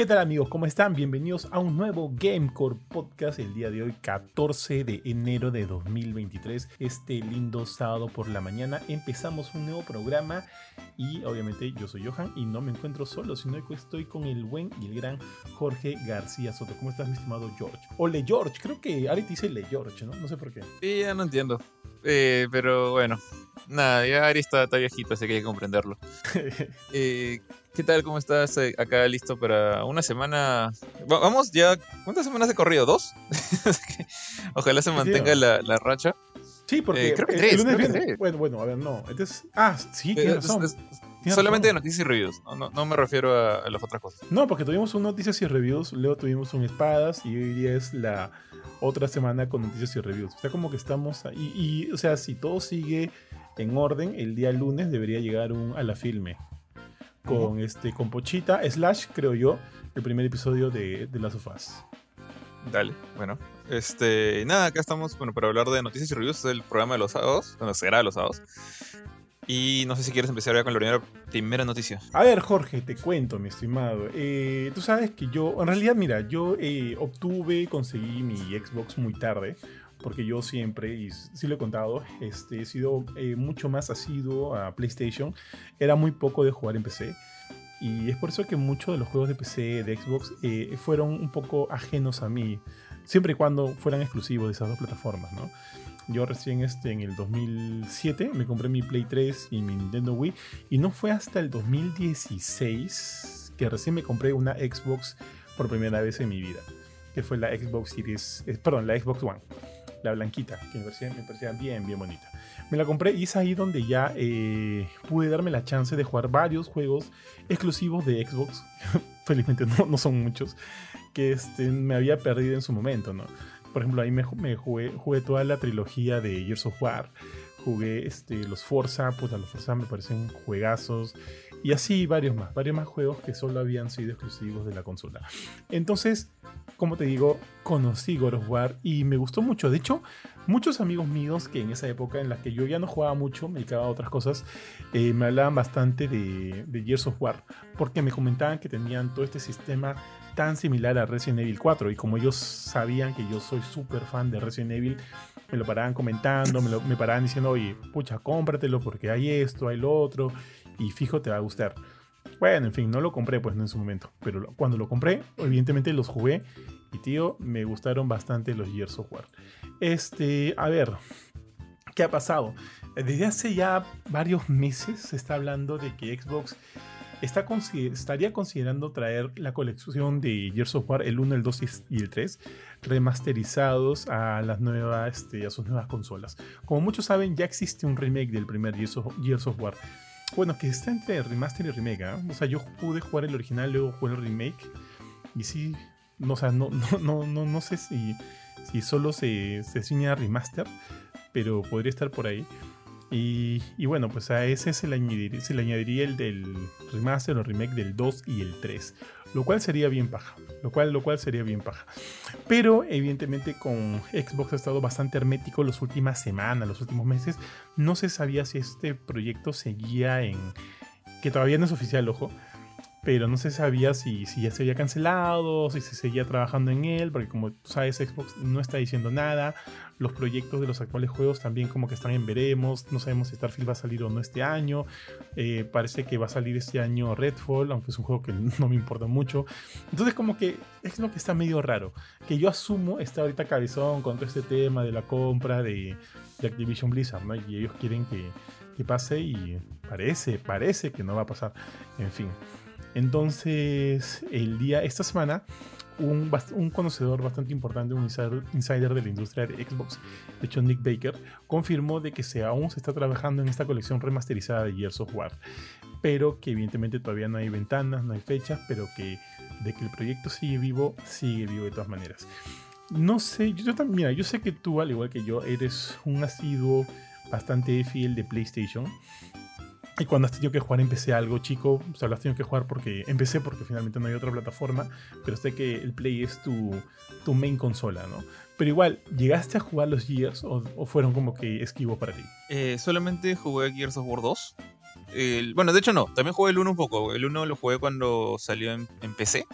¿Qué tal amigos? ¿Cómo están? Bienvenidos a un nuevo Gamecore Podcast el día de hoy, 14 de enero de 2023. Este lindo sábado por la mañana empezamos un nuevo programa y obviamente yo soy Johan y no me encuentro solo, sino que estoy con el buen y el gran Jorge García Soto. ¿Cómo estás mi estimado George? O Le George, creo que ahorita dice Le George, ¿no? No sé por qué. Sí, ya no entiendo. Eh, pero bueno, nada, ya Ari está, viejito, así que hay que comprenderlo. eh, ¿Qué tal? ¿Cómo estás? Eh, acá listo para una semana. Vamos ya. ¿Cuántas semanas de corrido? ¿Dos? Ojalá se mantenga la, la, racha. Sí, porque eh, creo que tres, creo que Bueno, bueno, a ver, no. Entonces, ah, sí, tienes razón. solamente de noticias y reviews, no, no, me refiero a, las otras cosas. No, porque tuvimos un noticias y reviews, luego tuvimos un espadas y hoy día es la otra semana con noticias y reviews. O sea, como que estamos ahí. Y, o sea, si todo sigue en orden, el día lunes debería llegar un a la filme. Con, este, con Pochita, slash, creo yo, el primer episodio de, de Las Sofás. Dale, bueno. Este, nada, acá estamos bueno, para hablar de noticias y reviews del programa de los sábados, bueno, será los sábados. Y no sé si quieres empezar ya con la primera, noticia. A ver, Jorge, te cuento, mi estimado. Eh, tú sabes que yo, en realidad, mira, yo eh, obtuve, conseguí mi Xbox muy tarde, porque yo siempre, y sí lo he contado, este, he sido eh, mucho más asiduo a PlayStation. Era muy poco de jugar en PC. Y es por eso que muchos de los juegos de PC, de Xbox, fueron un poco ajenos a mí, siempre y cuando fueran exclusivos de esas dos plataformas, ¿no? Yo recién este, en el 2007 me compré mi Play 3 y mi Nintendo Wii. Y no fue hasta el 2016 que recién me compré una Xbox por primera vez en mi vida. Que fue la Xbox Series, eh, perdón, la Xbox One. La blanquita, que me parecía, bien, bien bonita. Me la compré y es ahí donde ya eh, pude darme la chance de jugar varios juegos exclusivos de Xbox. Felizmente no, no, son muchos. Que este, me había perdido en su momento, ¿no? Por ejemplo, ahí me, jugué, toda la trilogía de Gears of War. Jugué este, los Forza, pues a los Forza me parecen juegazos. Y así varios más, varios más juegos que solo habían sido exclusivos de la consola. Entonces, como te digo, conocí God of War y me gustó mucho. De hecho, muchos amigos míos que en esa época en la que yo ya no jugaba mucho, me dedicaba a otras cosas, eh, me hablaban bastante de, de Gears of War. Porque me comentaban que tenían todo este sistema tan similar a Resident Evil 4 y como ellos sabían que yo soy súper fan de Resident Evil, me lo paraban comentando, me, paraban diciendo, oye, pucha, cómpratelo porque hay esto, hay lo otro y fijo te va a gustar. Bueno, en fin, no lo compré pues en su momento, pero cuando lo compré, evidentemente los jugué y tío, me gustaron bastante los Gears of War. Este, a ver, ¿qué ha pasado? Desde hace ya varios meses se está hablando de que Xbox estaría considerando traer la colección de Gears of War, el 1, el 2 y el 3, remasterizados a, las nuevas, este, a sus nuevas consolas. Como muchos saben, ya existe un remake del primer Gears of, War. Bueno, que está entre remaster y remake. ¿eh? O sea, yo pude jugar el original, luego jugué el remake. Y sí, no, no, no, no, no, sé si, solo se, se remaster, pero podría estar por ahí. Y, bueno, pues a ese se le añadiría, el del remaster o remake del 2 y el 3. Lo cual sería bien paja. Lo cual, lo cual sería bien paja. Pero evidentemente con Xbox ha estado bastante hermético las últimas semanas, los últimos meses. No se sabía si este proyecto seguía en... Que todavía no es oficial, ojo pero no se sabía si, si, ya se había cancelado, si se seguía trabajando en él, porque como tú sabes, Xbox no está diciendo nada. Los proyectos de los actuales juegos también como que están en veremos, no sabemos si Starfield va a salir o no este año. Eh, parece que va a salir este año Redfall, aunque es un juego que no me importa mucho. Entonces como que es lo que está medio raro, que yo asumo está ahorita cabezón con todo este tema de la compra de, de Activision Blizzard, ¿no? Y ellos quieren que, que pase y parece, parece que no va a pasar. En fin. Entonces, el día, esta semana, un, conocedor bastante importante, un insider, de la industria de Xbox, de hecho Nick Baker, confirmó de que aún se está trabajando en esta colección remasterizada de Gears of War, pero que evidentemente todavía no hay ventanas, no hay fechas, pero que de que el proyecto sigue vivo, sigue vivo de todas maneras. No sé, yo, también, mira, yo sé que tú, al igual que yo, eres un asiduo bastante fiel de PlayStation. Y cuando has tenido que jugar empecé algo chico, o sea, lo has tenido que jugar porque empecé porque finalmente no hay otra plataforma, pero sé que el Play es tu, tu main consola, ¿no? Pero igual, ¿llegaste a jugar los Gears o, fueron como que esquivo para ti? Eh, solamente jugué Gears of War 2. bueno, de hecho no, también jugué el 1 un poco. El 1 lo jugué cuando salió en, PC.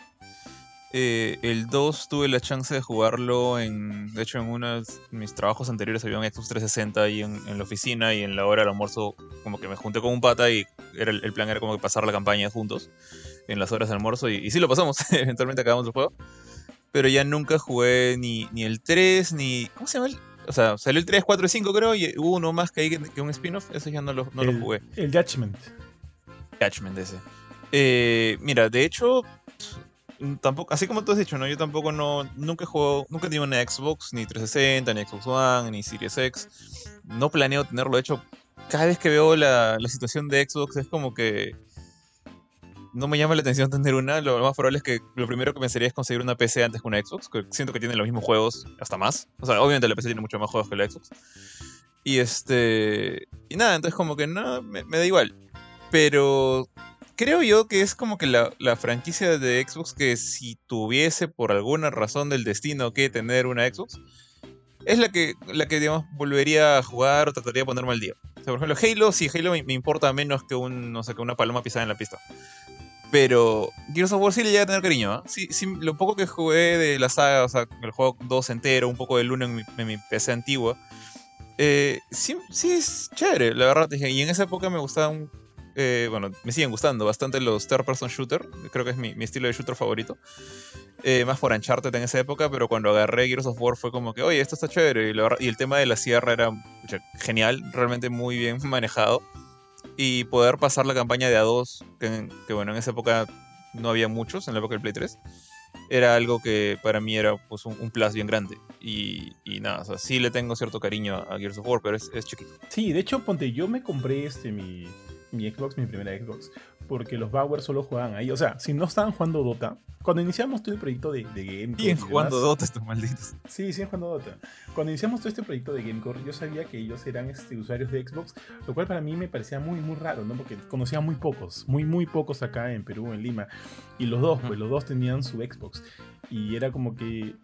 Eh, el 2 tuve la chance de jugarlo en. De hecho, en uno de mis trabajos anteriores había un Xbox 360 ahí en, en, la oficina y en la hora del almuerzo, como que me junté con un pata y era el, plan era como que pasar la campaña juntos en las horas de almuerzo. Y, y sí lo pasamos, eventualmente acabamos el juego. Pero ya nunca jugué ni, ni el 3, ni. ¿Cómo se llama el.? O sea, salió el 3, 4 y 5 creo, y hubo uno más que hay que, un spin-off, eso ya no lo, no el, lo jugué. El Judgment. Judgment ese. Eh, mira, de hecho, tampoco, así como tú has dicho, ¿no? Yo tampoco no, nunca he nunca he tenido una Xbox, ni 360, ni Xbox One, ni Series X. No planeo tenerlo. Hecho, cada vez que veo la, la situación de Xbox es como que no me llama la atención tener una. Lo más probable es que lo primero que pensaría es conseguir una PC antes que una Xbox, que siento que tiene los mismos juegos, hasta más. O sea, obviamente la PC tiene mucho más juegos que la Xbox. Y este. Y nada, entonces como que no, me, me da igual. Pero creo yo que es como que la, la, franquicia de Xbox que si tuviese por alguna razón del destino que tener una Xbox, es la que, la que digamos, volvería a jugar o trataría de ponerme al día. O sea, por ejemplo, Halo, sí, Halo me, importa menos que, un, no sé, que una paloma pisada en la pista. Pero Gears of War sí le llega a tener cariño. ¿eh? Sí, sí, lo poco que jugué de la saga, o sea, el juego 2 entero, un poco del 1 en mi, en mi PC antigua, eh, sí, sí es chévere, la verdad. Y en esa época me gustaban eh, bueno, me siguen gustando bastante los third person shooter, creo que es mi, mi estilo de shooter favorito. Eh, más por Uncharted en esa época, pero cuando agarré Gears of War fue como que, oye, esto está chévere. Y, la, y el tema de la sierra era genial, realmente muy bien manejado. Y poder pasar la campaña de A2, que, que bueno, en esa época no había muchos, en la época del Play 3 era algo que para mí era pues, un, un plus bien grande. Y, y, nada, o sea, sí le tengo cierto cariño a Gears of War, pero es, es chiquito. Sí, de hecho, ponte, yo me compré este mi, mi Xbox, mi primera Xbox, porque los Bauer solo jugaban ahí. O sea, si no estaban jugando Dota, cuando iniciamos todo el proyecto de, de Gamecore. Siguen jugando Dota estos malditos. Sí, siguen jugando Dota. Cuando iniciamos todo este proyecto de Gamecore, yo sabía que ellos eran este, usuarios de Xbox, lo cual para mí me parecía muy, muy raro, ¿no? Porque conocía muy pocos, muy, muy pocos acá en Perú, en Lima. Y los dos, pues los dos tenían su Xbox. Y era como que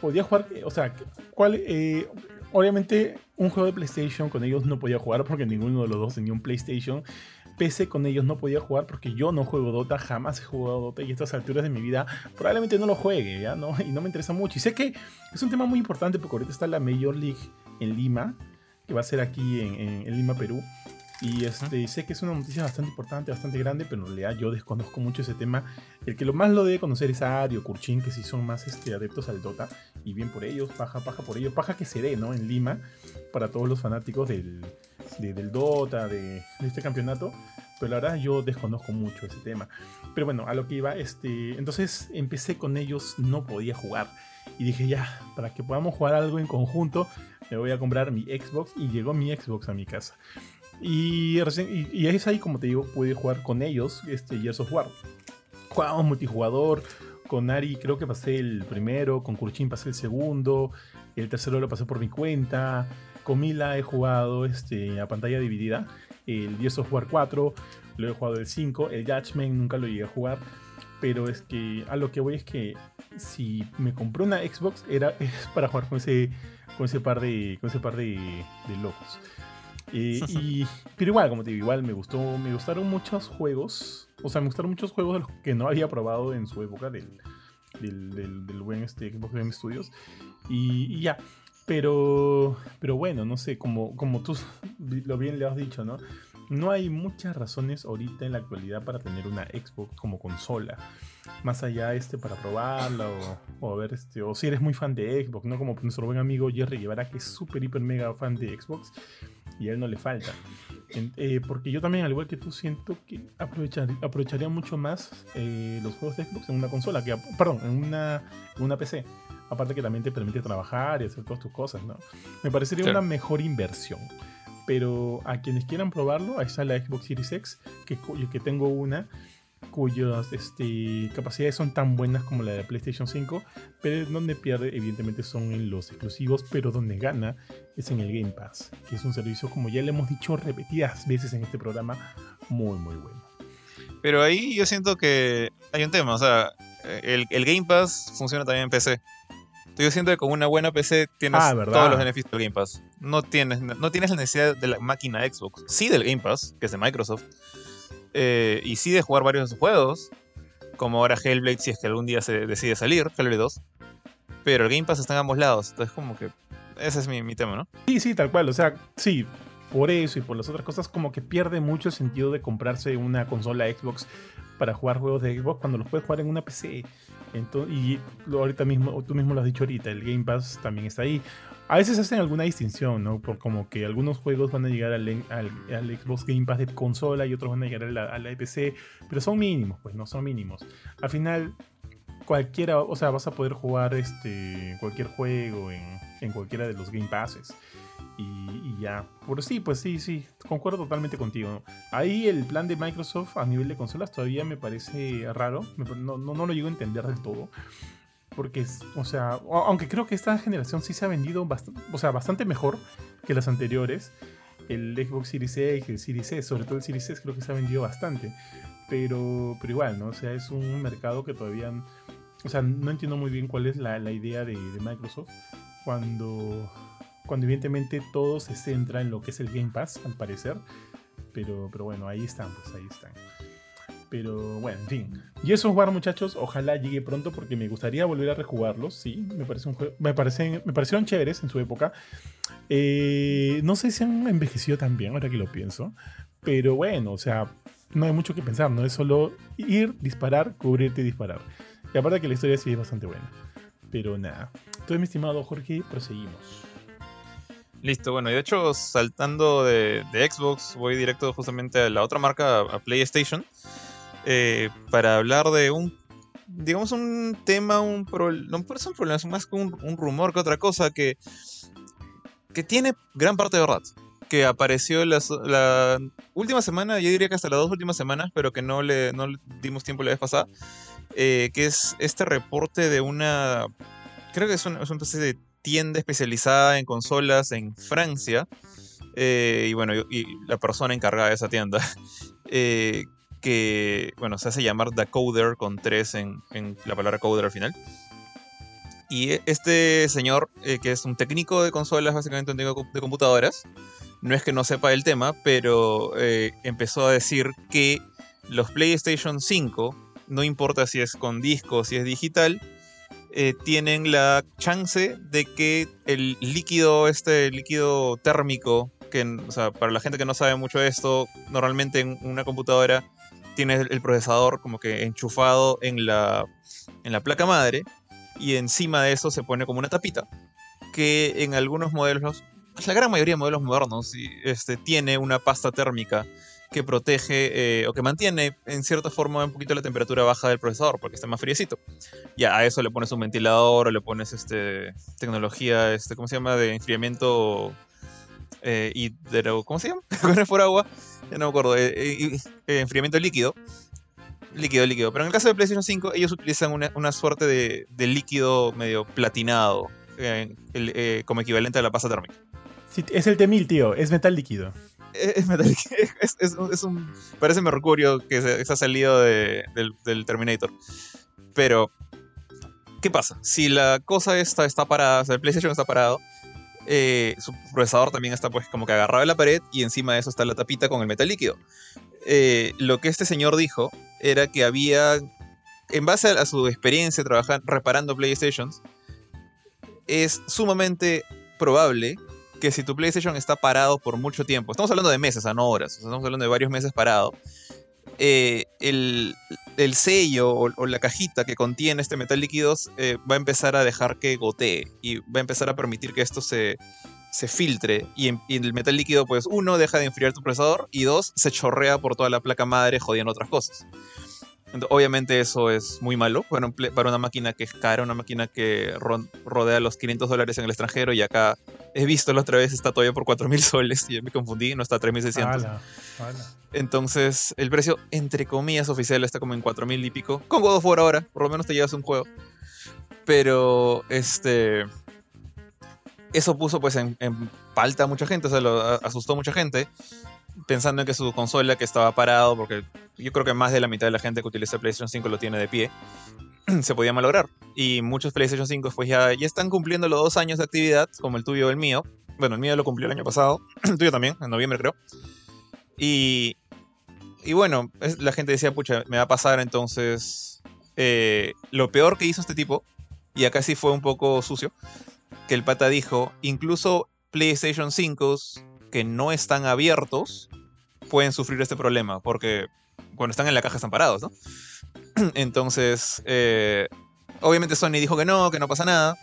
podía jugar, o sea, ¿cuál, eh, obviamente un juego de PlayStation con ellos no podía jugar porque ninguno de los dos tenía un PlayStation. PC con ellos no podía jugar porque yo no juego Dota, jamás he jugado Dota y a estas alturas de mi vida probablemente no lo juegue, ¿ya? ¿no? Y no me interesa mucho. Y sé que es un tema muy importante porque ahorita está la Major League en Lima, que va a ser aquí en, en, en Lima, Perú. Y este, sé que es una noticia bastante importante, bastante grande, pero en realidad yo desconozco mucho ese tema. El que lo más lo debe conocer es Ari o Kurchin, que sí son más este, adeptos al Dota. Y bien por ellos, paja, paja por ellos, paja que se dé, ¿no? En Lima, para todos los fanáticos del, de, del Dota, de, este campeonato. Pero la verdad yo desconozco mucho ese tema. Pero bueno, a lo que iba, este, entonces empecé con ellos, no podía jugar. Y dije, ya, para que podamos jugar algo en conjunto, me voy a comprar mi Xbox. Y llegó mi Xbox a mi casa. Y, y, y, es ahí, como te digo, pude jugar con ellos este Gears of War. Jugábamos multijugador. Con Ari creo que pasé el primero. Con Kurchin pasé el segundo. El tercero lo pasé por mi cuenta. Con Mila he jugado este, a pantalla dividida. El Gears of War 4. Lo he jugado el 5. El Judgment nunca lo llegué a jugar. Pero es que a lo que voy es que si me compré una Xbox era es para jugar con ese, con ese par de, con ese par de, de locos. Eh, y, pero igual, como te digo, igual me gustó, me gustaron muchos juegos. O sea, me gustaron muchos juegos de los que no había probado en su época del, del, buen este, Xbox Game Studios. Y, ya. Pero, pero bueno, no sé, como, como tú lo bien le has dicho, ¿no? No hay muchas razones ahorita en la actualidad para tener una Xbox como consola. Más allá este para probarla o, o ver este. O si eres muy fan de Xbox, ¿no? Como nuestro buen amigo Jerry Guevara, que es súper, hiper, mega fan de Xbox y a él no le falta. Eh, porque yo también, al igual que tú, siento que aprovechar, aprovecharía mucho más eh, los juegos de Xbox en una consola, que, perdón, en una, en una PC. Aparte que también te permite trabajar y hacer todas tus cosas, ¿no? Me parecería sí. una mejor inversión. Pero a quienes quieran probarlo, ahí está la Xbox Series X, que, que tengo una, cuyas este, capacidades son tan buenas como la de PlayStation 5, pero donde pierde evidentemente son en los exclusivos, pero donde gana es en el Game Pass, que es un servicio como ya le hemos dicho repetidas veces en este programa, muy muy bueno. Pero ahí yo siento que hay un tema, o sea, el, el Game Pass funciona también en PC. Yo siento que con una buena PC tienes ah, todos los beneficios del Game Pass. No tienes, no tienes la necesidad de la máquina Xbox. Sí del Game Pass, que es de Microsoft, eh, y sí de jugar varios de sus juegos, como ahora Hellblade si es que algún día se decide salir, Hellblade 2. Pero el Game Pass está en ambos lados, entonces como que ese es mi, mi tema, ¿no? Sí, sí, tal cual, o sea, sí, por eso y por las otras cosas como que pierde mucho el sentido de comprarse una consola Xbox para jugar juegos de Xbox cuando los puedes jugar en una PC. Entonces, y ahorita mismo, tú mismo lo has dicho ahorita, el Game Pass también está ahí. A veces hacen alguna distinción, ¿no? Por como que algunos juegos van a llegar al, Xbox Game Pass de consola y otros van a llegar a la PC, pero son mínimos, pues no son mínimos. Al final, cualquiera, o sea, vas a poder jugar este cualquier juego en, en cualquiera de los Game Passes. Y, ya. Por sí, pues sí, sí, concuerdo totalmente contigo. Ahí el plan de Microsoft a nivel de consolas todavía me parece raro. No, no, no lo llego a entender del todo. Porque, o sea, aunque creo que esta generación sí se ha vendido o sea, bastante mejor que las anteriores. El Xbox Series X, el Series S, sobre todo el Series S creo que se ha vendido bastante. Pero, pero igual, ¿no? O sea, es un mercado que todavía... O sea, no entiendo muy bien cuál es la, la idea de, Microsoft cuando cuando evidentemente todo se centra en lo que es el Game Pass, al parecer. Pero, pero bueno, ahí están, pues ahí están. Pero bueno, en fin. Y esos War, muchachos, ojalá llegue pronto porque me gustaría volver a rejugarlos. Sí, me, parece un me, parecen, me parecieron chéveres en su época. Eh, no sé si han envejecido tan bien, ahora que lo pienso. Pero bueno, o sea, no hay mucho que pensar, no es solo ir, disparar, cubrirte y disparar. Y aparte que la historia sí es bastante buena. Pero nada. Entonces, mi estimado Jorge, proseguimos. Listo, bueno, y de hecho, saltando de, Xbox, voy directo justamente a la otra marca, a PlayStation, eh, para hablar de un, digamos, un tema, un no parece un problema, es más que un, rumor que otra cosa que, que tiene gran parte de verdad. Que apareció la, última semana, yo diría que hasta las dos últimas semanas, pero que no le, no dimos tiempo la vez pasada, eh, que es este reporte de una, creo que es, un, es una especie de tienda especializada en consolas en Francia. Eh, y bueno, y, la persona encargada de esa tienda, eh, que, bueno, se hace llamar Decoder con tres en, la palabra coder al final. Y este señor, eh, que es un técnico de consolas, básicamente un técnico de computadoras, no es que no sepa el tema, pero empezó a decir que los PlayStation 5, no importa si es con disco o si es digital, eh, tienen la chance de que el líquido, este líquido térmico, que o sea, para la gente que no sabe mucho de esto, normalmente en una computadora tienes el procesador como que enchufado en la, en la placa madre y encima de eso se pone como una tapita que en algunos modelos, la gran mayoría de modelos modernos, este, tiene una pasta térmica que protege eh, o que mantiene en cierta forma un poquito la temperatura baja del procesador porque está más friecito. Ya a eso le pones un ventilador o le pones este tecnología, este, ¿cómo se llama? De enfriamiento eh, hidro, ¿cómo se llama? por agua, ya no me acuerdo, eh, eh, enfriamiento líquido. Líquido, líquido. Pero en el caso de PlayStation 5, ellos utilizan una, suerte de, líquido medio platinado como equivalente a la pasta térmica. Sí, es el T-1000, tío, es metal líquido. Es, un. Parece Mercurio que se, ha salido del, Terminator. Pero. ¿Qué pasa? Si la cosa está parada, o sea, el PlayStation está parado, eh, su procesador también está pues como que agarrado en la pared y encima de eso está la tapita con el metal líquido. Eh, lo que este señor dijo era que había, en base a, su experiencia trabajando, reparando PlayStations, es sumamente probable que si tu PlayStation está parado por mucho tiempo, estamos hablando de meses, no horas, estamos hablando de varios meses parado, eh, el, sello o, la cajita que contiene este metal líquidos eh, va a empezar a dejar que gotee y va a empezar a permitir que esto se, se filtre y, y, el metal líquido pues uno deja de enfriar tu procesador y dos se chorrea por toda la placa madre jodiendo otras cosas obviamente eso es muy malo para, para, una máquina que es cara, una máquina que rodea los 500 dólares en el extranjero y acá he visto la otra vez está todavía por 4.000 soles y ya me confundí, no está a 3.600. Entonces el precio entre comillas oficial está como en 4.000 y pico. Con God of War ahora, por lo menos te llevas un juego. Pero este... Eso puso pues en, en falta a mucha gente, o sea, lo asustó a mucha gente pensando en que su consola que estaba parado, porque yo creo que más de la mitad de la gente que utiliza PlayStation 5 lo tiene de pie, se podía malograr. Y muchos PlayStation 5 pues ya, están cumpliendo los dos años de actividad, como el tuyo o el mío. Bueno, el mío lo cumplió el año pasado, el tuyo también, en noviembre creo. Y, y bueno, la gente decía, pucha, me va a pasar entonces eh, lo peor que hizo este tipo, y acá sí fue un poco sucio, que el pata dijo, incluso PlayStation 5 que no están abiertos pueden sufrir este problema, porque cuando están en la caja están parados, ¿no? Entonces, eh, obviamente Sony dijo que no, que no pasa nada,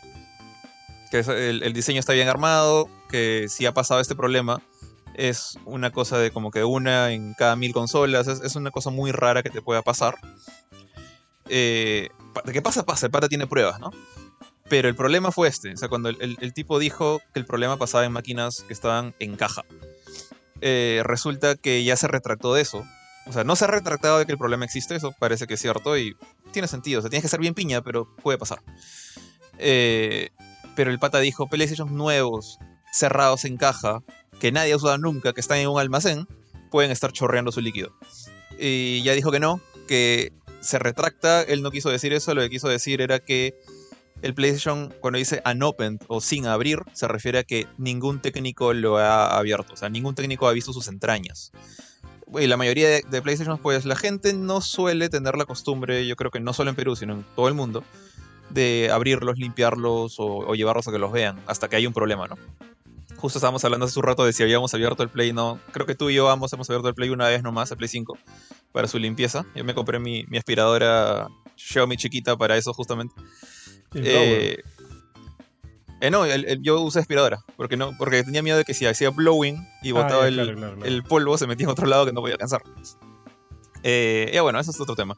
que el, diseño está bien armado, que si ha pasado este problema es una cosa de como que una en cada mil consolas, es, una cosa muy rara que te pueda pasar. Eh, ¿De qué pasa? Pasa, el pata tiene pruebas, ¿no? Pero el problema fue este, o sea, cuando el, tipo dijo que el problema pasaba en máquinas que estaban en caja. Eh, resulta que ya se retractó de eso. O sea, no se ha retractado de que el problema existe, eso parece que es cierto y tiene sentido. O sea, tienes que ser bien piña, pero puede pasar. Eh, pero el pata dijo, PlayStation nuevos, cerrados en caja, que nadie ha usado nunca, que están en un almacén, pueden estar chorreando su líquido. Y ya dijo que no, que se retracta, él no quiso decir eso, lo que quiso decir era que el PlayStation, cuando dice unopened o sin abrir, se refiere a que ningún técnico lo ha abierto, o sea, ningún técnico ha visto sus entrañas. Y la mayoría de, PlayStation, pues la gente no suele tener la costumbre, yo creo que no solo en Perú, sino en todo el mundo, de abrirlos, limpiarlos o, llevarlos a que los vean, hasta que hay un problema, ¿no? Justo estábamos hablando hace un rato de si habíamos abierto el Play, no. Creo que tú y yo ambos hemos abierto el Play una vez nomás, el Play 5, para su limpieza. Yo me compré mi, mi aspiradora Xiaomi chiquita para eso justamente. Eh, eh, no, yo usé aspiradora, porque no, porque tenía miedo de que si hacía blowing y ah, botaba el, polvo, se metía en otro lado que no podía alcanzar. Eh, ya bueno, eso es otro tema.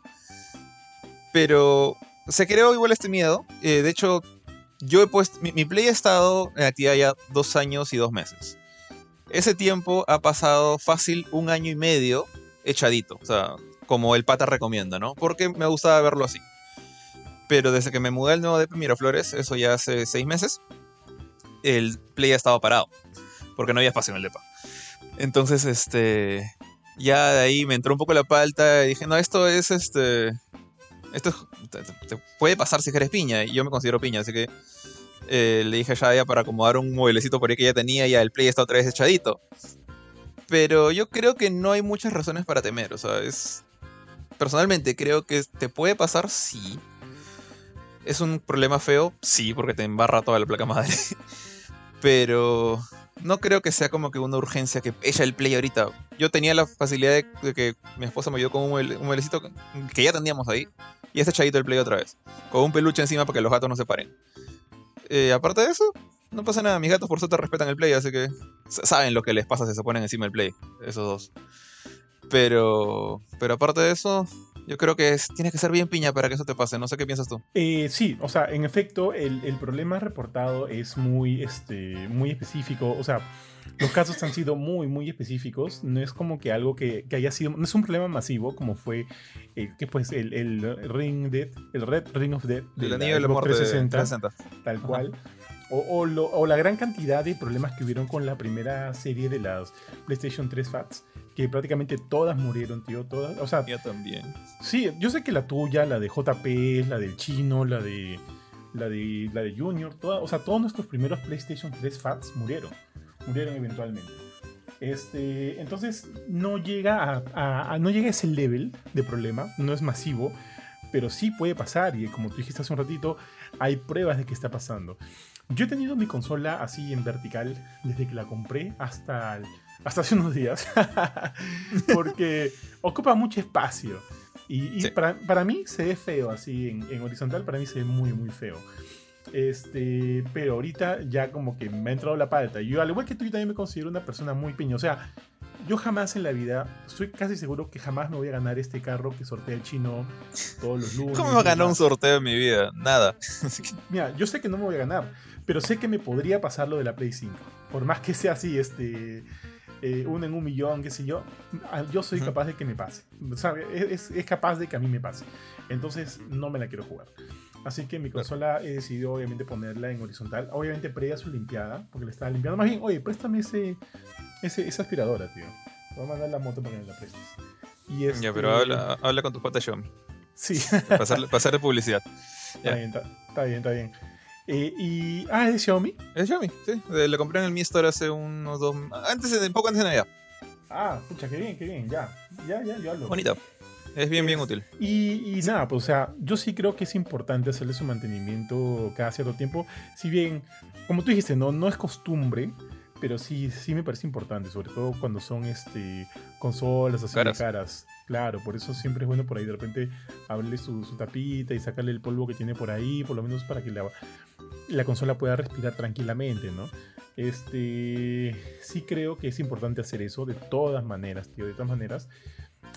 Pero se creó igual este miedo. Eh, de hecho, yo he puesto. Mi, Play ha estado en actividad ya dos años y dos meses. Ese tiempo ha pasado fácil un año y medio echadito. O sea, como el pata recomienda, ¿no? Porque me gustaba verlo así. Pero desde que me mudé al nuevo de Miraflores, eso ya hace seis meses, el Play ha estado parado. Porque no había espacio en el depa. Entonces, este. Ya de ahí me entró un poco la palta y dije, no, esto es este. Esto te, puede pasar si eres piña. Y yo me considero piña, así que eh, le dije a Shadia para acomodar un mueblecito por ahí que ya tenía y el Play está otra vez echadito. Pero yo creo que no hay muchas razones para temer. O sea, es. Personalmente creo que te puede pasar, sí. ¿Es un problema feo? Sí, porque te embarra toda la placa madre. Pero no creo que sea como que una urgencia que ella el play ahorita. Yo tenía la facilidad de, que mi esposa me ayudó con un, mueblecito que ya teníamos ahí. Y está echadito el play otra vez. Con un peluche encima para que los gatos no se paren. Eh, aparte de eso, no pasa nada. Mis gatos por suerte respetan el play, así que saben lo que les pasa si se ponen encima del play. Esos dos. Pero, pero aparte de eso, yo creo que es, tienes que ser bien piña para que eso te pase. No sé qué piensas tú. Eh, sí, o sea, en efecto, el, el, problema reportado es muy, este, muy específico. O sea, los casos han sido muy, muy específicos. No es como que algo que, que haya sido. No es un problema masivo como fue eh, que pues el, el, Ring Dead, el Red Ring of Death de la, de la muerte 360, tal cual. O, o, lo, o, la gran cantidad de problemas que hubieron con la primera serie de las PlayStation 3 Fats que prácticamente todas murieron, tío. Todas, o sea, yo también. Sí, yo sé que la tuya, la de JP, la del chino, la de la de la de Junior, toda, o sea, todos nuestros primeros PlayStation 3 Fats murieron, murieron eventualmente. Este, entonces no llega a, no llega a ese level de problema, no es masivo, pero sí puede pasar y como tú dijiste hace un ratito, hay pruebas de que está pasando. Yo he tenido mi consola así en vertical desde que la compré hasta el hasta hace unos días, porque ocupa mucho espacio. Y, para, mí se ve feo así en, horizontal, para mí se ve muy, muy feo. Este, pero ahorita ya como que me ha entrado la palta. Yo, al igual que tú, yo también me considero una persona muy peña. O sea, yo jamás en la vida, estoy casi seguro que jamás me voy a ganar este carro que sortea el chino todos los lunes. ¿Cómo me ganar un sorteo en mi vida? Nada. Mira, yo sé que no me voy a ganar, pero sé que me podría pasar lo de la Play 5. Por más que sea así, este eh, uno en un millón, qué sé yo, ah, yo soy capaz de que me pase. Es, es, capaz de que a mí me pase. Entonces no me la quiero jugar. Así que mi consola he decidido obviamente ponerla en horizontal. Obviamente previa su limpiada, porque le estaba limpiando. Más bien, oye, préstame ese, ese, esa aspiradora, tío. Voy a mandar la moto para que me la prestes. Y Ya, pero este habla, habla con tu pata Xiaomi. Sí. Hacerle, publicidad. Está bien, está bien, está bien. Eh, y, ah, ¿es de Xiaomi? Es Xiaomi, sí. Le compré en el Mi Store hace unos dos. Antes, un poco antes de Navidad. Ah, pucha, qué bien, qué bien. Ya, ya, ya, yo hablo. Bonita. Es bien, bien útil. Y, y, nada, pues o sea, yo sí creo que es importante hacerle su mantenimiento cada cierto tiempo. Si bien, como tú dijiste, no, no es costumbre, pero sí, sí me parece importante, sobre todo cuando son este consolas así caras. caras. Claro, por eso siempre es bueno por ahí de repente abrirle su, su, tapita y sacarle el polvo que tiene por ahí, por lo menos para que la, la consola pueda respirar tranquilamente, ¿no? Este, sí creo que es importante hacer eso de todas maneras, tío, de todas maneras.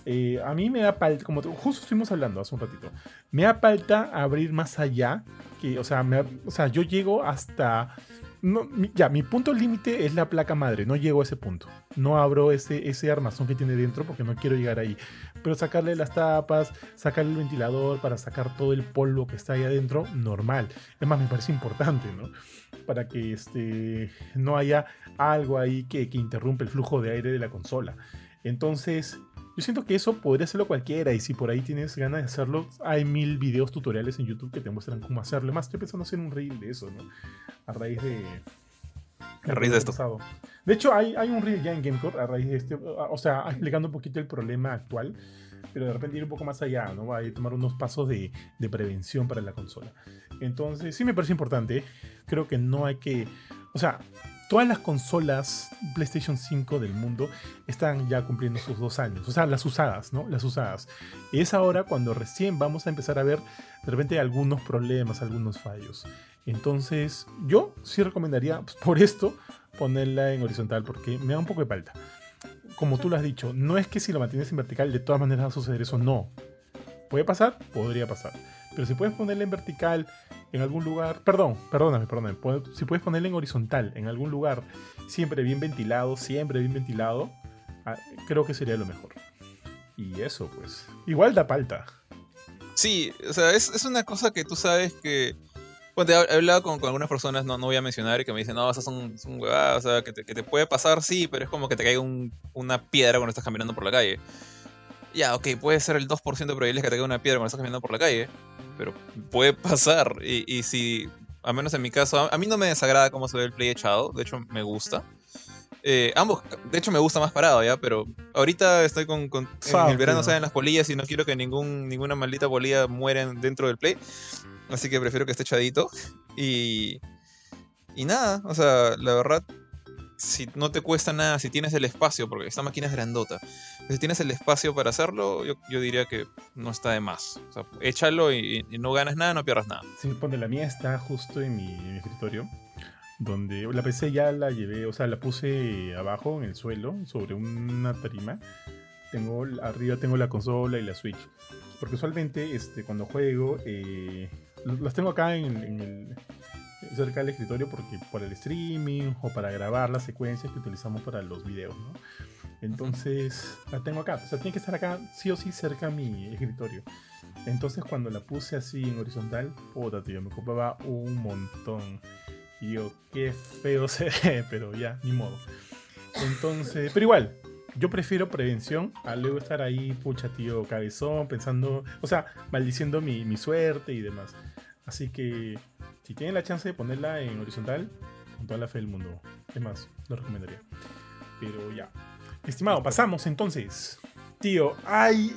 Eh, a mí me da falta, como justo estuvimos hablando hace un ratito, me da falta abrir más allá, que, o sea, me, o sea yo llego hasta... No, ya, mi punto límite es la placa madre, no llego a ese punto. No abro ese, ese armazón que tiene dentro porque no quiero llegar ahí. Pero sacarle las tapas, sacarle el ventilador para sacar todo el polvo que está ahí adentro, normal. Es más, me parece importante, ¿no? Para que este, no haya algo ahí que, que interrumpe el flujo de aire de la consola. Entonces, yo siento que eso podría hacerlo cualquiera y si por ahí tienes ganas de hacerlo, hay mil videos tutoriales en YouTube que te muestran cómo hacerlo. Más, estoy pensando hacer un reel de eso, ¿no? A raíz de... A raíz de esto. De hecho, hay, hay un reel ya en Gamecore a raíz de este, o sea, explicando un poquito el problema actual, pero de repente ir un poco más allá, ¿no? Va a tomar unos pasos de, de prevención para la consola. Entonces, sí me parece importante. Creo que no hay que... O sea, todas las consolas PlayStation 5 del mundo están ya cumpliendo sus dos años. O sea, las usadas, ¿no? Las usadas. Es ahora cuando recién vamos a empezar a ver de repente algunos problemas, algunos fallos. Entonces, yo sí recomendaría, pues, por esto, ponerla en horizontal, porque me da un poco de falta. Como tú lo has dicho, no es que si lo mantienes en vertical de todas maneras va a suceder eso, no. ¿Puede pasar? Podría pasar. Pero si puedes ponerla en vertical en algún lugar, perdón, perdóname, perdóname, si puedes ponerla en horizontal, en algún lugar, siempre bien ventilado, siempre bien ventilado, ah, creo que sería lo mejor. Y eso, pues, igual da palta. Sí, o sea, es, es una cosa que tú sabes que... Bueno, he hablado con, con, algunas personas, no, no voy a mencionar, que me dicen, no, esas son, son huevadas, o sea, que te, que te, puede pasar, sí, pero es como que te caiga un, una piedra cuando estás caminando por la calle. Ya, ok, puede ser el 2% de probabilidades que te caiga una piedra cuando estás caminando por la calle, pero puede pasar. Y, y si, al menos en mi caso, a, a, mí no me desagrada cómo se ve el play echado, de hecho me gusta. Eh, ambos, de hecho me gusta más parado ya, pero ahorita estoy con, con en el verano salen las polillas y no quiero que ningún, ninguna maldita polilla muera dentro del play. Así que prefiero que esté echadito. Y, y nada, o sea, la verdad, si no te cuesta nada, si tienes el espacio, porque esta máquina es grandota, si tienes el espacio para hacerlo, yo, yo diría que no está de más. Échalo y, no ganas nada, no pierdas nada. Sí, pone la mía está justo en mi, escritorio, donde la PC ya la llevé, o sea, la puse abajo en el suelo, sobre una tarima. Tengo, arriba tengo la consola y la Switch. Porque usualmente este, cuando juego, eh, las tengo acá en el cerca del escritorio porque por el streaming o para grabar las secuencias que utilizamos para los videos, ¿no? Entonces la tengo acá, o sea, tiene que estar acá sí o sí cerca a mi escritorio. Entonces cuando la puse así en horizontal, puta tío, me ocupaba un montón. Y yo, qué feo se ve, pero ya, ni modo. Entonces, pero igual, yo prefiero prevención a luego estar ahí, pucha tío, cabezón, pensando, o sea, maldiciendo mi, mi suerte y demás. Así que si tienen la chance de ponerla en horizontal, con toda la fe del mundo. Es más, lo recomendaría. Pero ya. Estimado, pasamos entonces. Tío, hay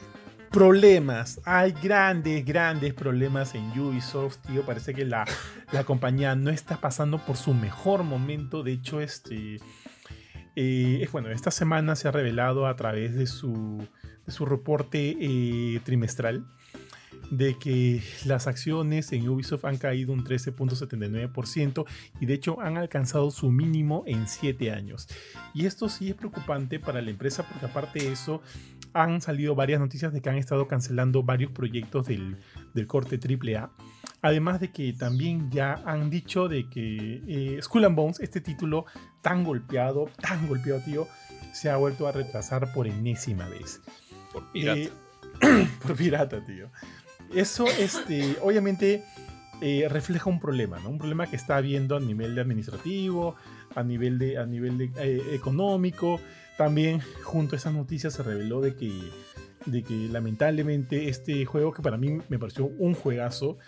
problemas. Hay grandes, grandes problemas en Ubisoft, tío. Parece que la, la compañía no está pasando por su mejor momento. De hecho, este. Eh, bueno, esta semana se ha revelado a través de su, de su reporte eh, trimestral de que las acciones en Ubisoft han caído un 13.79% y de hecho han alcanzado su mínimo en 7 años. Y esto sí es preocupante para la empresa porque aparte de eso han salido varias noticias de que han estado cancelando varios proyectos del, del corte AAA. Además de que también ya han dicho de que eh, Skull and Bones, este título tan golpeado, tan golpeado, tío, se ha vuelto a retrasar por enésima vez. Por pirata. Eh, por pirata, tío eso este, obviamente eh, refleja un problema, ¿no? Un problema que está habiendo a nivel de administrativo, a nivel de, eh, económico. También junto a esas noticias se reveló de que, lamentablemente este juego, que para mí me pareció un juegazo,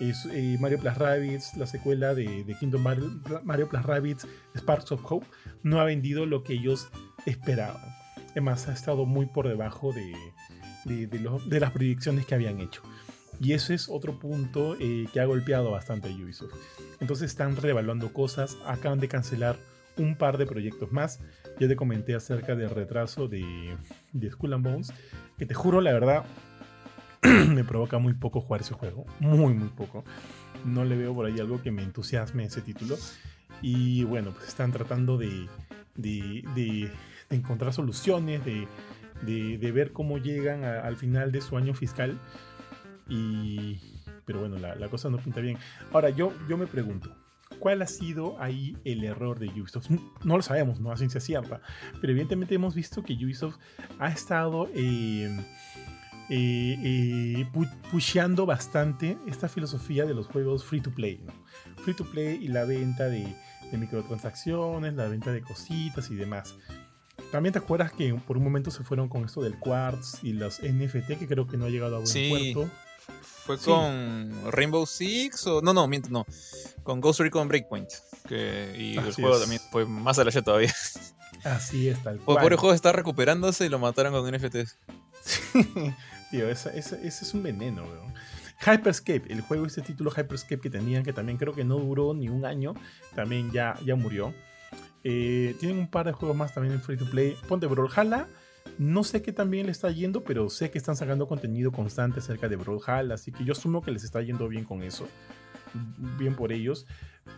es eh, Mario Plus Rabbids, la secuela de, de Kingdom Mario, Mario Plus Rabbids Sparks of Hope, no ha vendido lo que ellos esperaban. Además, ha estado muy por debajo de, de, las proyecciones que habían hecho. Y ese es otro punto eh, que ha golpeado bastante a Ubisoft. Entonces están reevaluando cosas, acaban de cancelar un par de proyectos más. Ya te comenté acerca del retraso de, de Skull and Bones, que te juro, la verdad, me provoca muy poco jugar ese juego. Muy, muy poco. No le veo por ahí algo que me entusiasme ese título. Y bueno, pues están tratando de, de, encontrar soluciones, de, de, ver cómo llegan al final de su año fiscal. Y, pero bueno, la, cosa no pinta bien. Ahora, yo, yo me pregunto, ¿cuál ha sido ahí el error de Ubisoft? No lo sabemos, no a ciencia cierta, pero evidentemente hemos visto que Ubisoft ha estado... Eh, eh, eh, pusheando bastante esta filosofía de los juegos free to play. Free to play y la venta de, microtransacciones, la venta de cositas y demás. También te acuerdas que por un momento se fueron con esto del Quartz y los NFT, que creo que no ha llegado a buen puerto. Fue con Rainbow Six o. No, no, miento, no. Con Ghost Recon Breakpoint. Que, y el juego también fue más a la todavía. Así es, tal cual. Por el juego está recuperándose y lo mataron con NFTs. Tío, ese, es un veneno, weón. Hyperscape, el juego, este título Hyperscape que tenían, que también creo que no duró ni un año, también ya, ya murió. Eh, tienen un par de juegos más también en free to play. Ponte Brawlhalla, no sé qué también le está yendo, pero sé que están sacando contenido constante acerca de Brawlhalla, así que yo asumo que les está yendo bien con eso. Bien por ellos.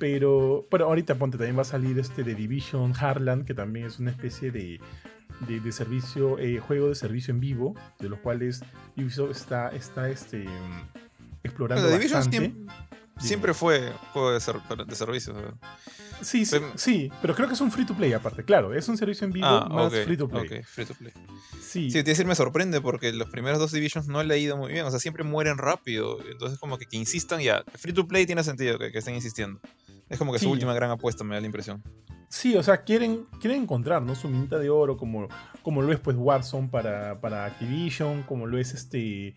Pero, pero ahorita ponte, también va a salir este de Division Harland, que también es una especie de, de, servicio, eh, juego de servicio en vivo, de los cuales Ubisoft está, está este, explorando bastante. Siempre, fue juego de, servicio. Sí, sí, sí, pero creo que es un free to play aparte, claro, es un servicio en vivo ah, más free to play. free to play. Sí. sí, te decir, me sorprende porque los primeros dos Divisions no le ha ido muy bien, o sea, siempre mueren rápido, entonces como que, que insistan ya, free to play tiene sentido que, estén insistiendo. Es como que su última gran apuesta, me da la impresión. Sí, o sea, quieren, quieren encontrar ¿no? su minita de oro, como, como lo es pues Warzone para, para Activision, como lo es este.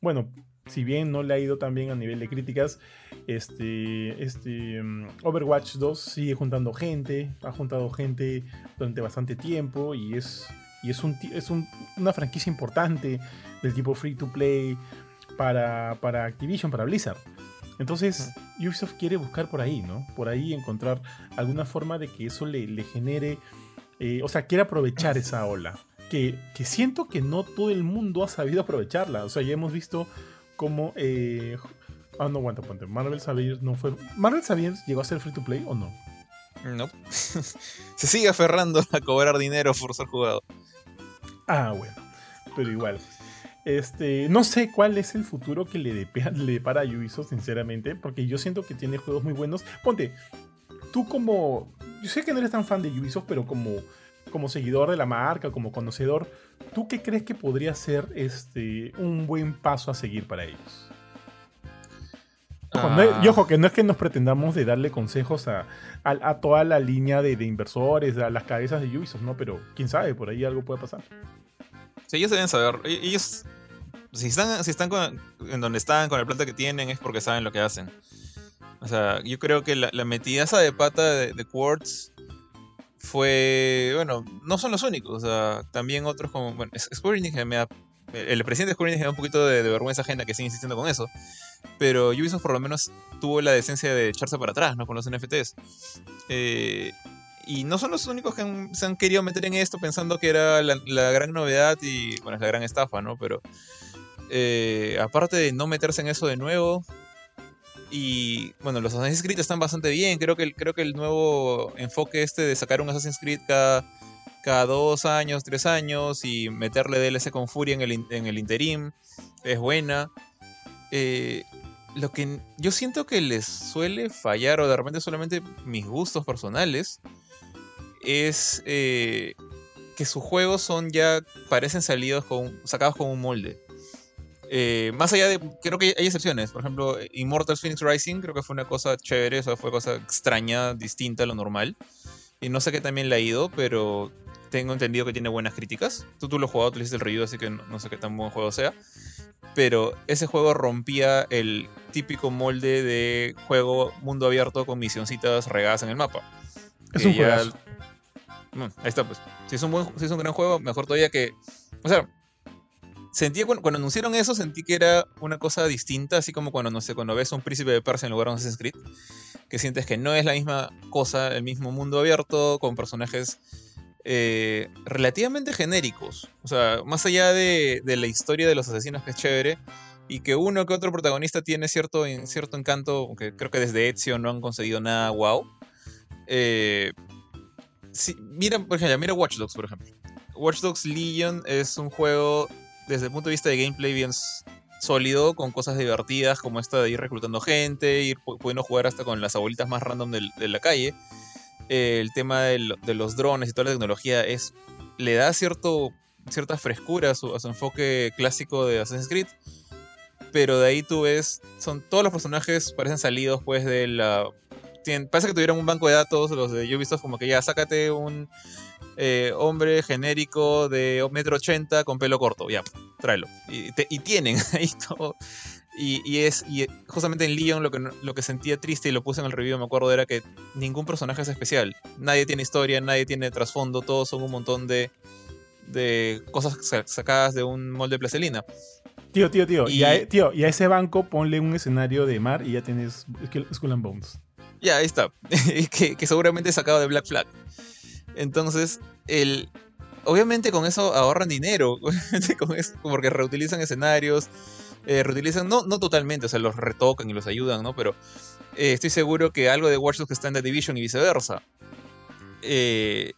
Bueno, si bien no le ha ido tan bien a nivel de críticas, este, este mm, Overwatch 2 sigue juntando gente, ha juntado gente durante bastante tiempo y es, y es, un, es una franquicia importante del tipo free to play para, para Activision, para Blizzard. Entonces, Ubisoft quiere buscar por ahí, ¿no? Por ahí encontrar alguna forma de que eso le, genere, eh, o sea, quiere aprovechar esa ola. Que, siento que no todo el mundo ha sabido aprovecharla. O sea, ya hemos visto cómo... Eh, ah, no, aguanta, ponte. Marvel Saviors no fue... ¿Marvel Saviors llegó a ser free to play o no? No. Se sigue aferrando a cobrar dinero por ser jugado. Ah, bueno. Pero igual. Este, no sé cuál es el futuro que le, depara a Ubisoft, sinceramente, porque yo siento que tiene juegos muy buenos. Ponte, tú como. Yo sé que no eres tan fan de Ubisoft, pero como, como seguidor de la marca, como conocedor, ¿tú qué crees que podría ser este, un buen paso a seguir para ellos? Ah. y ojo, que no es que nos pretendamos de darle consejos a, toda la línea de, de, inversores, a las cabezas de Ubisoft, ¿no? Pero quién sabe, por ahí algo puede pasar. Sí, ellos deben saber. E-, ellos, si están, si están en donde están, con el planta que tienen, es porque saben lo que hacen. O sea, yo creo que la, la metidaza de pata de, Quartz fue. Bueno, no son los únicos. O sea, también otros como. Bueno, Square Enix me. El presidente de Square Enix me da un poquito de, vergüenza ajena que sigue insistiendo con eso. Pero Ubisoft por lo menos tuvo la decencia de echarse para atrás, ¿no? Con los NFTs. Eh, y no son los únicos que se han querido meter en esto pensando que era la, gran novedad y, bueno, es la gran estafa, ¿no? Pero eh, aparte de no meterse en eso de nuevo, y bueno, los Assassin's Creed están bastante bien. Creo que, el nuevo enfoque este de sacar un Assassin's Creed cada, cada dos años, tres años y meterle DLC con Furia en el, en interim es buena. Eh, lo que yo siento que les suele fallar, o de repente solamente mis gustos personales, es eh, que sus juegos son ya, parecen salidos con, sacados con un molde. Eh, más allá de, creo que hay excepciones, por ejemplo, Immortals Phoenix Rising creo que fue una cosa chévere, o fue cosa extraña, distinta a lo normal. Y no sé qué también le ha ido, pero tengo entendido que tiene buenas críticas. Tú, tú lo has jugado, tú le hiciste el review, así que no, sé qué tan buen juego sea. Pero ese juego rompía el típico molde de juego mundo abierto con misioncitas regadas en el mapa. Es un juego ahí está, pues. Si es, un buen, si es un gran juego, mejor todavía que. O sea, sentí cuando, cuando, anunciaron eso, sentí que era una cosa distinta, así como cuando, no sé, cuando ves un príncipe de Persia en lugar de un Assassin's Creed, que sientes que no es la misma cosa, el mismo mundo abierto, con personajes eh, relativamente genéricos. O sea, más allá de, de, la historia de los asesinos, que es chévere, y que uno que otro protagonista tiene cierto, cierto encanto, aunque creo que desde Ezio no han conseguido nada wow. Eh, mira, por ejemplo, mira Watch Dogs, por ejemplo. Watch Dogs Legion es un juego desde el punto de vista de gameplay bien sólido, con cosas divertidas como esta de ir reclutando gente, ir pudiendo jugar hasta con las abuelitas más random de, la calle. el tema de, los drones y toda la tecnología es le da cierto, cierta frescura a su, enfoque clásico de Assassin's Creed. Pero de ahí tú ves, son todos los personajes parecen salidos pues de la... parece que tuvieron un banco de datos, los de Ubisoft, como que ya sácate un eh, hombre genérico de metro ochenta con pelo corto, ya, tráelo. Y, tienen ahí todo. Y, es y justamente en Leon lo que, lo que sentía triste y lo puse en el review, me acuerdo, era que ningún personaje es especial. Nadie tiene historia, nadie tiene trasfondo, todos son un montón de, de cosas sacadas de un molde de placelina. Tío, tío, tío. Y, a, tío, y a ese banco ponle un escenario de mar y ya tienes Skull and Bones. Ya, ahí está. que, que seguramente es sacado de Black Flag. Entonces, el, obviamente con eso ahorran dinero, porque reutilizan escenarios, eh, reutilizan, no, no totalmente, o sea, los retocan y los ayudan, ¿no? Pero eh, estoy seguro que algo de Watch Dogs está en The Division y viceversa. Eh,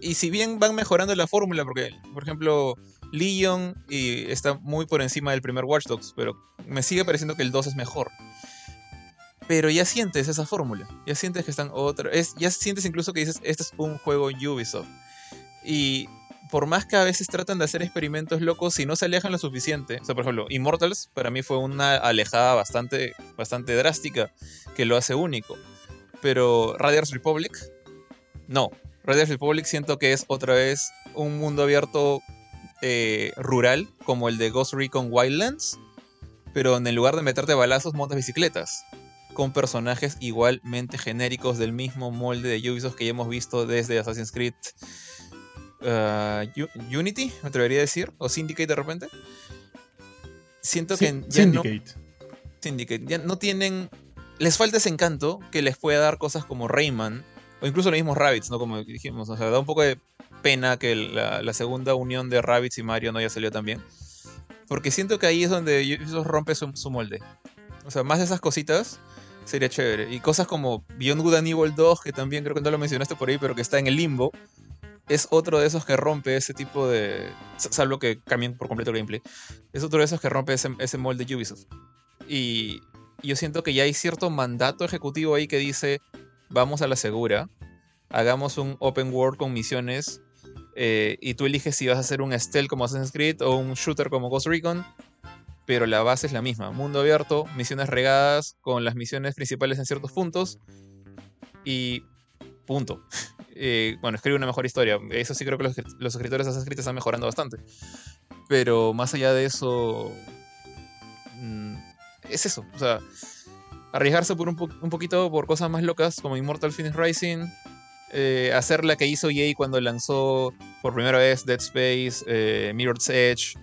y si bien van mejorando la fórmula, porque, por ejemplo, Legion y está muy por encima del primer Watch Dogs, pero me sigue pareciendo que el 2 es mejor pero ya sientes esa fórmula. Ya sientes que están otra. Es, ya sientes incluso que dices, este es un juego Ubisoft. Y por más que a veces tratan de hacer experimentos locos, si no se alejan lo suficiente. O sea, por ejemplo, Immortals para mí fue una alejada bastante, bastante drástica que lo hace único. Pero Radiance Republic, no. Radiance Republic siento que es otra vez un mundo abierto eh, rural, como el de Ghost Recon Wildlands, pero en lugar de meterte balazos, montas bicicletas con personajes igualmente genéricos del mismo molde de Ubisoft que ya hemos visto desde Assassin's Creed uh, Unity, me atrevería a decir, o Syndicate de repente. Siento que ya Syndicate. No, Syndicate, ya no tienen, les falta ese encanto que les pueda dar cosas como Rayman o incluso los mismos Rabbits, ¿no? Como dijimos, o sea, da un poco de pena que la, segunda unión de Rabbits y Mario no haya salido tan bien. Porque siento que ahí es donde Ubisoft rompe su, su molde. O sea, más de esas cositas Sería chévere. Y cosas como Beyond Good and Evil 2, que también creo que no lo mencionaste por ahí, pero que está en el limbo, es otro de esos que rompe ese tipo de. Salvo que cambien por completo el gameplay. Es otro de esos que rompe ese, ese molde de Ubisoft. Y yo siento que ya hay cierto mandato ejecutivo ahí que dice: vamos a la segura, hagamos un open world con misiones. Eh, y tú eliges si vas a hacer un stealth como Assassin's Creed o un shooter como Ghost Recon pero la base es la misma. Mundo abierto, misiones regadas con las misiones principales en ciertos puntos y punto. Eh, bueno, escribe una mejor historia. Eso sí creo que los, escritores de Creed están mejorando bastante. Pero más allá de eso, mm, es eso. O sea, arriesgarse por un, poquito por cosas más locas como Immortal Phoenix Rising. Eh, hacer la que hizo EA cuando lanzó por primera vez Dead Space, eh, Mirror's Edge,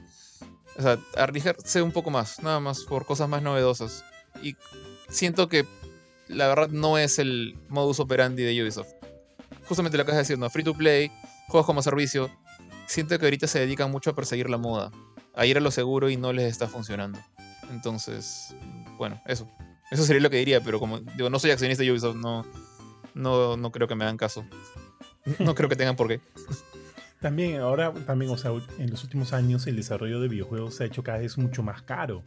o sea, arriesgarse un poco más, nada más por cosas más novedosas. Y siento que la verdad no es el modus operandi de Ubisoft. Justamente lo que estás diciendo, free to play, juegos como servicio. Siento que ahorita se dedican mucho a perseguir la moda, a ir a lo seguro y no les está funcionando. Entonces, bueno, eso. Eso sería lo que diría, pero como digo, no soy accionista de Ubisoft, no, no, no creo que me hagan caso. No creo que tengan por qué. También, ahora, también, o sea, en los últimos años el desarrollo de videojuegos se ha hecho cada vez mucho más caro.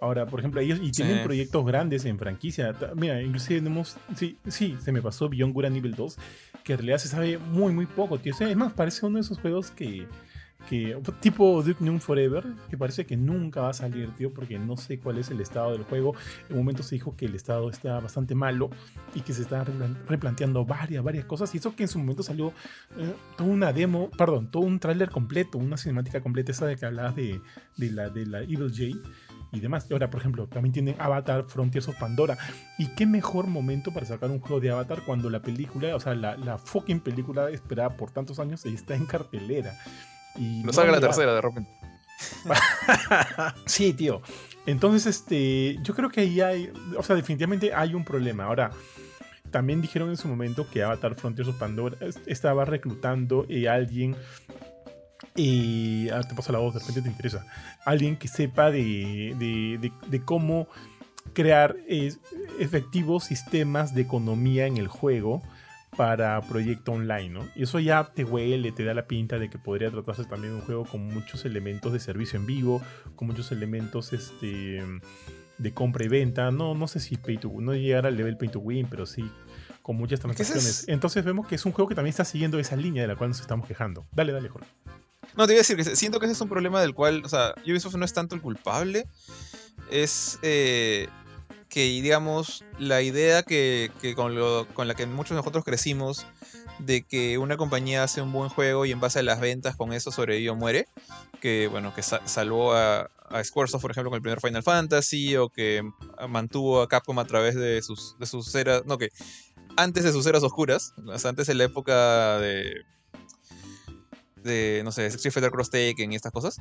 Ahora, por ejemplo, ellos y tienen proyectos grandes en franquicia. Mira, inclusive tenemos, sí, sí, se me pasó Beyond Good Nivel 2, que en realidad se sabe muy, muy poco, tío. es más, parece uno de esos juegos que que tipo Duke Nukem Forever, que parece que nunca va a salir, tío, porque no sé cuál es el estado del juego. En un momento se dijo que el estado está bastante malo y que se están replanteando varias, varias cosas. Y eso que en su momento salió eh, toda una demo, perdón, todo un tráiler completo, una cinemática completa, esa de que hablabas de, la, de la Evil J y demás. Ahora, por ejemplo, también tienen Avatar Frontiers of Pandora. ¿Y qué mejor momento para sacar un juego de Avatar cuando la película, o sea, la, la fucking película esperada por tantos años está en cartelera? No salga la tercera de repente. sí, tío. Entonces, este, yo creo que ahí hay, o sea, definitivamente hay un problema. Ahora, también dijeron en su momento que Avatar Frontiers of Pandora estaba reclutando a alguien y ahora te paso la voz, de repente te interesa. Alguien que sepa de, cómo crear efectivos sistemas de economía en el juego para proyecto online, ¿no? Y eso ya te huele, te da la pinta de que podría tratarse también de un juego con muchos elementos de servicio en vivo, con muchos elementos este, de compra y venta. No, no sé si pay to no llegar al level pay to win, pero sí con muchas transacciones. Entonces vemos que es un juego que también está siguiendo esa línea de la cual nos estamos quejando. Dale, dale, Jorge. No, te iba a decir que siento que ese es un problema del cual, o sea, Ubisoft no es tanto el culpable, es eh, que, digamos, la idea que, con, la que muchos de nosotros crecimos, de que una compañía hace un buen juego y en base a las ventas con eso sobrevive o muere, que, bueno, que salvó a, a Squaresoft, por ejemplo, con el primer Final Fantasy, o que mantuvo a Capcom a través de sus, de sus eras, no, que antes de sus eras oscuras, antes de la época de de, no sé, Street Fighter Cross Taken y estas cosas.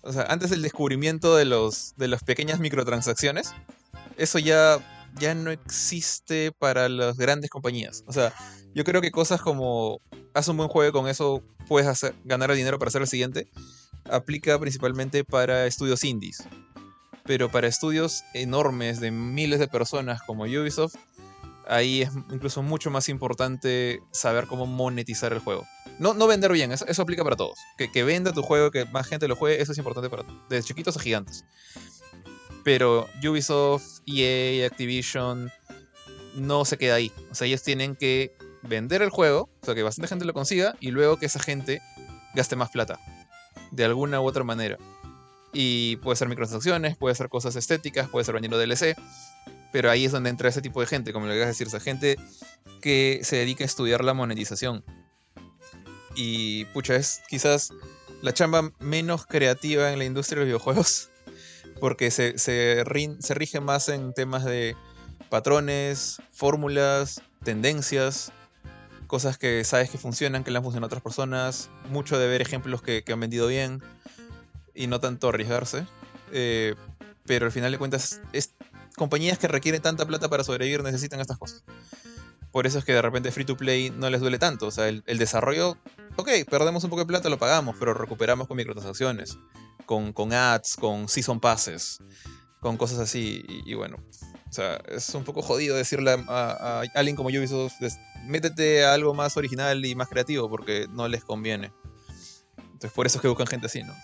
O sea, antes del descubrimiento de, los, de las pequeñas microtransacciones, eso ya, ya no existe para las grandes compañías. O sea, yo creo que cosas como haz un buen juego con eso puedes hacer, ganar dinero para hacer el siguiente, aplica principalmente para estudios indies. Pero para estudios enormes de miles de personas como Ubisoft, ahí es incluso mucho más importante saber cómo monetizar el juego. No, no vender bien, eso, aplica para todos. Que, que, venda tu juego, que más gente lo juegue, eso es importante para desde chiquitos a gigantes. Pero Ubisoft, EA, Activision, no se queda ahí. O sea, ellos tienen que vender el juego, o sea, que bastante gente lo consiga, y luego que esa gente gaste más plata. De alguna u otra manera. Y puede ser microtransacciones, puede ser cosas estéticas, puede ser vendiendo DLC. Pero ahí es donde entra ese tipo de gente, como le voy a decir, esa gente que se dedica a estudiar la monetización. Y pucha, es quizás la chamba menos creativa en la industria de los videojuegos, porque se, se, rige más en temas de patrones, fórmulas, tendencias, cosas que sabes que funcionan, que le han funcionado a otras personas, mucho de ver ejemplos que, han vendido bien y no tanto arriesgarse. Eh, pero al final de cuentas es, compañías que requieren tanta plata para sobrevivir necesitan estas cosas. Por eso es que de repente free to play no les duele tanto. O sea, el, desarrollo, ok, perdemos un poco de plata, lo pagamos, pero recuperamos con microtransacciones, con, con ads, con season passes, con cosas así. Y, bueno, o sea, es un poco jodido decirle a, a alguien como Ubisoft, métete a algo más original y más creativo, porque no les conviene. Entonces, por eso es que buscan gente así, ¿no?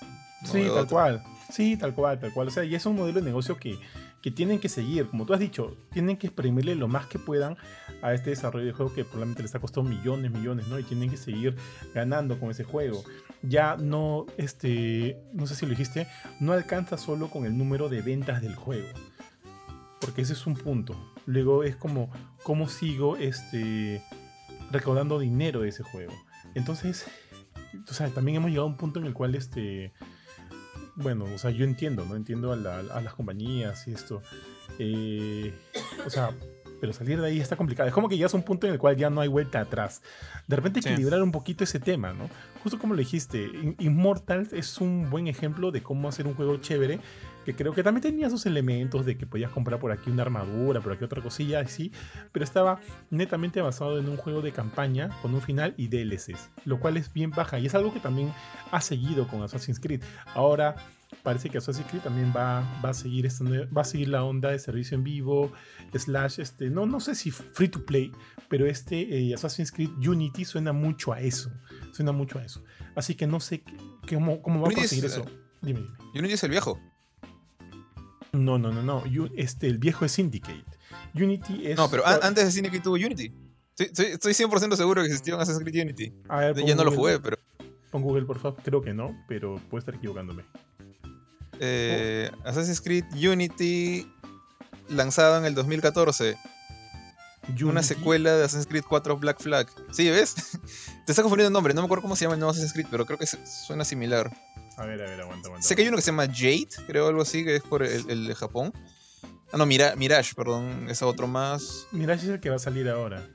sí, tal cual. Sí, tal cual, tal cual. O sea, y es un modelo de negocio que que tienen que seguir, como tú has dicho, tienen que exprimirle lo más que puedan a este desarrollo de juego que probablemente les ha costado millones, millones, ¿no? Y tienen que seguir ganando con ese juego. Ya no, este, no sé si lo dijiste, no alcanza solo con el número de ventas del juego. Porque ese es un punto. Luego es como, ¿cómo sigo este, recaudando dinero de ese juego? Entonces, o sea, también hemos llegado a un punto en el cual este, bueno, o sea, yo entiendo, ¿no? Entiendo a, las compañías y esto. Eh, o sea, pero salir de ahí está complicado. Es como que ya es un punto en el cual ya no hay vuelta atrás. De repente equilibrar un poquito ese tema, ¿no? Justo como le dijiste, Immortal es un buen ejemplo de cómo hacer un juego chévere que creo que también tenía sus elementos de que podías comprar por aquí una armadura, por aquí otra cosilla, así, pero estaba netamente basado en un juego de campaña con un final y DLCs, lo cual es bien baja y es algo que también ha seguido con Assassin's Creed. Ahora parece que Assassin's Creed también va, va a seguir va a seguir la onda de servicio en vivo, slash, este, no, no sé si free to play, pero este eh, Assassin's Creed Unity suena mucho a eso, suena mucho a eso. Así que no sé cómo, cómo va a conseguir eso. Eh, dime, dime. Unity es el viejo. No, no, no, no. Este, el viejo es Syndicate. Unity es. No, pero antes de Syndicate tuvo Unity. Estoy, 100% seguro que existió un Assassin's Creed Unity. ya no lo jugué, pero. Pon Google, por favor. Creo que no, pero puedo estar equivocándome. Eh, Assassin's Creed Unity lanzado en el 2014. Una secuela de Assassin's Creed 4 Black Flag. Sí, ¿ves? Te está confundiendo el nombre. No me acuerdo cómo se llama el nuevo Assassin's Creed, pero creo que suena similar. A ver, a ver, aguanta, aguanta. Sé que hay uno que se llama Jade, creo algo así, que es por el, de Japón. Ah, no, Mirage, perdón, es otro más. Mirage es el que va a salir ahora.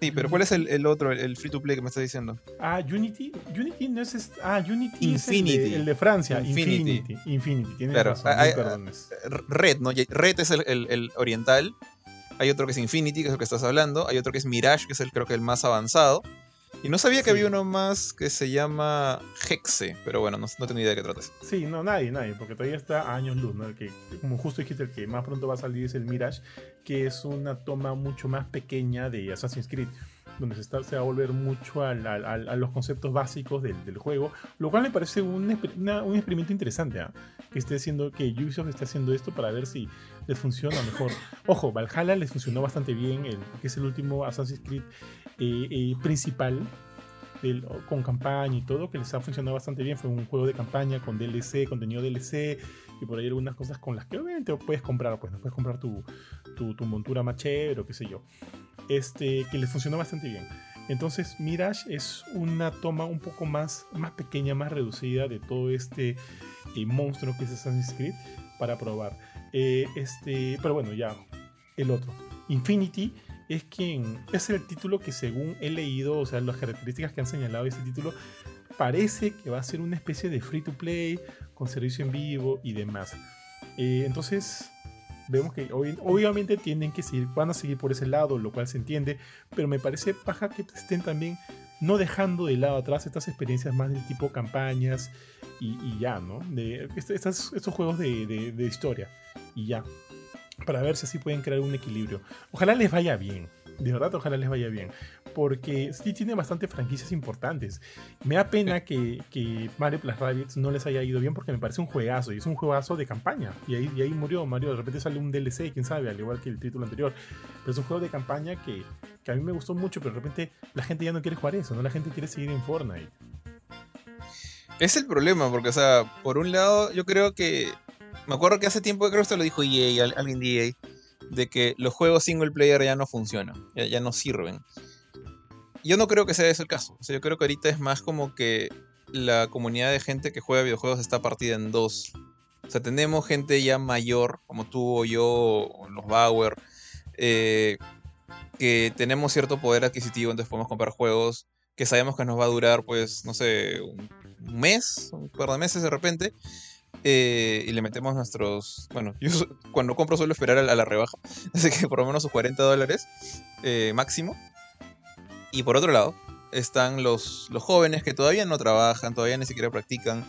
Sí, pero ¿cuál es el, otro, el, free to play que me estás diciendo? Ah, Unity. Unity no es. Ah, Unity Infinity. es el de, Francia. Infinity. Infinity. Tienes razón. Red, ¿no? Red es el, oriental. Hay otro que es Infinity, que es el que estás hablando. Hay otro que es Mirage, que es el creo que el más avanzado. Y no sabía que había uno más que se llama Hexe, pero bueno, no, no tengo idea de qué tratas. Sí, no, nadie, nadie, porque todavía está a años luz, ¿no? El que, como justo dijiste, el que más pronto va a salir es el Mirage, que es una toma mucho más pequeña de Assassin's Creed donde se, está, se va a volver mucho a, los conceptos básicos del, juego, lo cual me parece un, un experimento interesante, ¿ah? que esté haciendo, que Ubisoft esté haciendo esto para ver si les funciona mejor. Ojo, Valhalla les funcionó bastante bien, el, que es el último Assassin's Creed eh, eh, principal con campaña y todo, que les ha funcionado bastante bien. Fue un juego de campaña con DLC, contenido DLC y por ahí algunas cosas con las que obviamente puedes comprar, pues no puedes comprar tu, tu, montura más chévere o qué sé yo. Este, que les funcionó bastante bien. Entonces Mirage es una toma un poco más, más pequeña, más reducida de todo este eh, monstruo que es Assassin's Creed para probar. Este, pero bueno, ya el otro. Infinity es quien es el título que según he leído, o sea, las características que han señalado ese título, parece que va a ser una especie de free to play con servicio en vivo y demás. Eh, entonces, vemos que obviamente tienen que seguir, van a seguir por ese lado, lo cual se entiende, pero me parece paja que estén también no dejando de lado atrás estas experiencias más del tipo campañas y, ya, ¿no? De estos, juegos de historia y ya para ver si así pueden crear un equilibrio. Ojalá les vaya bien, de verdad, ojalá les vaya bien, porque sí tiene bastantes franquicias importantes. Me da pena que, que, Mario Plus Rabbids no les haya ido bien porque me parece un juegazo y es un juegazo de campaña. Y ahí, y ahí murió Mario, de repente sale un DLC, quién sabe, al igual que el título anterior. Pero es un juego de campaña que, que a mí me gustó mucho, pero de repente la gente ya no quiere jugar eso, ¿no? La gente quiere seguir en Fortnite. Es el problema, porque, o sea, por un lado, yo creo que me acuerdo que hace tiempo, creo que esto lo dijo EA, alguien de EA, de que los juegos single player ya no funcionan, ya, no sirven. Yo no creo que sea ese el caso. O sea, yo creo que ahorita es más como que la comunidad de gente que juega videojuegos está partida en dos. O sea, tenemos gente ya mayor, como tú o yo, o los Bauer, eh, que tenemos cierto poder adquisitivo, entonces podemos comprar juegos que sabemos que nos va a durar, pues, no sé, un mes, un par de meses de repente. Eh, y le metemos nuestros. Bueno, yo cuando compro suelo esperar a la, rebaja. Así que por lo menos sus 40 dólares eh, máximo. Y por otro lado, están los, los jóvenes que todavía no trabajan, todavía ni siquiera practican.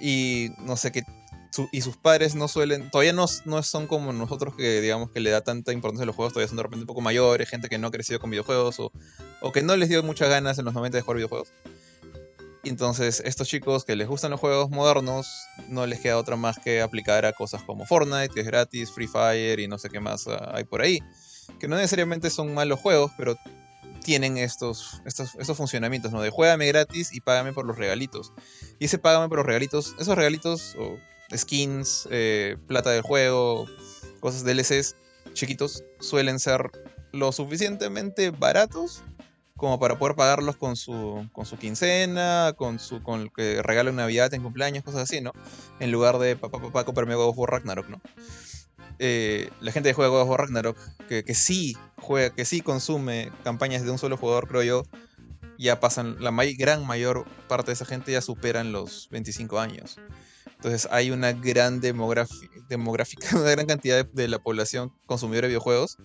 Y no sé qué. y sus padres no suelen. Todavía no, no son como nosotros que, digamos, que le da tanta importancia a los juegos. Todavía son de repente un poco mayores, gente que no ha crecido con videojuegos o, o que no les dio muchas ganas en los 90 de jugar videojuegos. Entonces, estos chicos que les gustan los juegos modernos, no les queda otra más que aplicar a cosas como Fortnite, que es gratis, Free Fire y no sé qué más ah, hay por ahí. Que no necesariamente son malos juegos, pero tienen estos, estos, estos funcionamientos, ¿no? De juégame gratis y págame por los regalitos. Y ese págame por los regalitos, esos regalitos, o skins, eh, plata del juego, cosas DLCs chiquitos, suelen ser lo suficientemente baratos como para poder pagarlos con su, con su quincena, con su con que regalo en Navidad, en cumpleaños, cosas así, ¿no? En lugar de papá, papá, comprarme God of War Ragnarok, ¿no? Eh, la gente que juega God of War Ragnarok, que, que, sí juega, que sí consume campañas de un solo jugador, creo yo, ya pasan, la gran mayor parte de esa gente ya superan los 25 años. Entonces hay una gran demográfica, una gran cantidad de, de la población consumidora de videojuegos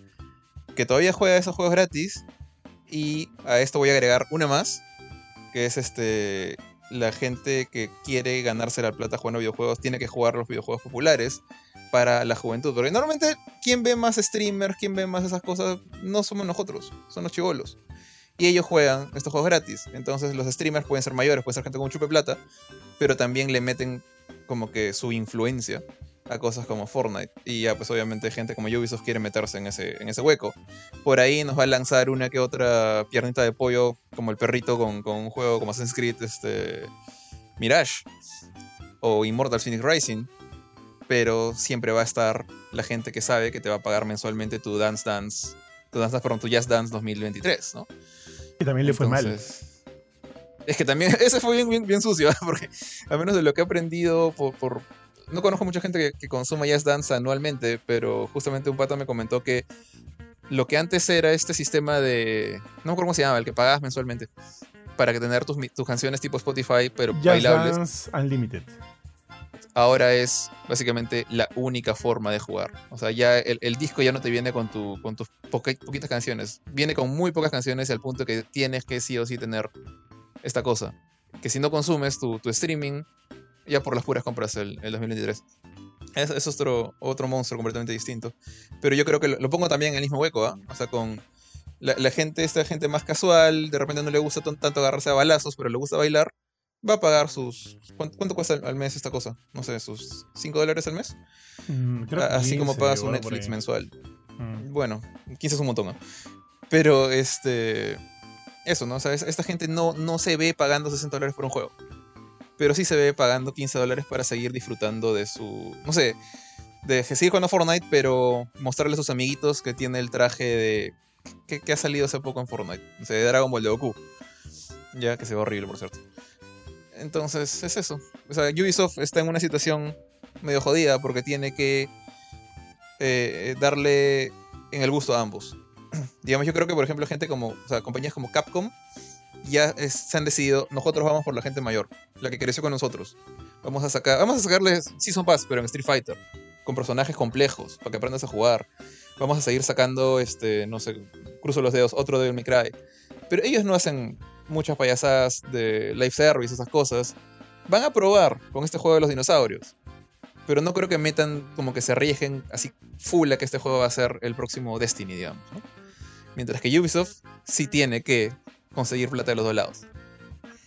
que todavía juega esos juegos gratis y a esto voy a agregar una más, que es este la gente que quiere ganarse la plata jugando videojuegos tiene que jugar los videojuegos populares para la juventud. Porque normalmente, quien ve más streamers, quien ve más esas cosas, no somos nosotros, son los chivolos. Y ellos juegan estos juegos gratis. Entonces los streamers pueden ser mayores, pueden ser gente con un chupe plata, pero también le meten como que su influencia a cosas como Fortnite. Y ya, pues obviamente gente como Ubisoft quiere meterse en ese, en ese hueco. Por ahí nos va a lanzar una que otra piernita de pollo, como el perrito con, un juego como Assassin's Creed este, Mirage o Immortal Phoenix Rising. Pero siempre va a estar la gente que sabe que te va a pagar mensualmente tu Dance Dance, tu Dance Dance, perdón, tu Jazz Dance 2023, ¿no? Y también le fue mal. Es que también, ese fue bien, bien, bien sucio, porque a menos de lo que he aprendido por, por, no conozco mucha gente que, que consuma Jazz Dance anualmente, pero justamente un pata me comentó que lo que antes era este sistema de. No me acuerdo cómo se llama, el que pagabas mensualmente. Para que tener tus, tus canciones tipo Spotify, pero bailables. Dance Unlimited. Ahora es básicamente la única forma de jugar. O sea, ya el, el disco ya no te viene con, tu, con tus poquitas canciones. Viene con muy pocas canciones al punto que tienes que sí o sí tener esta cosa. Que si no consumes tu, tu streaming, ya por las puras compras el, el 2023. Es, es otro, otro monstruo completamente distinto. Pero yo creo que lo, lo pongo también en el mismo hueco, ¿ah? O sea, con la, la gente, esta gente más casual, de repente no le gusta tanto agarrarse a balazos, pero le gusta bailar, va a pagar sus... ¿Cuánto, cuánto cuesta al, al mes esta cosa? No sé, sus 5 dólares al mes. Mm, creo A- que Así como 15 pagas un Netflix mensual. Mm. Bueno, 15 es un montón, ¿no? Pero este. Eso, ¿no? O sea, es- esta gente no, no se ve pagando 60 dólares por un juego. Pero sí se ve pagando 15 dólares para seguir disfrutando de su. No sé. De seguir jugando Fortnite, pero mostrarle a sus amiguitos que tiene el traje de. que, ha salido hace poco en Fortnite. O sea, de Dragon Ball de. Ya que se ve horrible, por cierto. Entonces, es eso. O sea, Ubisoft está en una situación medio jodida porque tiene que eh, darle en el gusto a ambos. Digamos, yo creo que, por ejemplo, gente como, o sea, compañías como Capcom ya se han decidido, nosotros vamos por la gente mayor, la que creció con nosotros. Vamos a sacar, vamos a sacarles Season Pass, pero en Street Fighter, con personajes complejos, para que aprendas a jugar. Vamos a seguir sacando, este, no sé, cruzo los dedos, otro Devil May Cry. Pero ellos no hacen muchas payasadas de live service, esas cosas. Van a probar con este juego de los dinosaurios. Pero no creo que metan como que se arriesguen así full a que este juego va a ser el próximo Destiny, digamos. Mientras que Ubisoft sí tiene que conseguir plata de los dos lados.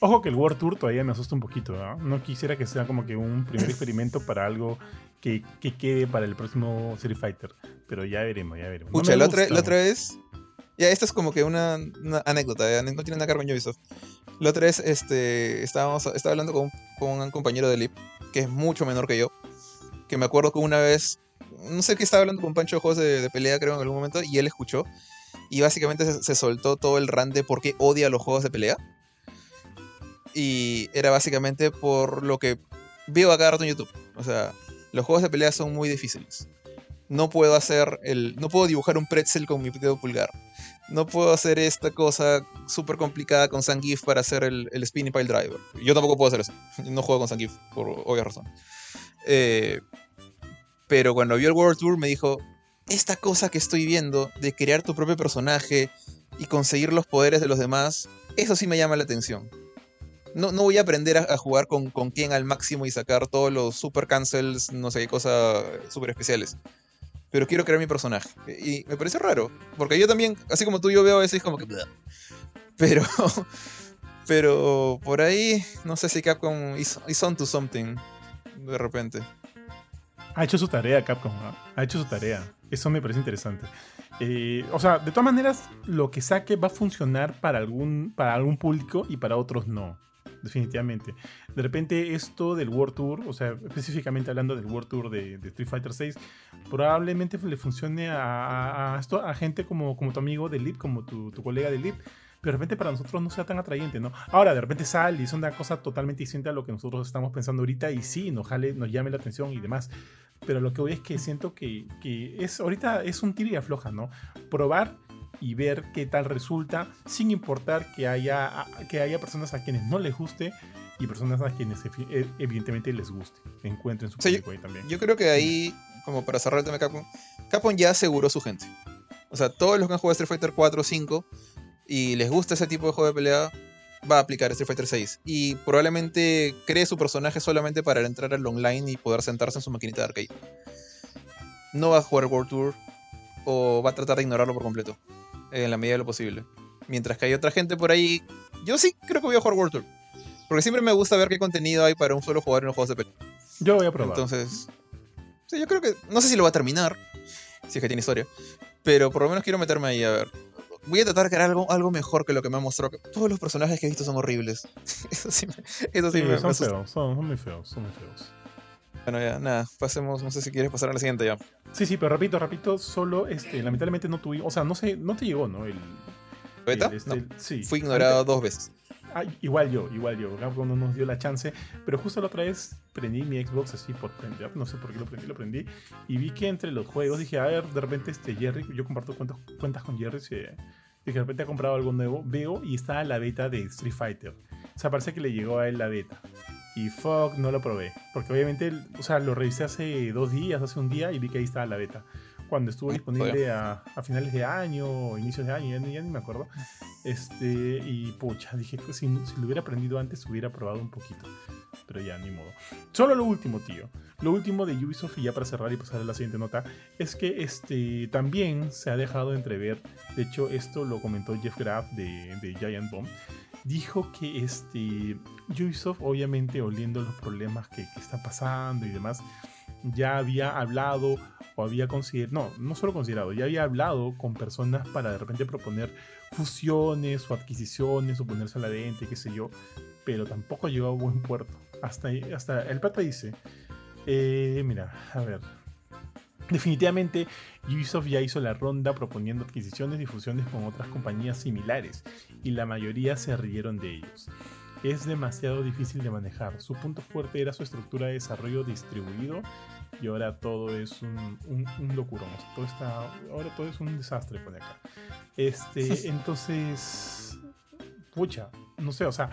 Ojo que el World Tour todavía me asusta un poquito, ¿no? No quisiera que sea como que un primer experimento para algo que, que quede para el próximo Street Fighter. Pero ya veremos, ya veremos. No Pucha, me la, otra, la otra vez. Ya, esta es como que una, una anécdota, ya, no tiene nada que ver con Ubisoft. La otra vez este, estábamos, estaba hablando con, con un compañero de LIP, que es mucho menor que yo. Que me acuerdo que una vez, no sé qué estaba hablando con Pancho de juegos de, de pelea, creo, en algún momento, y él escuchó. Y básicamente se, soltó todo el rant de por qué odia los juegos de pelea. Y era básicamente por lo que veo a cada rato en YouTube. O sea, los juegos de pelea son muy difíciles. No puedo hacer el. No puedo dibujar un pretzel con mi dedo pulgar. No puedo hacer esta cosa súper complicada con Zangief para hacer el, el spinning pile driver. Yo tampoco puedo hacer eso. No juego con Zangief, por obvia razón. Eh, pero cuando vio el World Tour me dijo: Esta cosa que estoy viendo de crear tu propio personaje y conseguir los poderes de los demás, eso sí me llama la atención. No, no voy a aprender a, jugar con, con al máximo y sacar todos los super cancels, no sé qué cosa super especiales pero quiero crear mi personaje. Y me parece raro, porque yo también, así como tú, yo veo a veces como que... Pero, pero por ahí, no sé si Capcom is, on to something, de repente. Ha hecho su tarea Capcom, ha hecho su tarea. Eso me parece interesante. Eh, o sea, de todas maneras, lo que saque va a funcionar para algún, para algún público y para otros no. Definitivamente. De repente, esto del World Tour, o sea, específicamente hablando del World Tour de, Street Fighter VI, probablemente le funcione a, a- gente como, como tu amigo de Leap, como tu, colega de. Pero de repente para nosotros no sea tan atrayente, ¿no? Ahora, de repente sale y es una cosa totalmente distinta a lo que nosotros estamos pensando ahorita y sí, nos, jale, nos llame la atención y demás. Pero lo que voy es que siento que, que es ahorita es un tiro y afloja, ¿no? Probar y ver qué tal resulta, sin importar que haya, que haya personas a quienes no les guste y personas a quienes e- evidentemente les guste. Encuentren su O sea, público ahí también. Yo creo que ahí, como para cerrar el tema de Capcom, Capcom ya aseguró su gente. O sea, todos los que han jugado Street Fighter 4 o 5 y les gusta ese tipo de juego de pelea, va a aplicar Street Fighter 6. Y probablemente cree su personaje solamente para entrar al online y poder sentarse en su maquinita de arcade. No va a jugar World Tour o va a tratar de ignorarlo por completo, en la medida de lo posible. Mientras que hay otra gente por ahí, yo sí creo que voy a jugar World Tour. Porque siempre me gusta ver qué contenido hay para un solo jugador en los juegos de pelea. Yo voy a probar. Entonces, sí, yo creo que. No sé si lo va a terminar, si es que tiene historia. Pero por lo menos quiero meterme ahí a ver. Voy a tratar de crear algo, algo mejor que lo que me ha mostrado. Todos los personajes que he visto son horribles. Eso sí me, eso sí Sí, me, son feos, son, son muy feos, son muy feos. Bueno, ya, nada. Pasemos. No sé si quieres pasar a la siguiente ya. Sí, sí, pero repito, repito, solo, este, lamentablemente no tuvimos, o sea, no sé, no te llegó, ¿no? El, ¿Beta? el, este, No. sí. Fui ignorado dos veces. Ah, igual yo, igual yo. Capcom no nos dio la chance. Pero justo la otra vez prendí mi Xbox así por prender. No sé por qué lo prendí, lo prendí. Y vi que entre los juegos dije, a ver, de repente este Jerry, yo comparto cuentas, cuentas con Jerry. Si, de repente ha comprado algo nuevo. Veo y está la beta de Street Fighter. O sea, parece que le llegó a él la beta. Y fuck, no lo probé. Porque obviamente, o sea, lo revisé hace dos días, hace un día y vi que ahí estaba la beta cuando estuvo disponible a, finales de año o inicios de año, ya, ni me acuerdo. Este, y pucha, dije que si, si, lo hubiera aprendido antes hubiera probado un poquito. Pero ya, ni modo. Solo lo último, tío. Lo último de Ubisoft, y ya para cerrar y pasar a la siguiente nota, es que este, también se ha dejado entrever, de hecho esto lo comentó Jeff Graff de, de Giant Bomb, dijo que este, Ubisoft, obviamente oliendo los problemas que, que están pasando y demás, ya había hablado o había considerado, no, no solo considerado, ya había hablado con personas para de repente proponer fusiones o adquisiciones o ponerse a la venta, qué sé yo, pero tampoco llegó a buen puerto. Hasta, hasta el pata dice, eh, mira, a ver, Definitivamente, Ubisoft ya hizo la ronda proponiendo adquisiciones y fusiones con otras compañías similares, y la mayoría se rieron de ellos. Es demasiado difícil de manejar. Su punto fuerte era su estructura de desarrollo distribuido y ahora todo es un, un, locurón. Todo está, ahora todo es un desastre por acá. Este, entonces, pucha, no sé, o sea,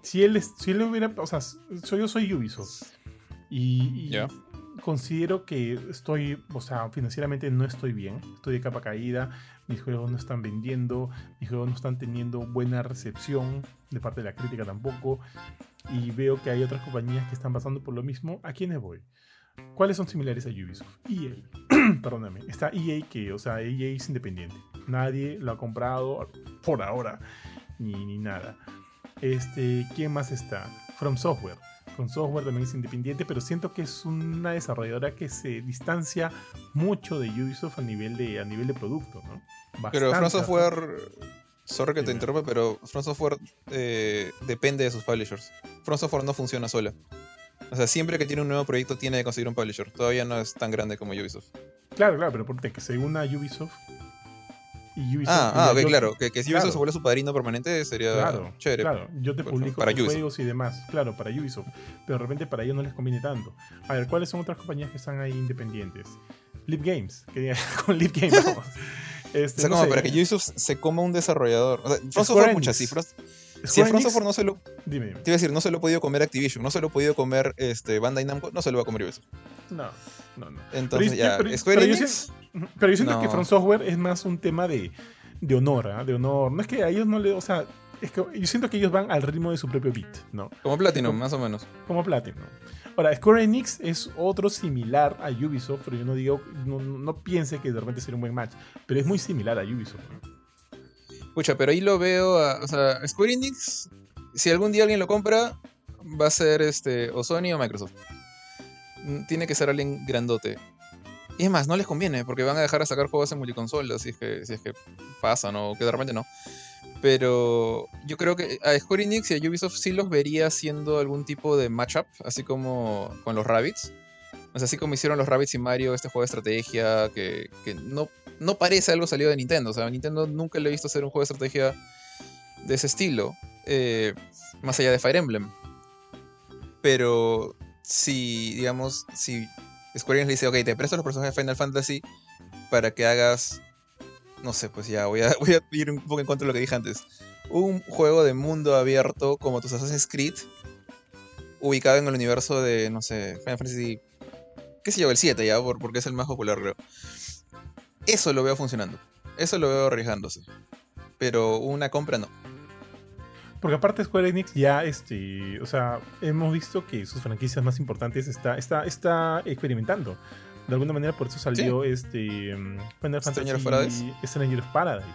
si él, si él hubiera, o sea, soy, yo soy Ubisoft y, considero que estoy, o sea, financieramente no estoy bien, estoy de capa caída, mis juegos no están vendiendo, mis juegos no están teniendo buena recepción de parte de la crítica tampoco, y veo que hay otras compañías que están pasando por lo mismo, ¿a quiénes voy? ¿Cuáles son similares a Ubisoft? EA. Perdóname. Está EA que, o sea, EA es independiente. Nadie lo ha comprado por ahora. Ni, ni nada. Este, ¿quién más está? From Software. From Software también es independiente, pero siento que es una desarrolladora que se distancia mucho de Ubisoft a nivel de, a nivel de producto, ¿no? Pero From Software, sorry que te interrumpa, pero From Software eh, depende de sus publishers. From Software no funciona sola. O sea, siempre que tiene un nuevo proyecto tiene que conseguir un publisher. Todavía no es tan grande como Ubisoft. Claro, claro, pero porque que se una Ubisoft. Y Ubisoft ah, ah ok, claro. Que, si Ubisoft se vuelve su padrino permanente sería claro, chévere. Claro, yo te publico para juegos y demás. Claro, para Ubisoft. Pero de repente para ellos no les conviene tanto. A ver, ¿cuáles son otras compañías que están ahí independientes? Lip Games. Que con Lip Games vamos. Este, o sea, como para que Ubisoft se coma un desarrollador. O sea, muchas cifras. Si a From no se lo. Dime, Te iba a decir, no se lo ha podido comer Activision, no se lo ha podido comer este, Bandai Namco, no se lo va a comer Ubisoft. No, no, no. Entonces ya, pero, yo siento, pero yo siento que From Software es más un tema de, de honor, ¿eh? de honor. No es que a ellos no le. O sea, es que yo siento que ellos van al ritmo de su propio beat, ¿no? Como Platinum, más o menos. Como Platinum. Ahora, Square Enix es otro similar a Ubisoft, pero yo no digo, no, piense que de repente sería un buen match, pero es muy similar a Ubisoft. Pucha, pero ahí lo veo, o sea, Square Enix, si algún día alguien lo compra, va a ser este, o Sony o Microsoft. Mm, tiene que ser alguien grandote. Y es más, no les conviene, porque van a dejar de sacar juegos en multiconsola, si es que, si es que pasa, ¿no? Que de repente no. Pero yo creo que a Square Enix y a Ubisoft sí los vería haciendo algún tipo de matchup, así como con los Rabbits. O sea, así como hicieron los Rabbits y Mario, este juego de estrategia que, que no no parece algo salido de Nintendo. O sea, Nintendo nunca le he visto hacer un juego de estrategia de ese estilo. Eh, más allá de Fire Emblem. Pero si, digamos, si Square Enix le dice, ok, te presto los personajes de Final Fantasy para que hagas. No sé, pues ya voy a, voy a ir un poco en contra de lo que dije antes. Un juego de mundo abierto como tus Assassin's Creed, ubicado en el universo de, no sé, Final Fantasy. ¿Qué sé yo? El 7 ya, porque es el más popular, creo. Eso lo veo funcionando. Eso lo veo arriesgándose. Pero una compra no. Porque aparte Square Enix ya, este, o sea, hemos visto que sus franquicias más importantes está, está, está experimentando. De alguna manera por eso salió este mm, Final Fantasy of Paradise. Stranger of Paradise.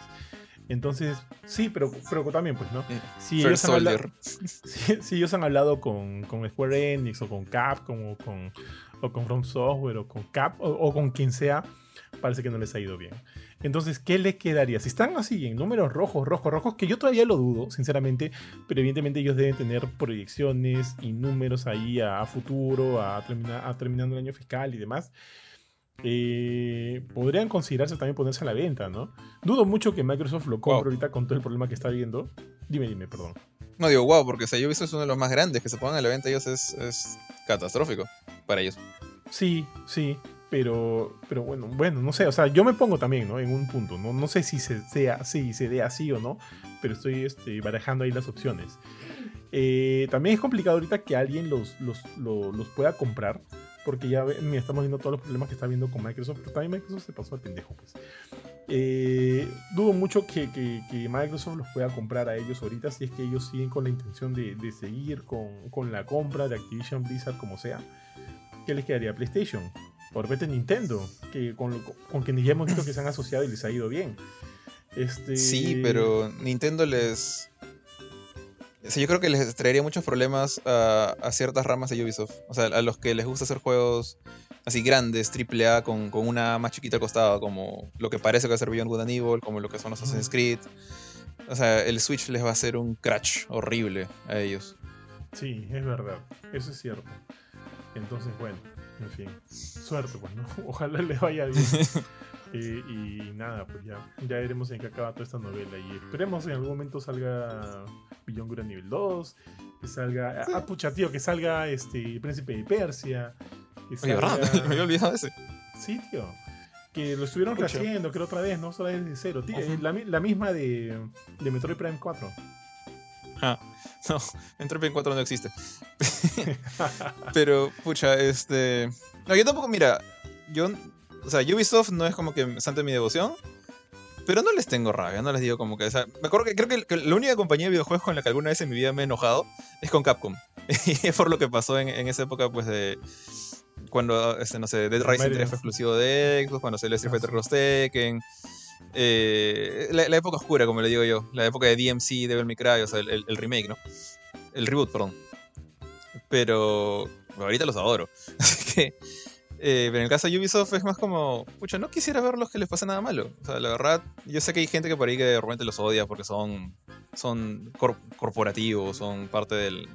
Entonces, sí, pero, pero también, pues, ¿no? Si ellos, han hablado, si, ellos, han hablado, con, con, Square Enix o con Capcom o con, o con From Software o con Cap o con quien sea, parece que no les ha ido bien. Entonces, ¿qué les quedaría? Si están así en números rojos, rojos, rojos, que yo todavía lo dudo, sinceramente, pero evidentemente ellos deben tener proyecciones y números ahí a, futuro, a, terminar, terminando el año fiscal y demás. Eh, podrían considerarse también ponerse a la venta, ¿no? Dudo mucho que Microsoft lo compre ahorita con todo el problema que está viendo. Dime, dime, perdón. No digo wow, porque o Ubisoft es uno de los más grandes que se pongan a la venta ellos es, es catastrófico para ellos. Sí, sí, pero, pero bueno, bueno, no sé, o sea, yo me pongo también, ¿no? En un punto, no, no sé si se sea, si se dé así o no, pero estoy este, barajando ahí las opciones. Eh, también es complicado ahorita que alguien los, los, los, pueda comprar, porque ya estamos viendo todos los problemas que está viendo con Microsoft, pero también Microsoft se pasó al pendejo, pues. Eh, dudo mucho que, Microsoft los pueda comprar a ellos ahorita, si es que ellos siguen con la intención de, seguir con, con, la compra de Activision Blizzard como sea. ¿Qué les quedaría PlayStation? Por vete Nintendo, que con, con quienes ya hemos visto que se han asociado y les ha ido bien. Este... Sí, pero Nintendo les... yo creo que les traería muchos problemas a, ciertas ramas de Ubisoft. O sea, a los que les gusta hacer juegos así grandes, AAA, con, con una más chiquita al costado, como lo que parece que va a ser Beyond Good and Evil, como lo que son los Assassin's Creed. O sea, el Switch les va a hacer un crash horrible a ellos. Sí, es verdad. Eso es cierto. Entonces, bueno. En fin, suerte, pues, ¿no? Ojalá le vaya bien. y nada, pues ya, ya veremos en qué acaba toda esta novela. Y esperemos en algún momento salga Billón Gura nivel 2, que salga. Ah, pucha, tío, que salga este Príncipe de Persia. Que salga... me había olvidado ese. Sí, tío. Que lo estuvieron rehaciendo, creo otra vez, ¿no? Solo desde cero. Tío, la, la, misma de, de Metroid Prime 4. Ah. No, Entropy 4 no existe. Pero, pucha, este. No, yo tampoco, mira, yo. O sea, Ubisoft no es como que sante mi devoción. Pero no les tengo rabia, no les digo como que. O sea, me acuerdo que creo que, la única compañía de videojuegos con la que alguna vez en mi vida me he enojado es con Capcom. y es por lo que pasó en, en esa época, pues de cuando, este, no sé, Dead Rising 3 fue exclusivo de Xbox, cuando salió Street Fighter Cross Tekken, eh, la, época oscura, como le digo yo, la época de DMC, Devil May Cry, o sea, el, remake, ¿no? El reboot, perdón. Pero ahorita los adoro. Así que, eh, pero en el caso de Ubisoft es más como, pucha, no quisiera verlos que les pase nada malo. O sea, la verdad, yo sé que hay gente que por ahí que de repente los odia porque son, son corporativos, son parte del,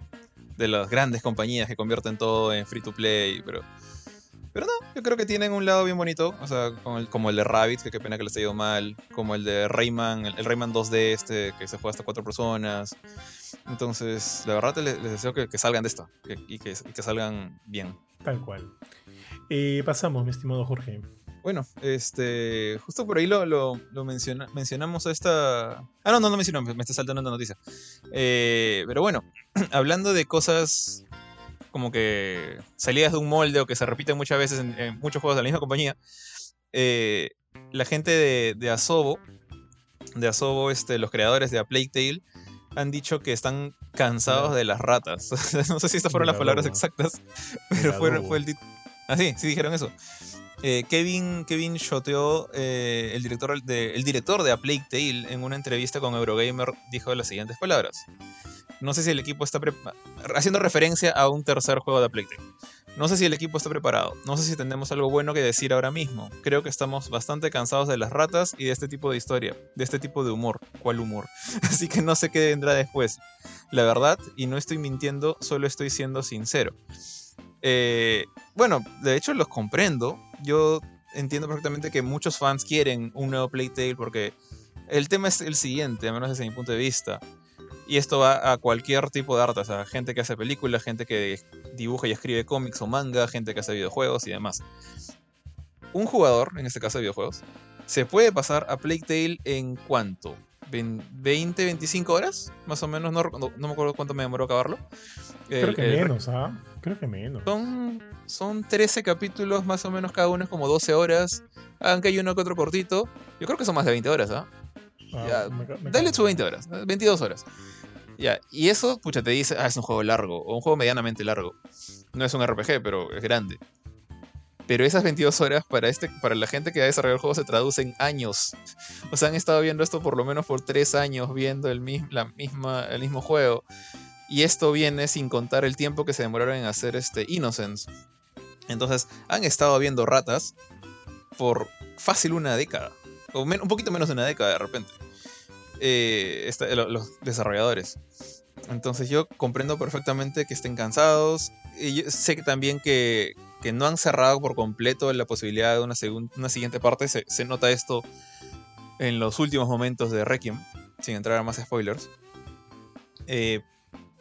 de las grandes compañías que convierten todo en free to play, pero pero no, yo creo que tienen un lado bien bonito, o sea, como el, de Rabbit, que qué pena que les haya ido mal, como el de Rayman, el, Rayman 2D este, que se juega hasta cuatro personas. Entonces, la verdad les, deseo que, salgan de esto y, que, salgan bien. Tal cual. Eh, pasamos, mi estimado Jorge. Bueno, este, justo por ahí lo, lo, mencionamos a esta... Ah, no, no, no mencionamos, me está saltando una noticia. Eh, pero bueno, hablando de cosas como que salidas de un molde o que se repiten muchas veces en, muchos juegos de la misma compañía, eh, la gente de, de, Asobo, de Asobo, este, los creadores de A Plague Tale, han dicho que están cansados de las ratas. no sé si estas fueron las palabras exactas, pero fue, fue el Ah, sí, sí dijeron eso. Eh, Kevin, Kevin Shoteó, eh, el, director de, el director de A Plague Tale, en una entrevista con Eurogamer, dijo las siguientes palabras. No sé si el equipo está haciendo referencia a un tercer juego de Playtime. No sé si el equipo está preparado. No sé si tenemos algo bueno que decir ahora mismo. Creo que estamos bastante cansados de las ratas y de este tipo de historia, de este tipo de humor. ¿Cuál humor? Así que no sé qué vendrá después. La verdad, y no estoy mintiendo, solo estoy siendo sincero. Eh, bueno, de hecho los comprendo. Yo entiendo perfectamente que muchos fans quieren un nuevo Playtale porque el tema es el siguiente, al menos desde mi punto de vista. Y esto va a cualquier tipo de arte, o sea, gente que hace películas, gente que dibuja y escribe cómics o manga, gente que hace videojuegos y demás. Un jugador, en este caso de videojuegos, se puede pasar a Plague Tale en cuánto? ¿20, 25 horas? Más o menos, no, no, me acuerdo cuánto me demoró acabarlo. Creo que menos, ¿ah? Creo que menos. Son, son 13 capítulos, más o menos cada uno es como 12 horas. Aunque hay uno que otro cortito. Yo creo que son más de 20 horas, ¿ah? Ah dale su 20 horas, 22 horas. Ya, y eso, pucha, te dice, ah, es un juego largo, o un juego medianamente largo. No es un RPG, pero es grande. Pero esas 22 horas para, este, para la gente que ha desarrollado el juego se traducen años. O sea, han estado viendo esto por lo menos por 3 años, viendo el, la misma, el mismo juego. Y esto viene sin contar el tiempo que se demoraron en hacer este Innocence. Entonces, han estado viendo ratas por fácil una década. O un poquito menos de una década de repente. Eh, los desarrolladores. Entonces yo comprendo perfectamente que estén cansados. Y sé que también que, que, no han cerrado por completo la posibilidad de una, una siguiente parte. Se, nota esto en los últimos momentos de Requiem, sin entrar a más spoilers. Eh,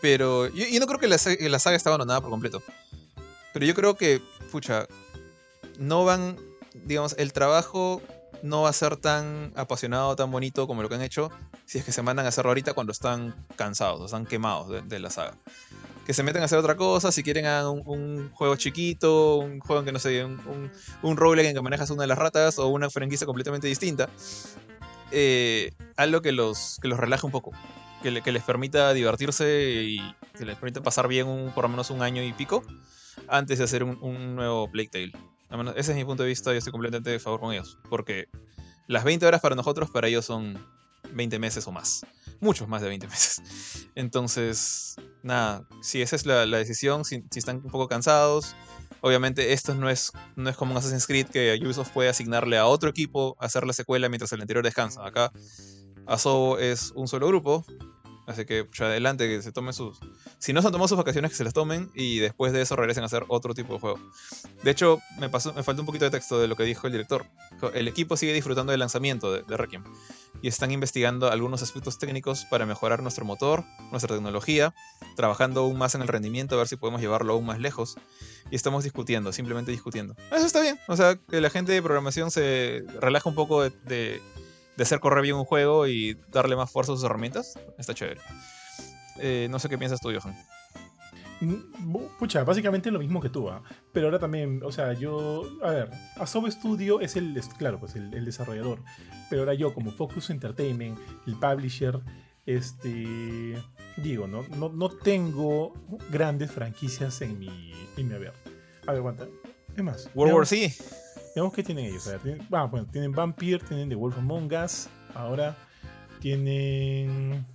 Pero yo, no creo que la, la saga esté abandonada por completo. Pero yo creo que, pucha, no van, digamos, el trabajo no va a ser tan apasionado, tan bonito como lo que han hecho si es que se mandan a hacerlo ahorita cuando están cansados, o están quemados de, la saga. Que se meten a hacer otra cosa, si quieren hagan un, juego chiquito, un juego en que no sé, un, un, un en que manejas una de las ratas o una franquicia completamente distinta. Eh, algo que los, que los relaje un poco, que, les permita divertirse y que les permita pasar bien un, por lo menos un año y pico antes de hacer un, nuevo Plague Tale. Ese es mi punto de vista, yo estoy completamente de favor con ellos. Porque las 20 horas para nosotros, para ellos son 20 meses o más. Muchos más de 20 meses. Entonces, nada, si esa es la, decisión, si, están un poco cansados, obviamente esto no es, no es como un Assassin's Creed que Ubisoft puede asignarle a otro equipo hacer la secuela mientras el anterior descansa. Acá, Asobo es un solo grupo, Así que pues, adelante, que se tomen sus. Si no se han tomado sus vacaciones, que se las tomen y después de eso regresen a hacer otro tipo de juego. De hecho, me, pasó, me un poquito de texto de lo que dijo el director. El equipo sigue disfrutando del lanzamiento de, Requiem y están investigando algunos aspectos técnicos para mejorar nuestro motor, nuestra tecnología, trabajando aún más en el rendimiento, a ver si podemos llevarlo aún más lejos. Y estamos discutiendo, simplemente discutiendo. Eso está bien. O sea, que la gente de programación se relaja un poco de hacer correr bien un juego y darle más fuerza a sus herramientas, está chévere. Eh, no sé qué piensas tú, Johan. Mm, pucha, básicamente lo mismo que tú, ¿ah? pero ahora también, o sea, yo, a ver, Asobo Studio es el, claro, pues el, desarrollador, pero ahora yo como Focus Entertainment, el publisher, este, digo, no, no, tengo grandes franquicias en mi, en mi haber. A ver, aguanta. Es más. World War C. Veamos qué tienen ellos. tienen, ah, bueno, tienen Vampire, tienen The Wolf Among Us. Ahora tienen.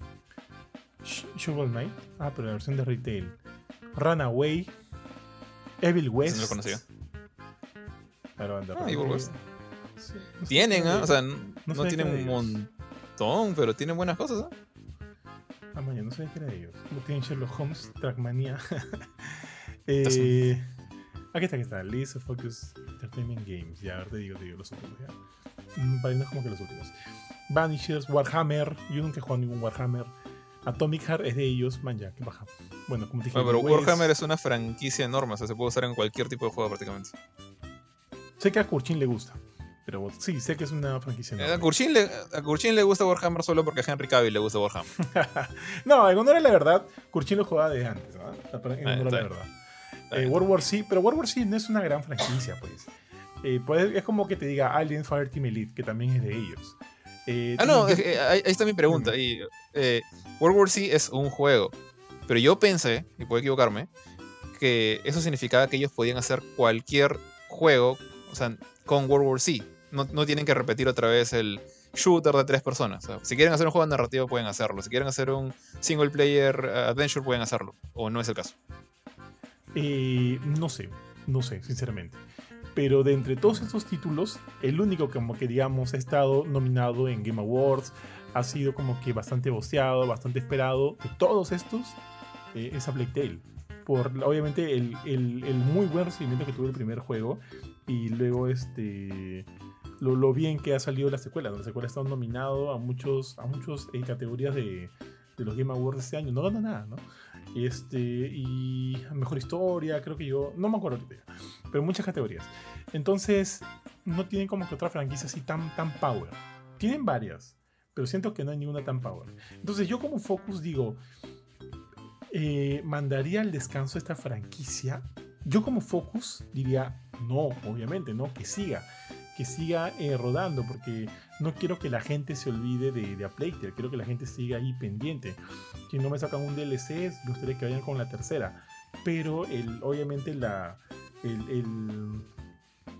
Shovel Knight. Ah, pero la versión de retail. Runaway. Evil West. No lo conocía. ah, Evil West. tienen, ¿ah? O sea, no, tienen un montón, pero tienen buenas cosas, ¿ah? Ah, mañana no sé qué era de ellos. No tienen Sherlock Holmes, Trackmania. eh, Aquí está, aquí está. List of Focus Entertainment Games. Ya, ahora te digo, te digo los últimos. Ya. Mm, como que los últimos. Vanishers, Warhammer. Yo nunca he jugado ningún Warhammer. Atomic Heart es de ellos. Man, ya, qué baja. Bueno, como te dije. No, pero Warhammer es una franquicia enorme. O sea, se puede usar en cualquier tipo de juego prácticamente. Sé que a Kurchin le gusta. Pero sí, sé que es una franquicia enorme. A Kurchin le, a le gusta Warhammer solo porque a Henry Cavill le gusta Warhammer. no, en honor a la verdad, Kurchin lo jugaba de antes. ¿no? En honor a la verdad. Eh, World War C, pero World War C no es una gran franquicia, pues. Eh, pues es como que te diga Alien Fire Team Elite, que también es de ellos. Eh, ah, no, ahí, está mi pregunta. Y, World War C es un juego, pero yo pensé, y puedo equivocarme, que eso significaba que ellos podían hacer cualquier juego, o sea, con World War C. No, no tienen que repetir otra vez el shooter de tres personas. si quieren hacer un juego narrativo, pueden hacerlo. Si quieren hacer un single player adventure, pueden hacerlo. O no es el caso. Eh, no sé, no sé, sinceramente. Pero de entre todos estos títulos, el único como que digamos ha estado nominado en Game Awards, ha sido como que bastante boceado, bastante esperado de todos estos, eh, es a Plague Tale. Por obviamente el, muy buen recibimiento que tuvo el primer juego y luego este lo, bien que ha salido la secuela. La secuela ha estado nominado a muchos a muchos eh, categorías de, de los Game Awards este año. No gana nada, ¿no? Este, y mejor historia, creo que yo, no me acuerdo, pero muchas categorías. Entonces, no tienen como que otra franquicia así tan, tan power. Tienen varias, pero siento que no hay ninguna tan power. Entonces, yo como Focus digo, eh, mandaría al descanso esta franquicia. Yo como Focus diría, no, obviamente, no, que siga que siga eh, rodando, porque no quiero que la gente se olvide de, de quiero que la gente siga ahí pendiente. Si no me sacan un DLC, me gustaría que vayan con la tercera. Pero el, obviamente la, el,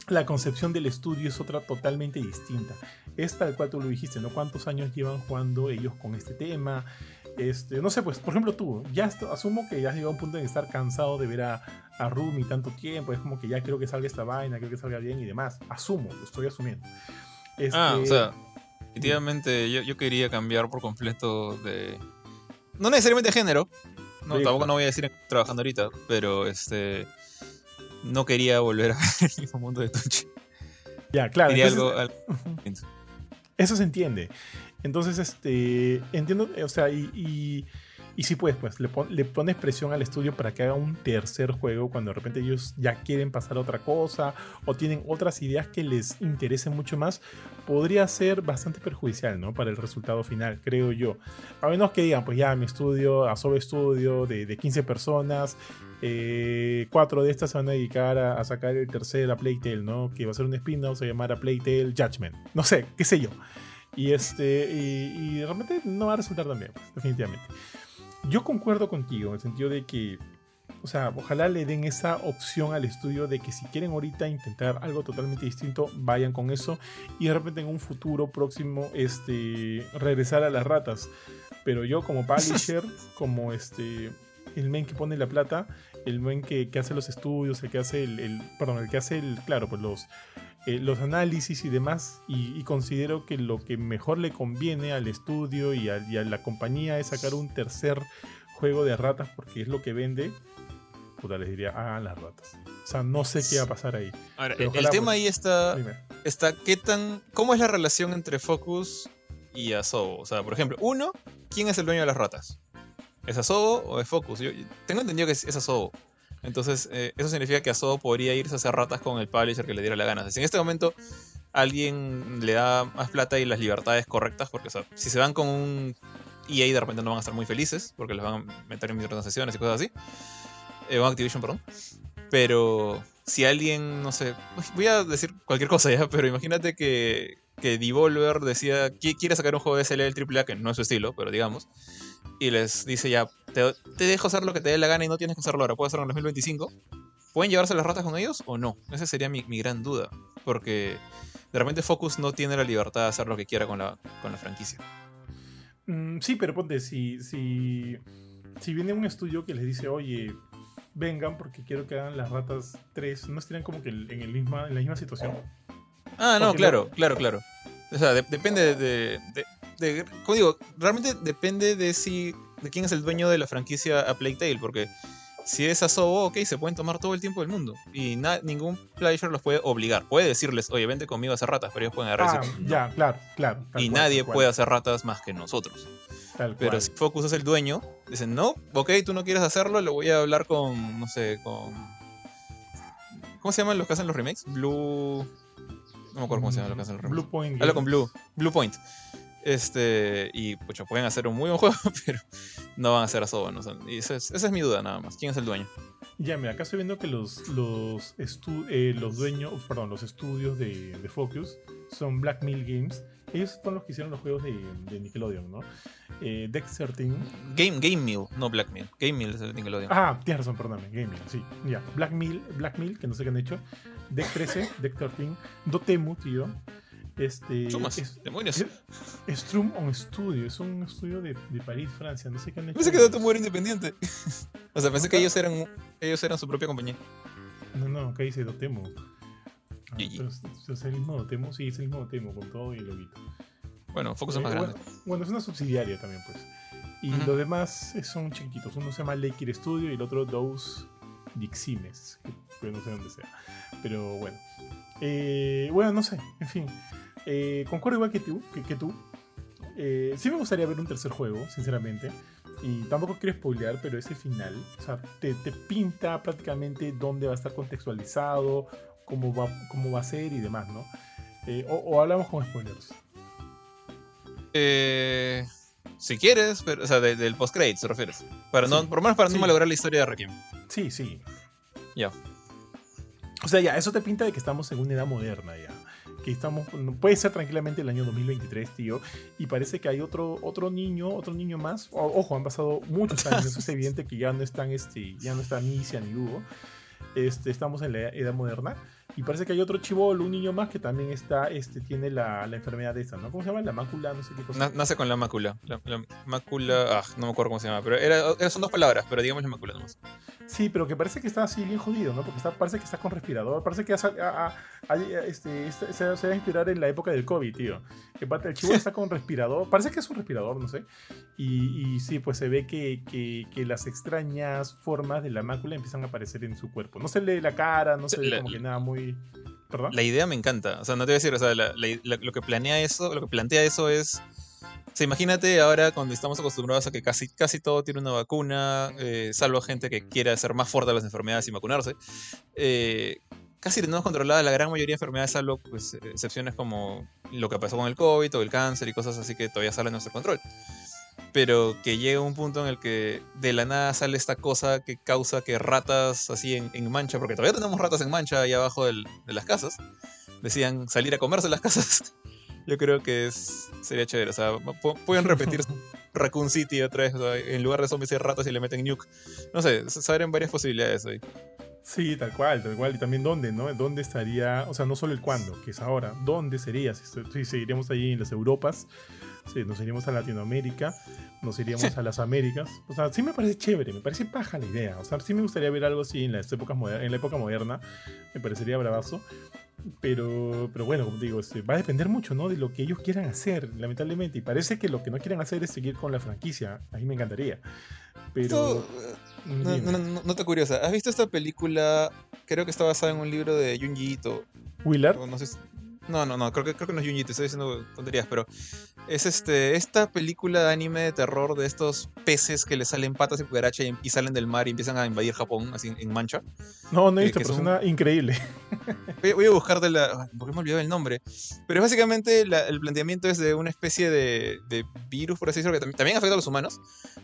la concepción del estudio es otra totalmente distinta. Es tal cual tú lo dijiste, ¿no? ¿Cuántos años llevan jugando ellos con este tema? Este, no sé, pues, por ejemplo, tú, ya asumo que ya has llegado a un punto de estar cansado de ver a, a Rumi tanto tiempo, es como que ya quiero que salga esta vaina, quiero que salga bien y demás. Asumo, lo estoy asumiendo. Ah, o este, sea, definitivamente yo, yo, quería cambiar por completo de. No necesariamente de género, no, tampoco no voy a decir trabajando ahorita, pero este. No quería volver a ver el mismo mundo de Tunchi. Ya, claro. Eso se entiende. Entonces, este, entiendo, o sea, y, Y sí puedes, pues, le, le, pones presión al estudio para que haga un tercer juego cuando de repente ellos ya quieren pasar a otra cosa o tienen otras ideas que les interesen mucho más, podría ser bastante perjudicial, ¿no? Para el resultado final, creo yo. A menos que digan, pues ya mi estudio, Asobe Studio de, de 15 personas, eh, cuatro de estas se van a dedicar a, sacar el tercer a Playtale, ¿no? Que va a ser un spin-off, se llamará Playtale Judgment. No sé, qué sé yo. Y este. Y, realmente no va a resultar tan bien, pues, definitivamente. Yo concuerdo contigo, en el sentido de que. O sea, ojalá le den esa opción al estudio de que si quieren ahorita intentar algo totalmente distinto, vayan con eso. Y de repente en un futuro próximo, este. regresar a las ratas. Pero yo como publisher, como este. El men que pone la plata, el men que, hace los estudios, el que hace el, perdón, el que hace el, claro, pues los, eh, los análisis y demás, y, considero que lo que mejor le conviene al estudio y a, la compañía es sacar un tercer juego de ratas porque es lo que vende, puta, les diría, hagan las ratas. O sea, no sé qué va a pasar ahí. Ahora, el tema pues, ahí está, está, ¿qué tan, ¿cómo es la relación entre Focus y Asobo? O sea, por ejemplo, uno, ¿quién es el dueño de las ratas? ¿Es Asobo o es Focus? Yo tengo entendido que es, es Asobo. Entonces, eh, eso significa que Asobo podría irse a hacer ratas con el publisher que le diera la gana. Si en este momento alguien le da más plata y las libertades correctas, porque si se van con un EA de repente no van a estar muy felices, porque les van a meter en microtransacciones y cosas así. Eh, o Activision, perdón. Pero si alguien, no sé, voy a decir cualquier cosa ya, pero imagínate que, que Devolver decía, quiere sacar un juego de SLL AAA, que no es su estilo, pero digamos, y les dice ya, te, dejo hacer lo que te dé la gana y no tienes que hacerlo ahora, puedes hacerlo en 2025. ¿Pueden llevarse las ratas con ellos o no? Esa sería mi, gran duda. Porque de repente Focus no tiene la libertad de hacer lo que quiera con la, con la franquicia. Mm, sí, pero ponte, si, si, si viene un estudio que les dice, oye, vengan porque quiero que hagan las ratas 3, ¿no estarían como que en, el misma, en la misma situación? Ah, no, claro, claro, claro. O sea, depende de, como digo, realmente depende de si de quién es el dueño de la franquicia a Playtale, porque si es Asobo, ok, se pueden tomar todo el tiempo del mundo y ningún player los puede obligar. Puede decirles, oye, vente conmigo a hacer ratas, pero ellos pueden agarrar ah, Ya, claro, claro. Y nadie puede hacer ratas más que nosotros. pero si Focus es el dueño, dicen, no, ok, tú no quieres hacerlo, lo voy a hablar con, no sé, con... ¿Cómo se llaman los que hacen los remakes? Blue... No me acuerdo cómo se llaman los que hacen los remakes. Blue Point. Habla con Blue. Blue Point. Este, y pucha, pueden hacer un muy buen juego, pero no van a ser a Sobo. Y esa es, mi duda nada más. ¿Quién es el dueño? Ya, mira, acá estoy viendo que los, los, eh, los dueños, perdón, los estudios de, Focus son Black Mill Games. Ellos son los que hicieron los juegos de, Nickelodeon, ¿no? Eh, Deck 13. Game, Game Mill, no Black Mill. Game Mill es el Nickelodeon. Ah, tienes razón, perdóname. Game Mill, sí. Ya. Black Mill, Black Mill, que no sé qué han hecho. Deck 13, Deck 13. Dotemu, tío. Este, es, demonios. Strum on Studio, es un estudio de, de, París, Francia. No sé qué han hecho. Pensé que era independiente. o sea, pensé que ellos eran, ellos eran su propia compañía. No, no, acá dice Dotemu. Ah, pero, es el mismo Dotemu, sí, es el mismo Dotemu, con todo y el loguito. Bueno, Focus es más eh, grande. Bueno, es una subsidiaria también, pues. Y los demás son chiquitos. Uno se llama Lakeir Studio y el otro Dose Diximes, que no sé dónde sea. Pero bueno. Eh, bueno, no sé, en fin. Eh, concuerdo igual que tú. Que, tú. Eh, sí me gustaría ver un tercer juego, sinceramente. Y tampoco quiero spoilear, pero ese final, o sea, te, pinta prácticamente dónde va a estar contextualizado, cómo va, cómo va a ser y demás, ¿no? Eh, o, hablamos con spoilers. si quieres, pero, o sea, del post-credits, ¿te refieres? Para no, por lo menos para no malograr la historia de Requiem. Sí, sí. Ya. O sea, ya, eso te pinta de que estamos en una edad moderna ya que estamos, puede ser tranquilamente el año 2023, tío, y parece que hay otro, otro niño, otro niño más, ojo, han pasado muchos años, es evidente que ya no están, este, ya no está Nicia ni Hugo, este, estamos en la edad moderna, y parece que hay otro chivolo, un niño más que también está, este, tiene la, la enfermedad de esta, ¿no? ¿Cómo se llama? La mácula, no sé qué cosa. nace con la mácula. La, mácula, ah, no me acuerdo cómo se llama, pero era, son dos palabras, pero digamos la mácula nomás. Sí, pero que parece que está así bien jodido, ¿no? Porque está, parece que está con respirador, parece que este, se, va a inspirar en la época del COVID, tío. El chivo está con respirador, parece que es un respirador, no sé. Y, y sí, pues se ve que, que, que, las extrañas formas de la mácula empiezan a aparecer en su cuerpo. No se lee la cara, no se ve como que nada muy la idea me encanta. O sea, no te voy a decir, o sea, lo que planea eso, lo que plantea eso es sea, imagínate ahora cuando estamos acostumbrados a que casi, casi todo tiene una vacuna, eh, salvo gente que quiera ser más fuerte a las enfermedades y vacunarse. Eh, casi tenemos controlada la gran mayoría de enfermedades, salvo pues, excepciones como lo que pasó con el COVID o el cáncer y cosas así que todavía salen de nuestro control. Pero que llega un punto en el que de la nada sale esta cosa que causa que ratas así en, mancha, porque todavía tenemos ratas en mancha ahí abajo de las casas, decían salir a comerse las casas. Yo creo que es, sería chévere. O sea, pueden repetir Raccoon City otra vez. en lugar de zombies y ratas y le meten nuke. No sé, se abren varias posibilidades ahí. Sí, tal cual, tal cual. Y también dónde, ¿no? ¿Dónde estaría? O sea, no solo el cuándo, que es ahora. ¿Dónde sería? Si, seguiríamos allí en las Europas, sí, nos iríamos a Latinoamérica, nos iríamos a las Américas. O sea, sí me parece chévere, me parece paja la idea. O sea, sí me gustaría ver algo así en, las épocas en la época moderna. Me parecería bravazo. Pero, pero bueno, como digo, este, va a depender mucho ¿no? de lo que ellos quieran hacer, lamentablemente. Y parece que lo que no quieren hacer es seguir con la franquicia. A mí me encantaría. Pero. No, no, no, te curiosa. ¿Has visto esta película? Creo que está basada en un libro de Junji Ito. ¿Willard? No, sé no, no, no, creo que, creo que no es Junji, estoy diciendo tonterías, pero es este esta película de anime de terror de estos peces que le salen patas y cucaracha y, salen del mar y empiezan a invadir Japón así en mancha. No, no he visto, pero es increíble. Voy, a buscar de la. porque me olvidado el nombre. Pero básicamente el planteamiento es de una especie de, virus, por así decirlo, que también, afecta a los humanos,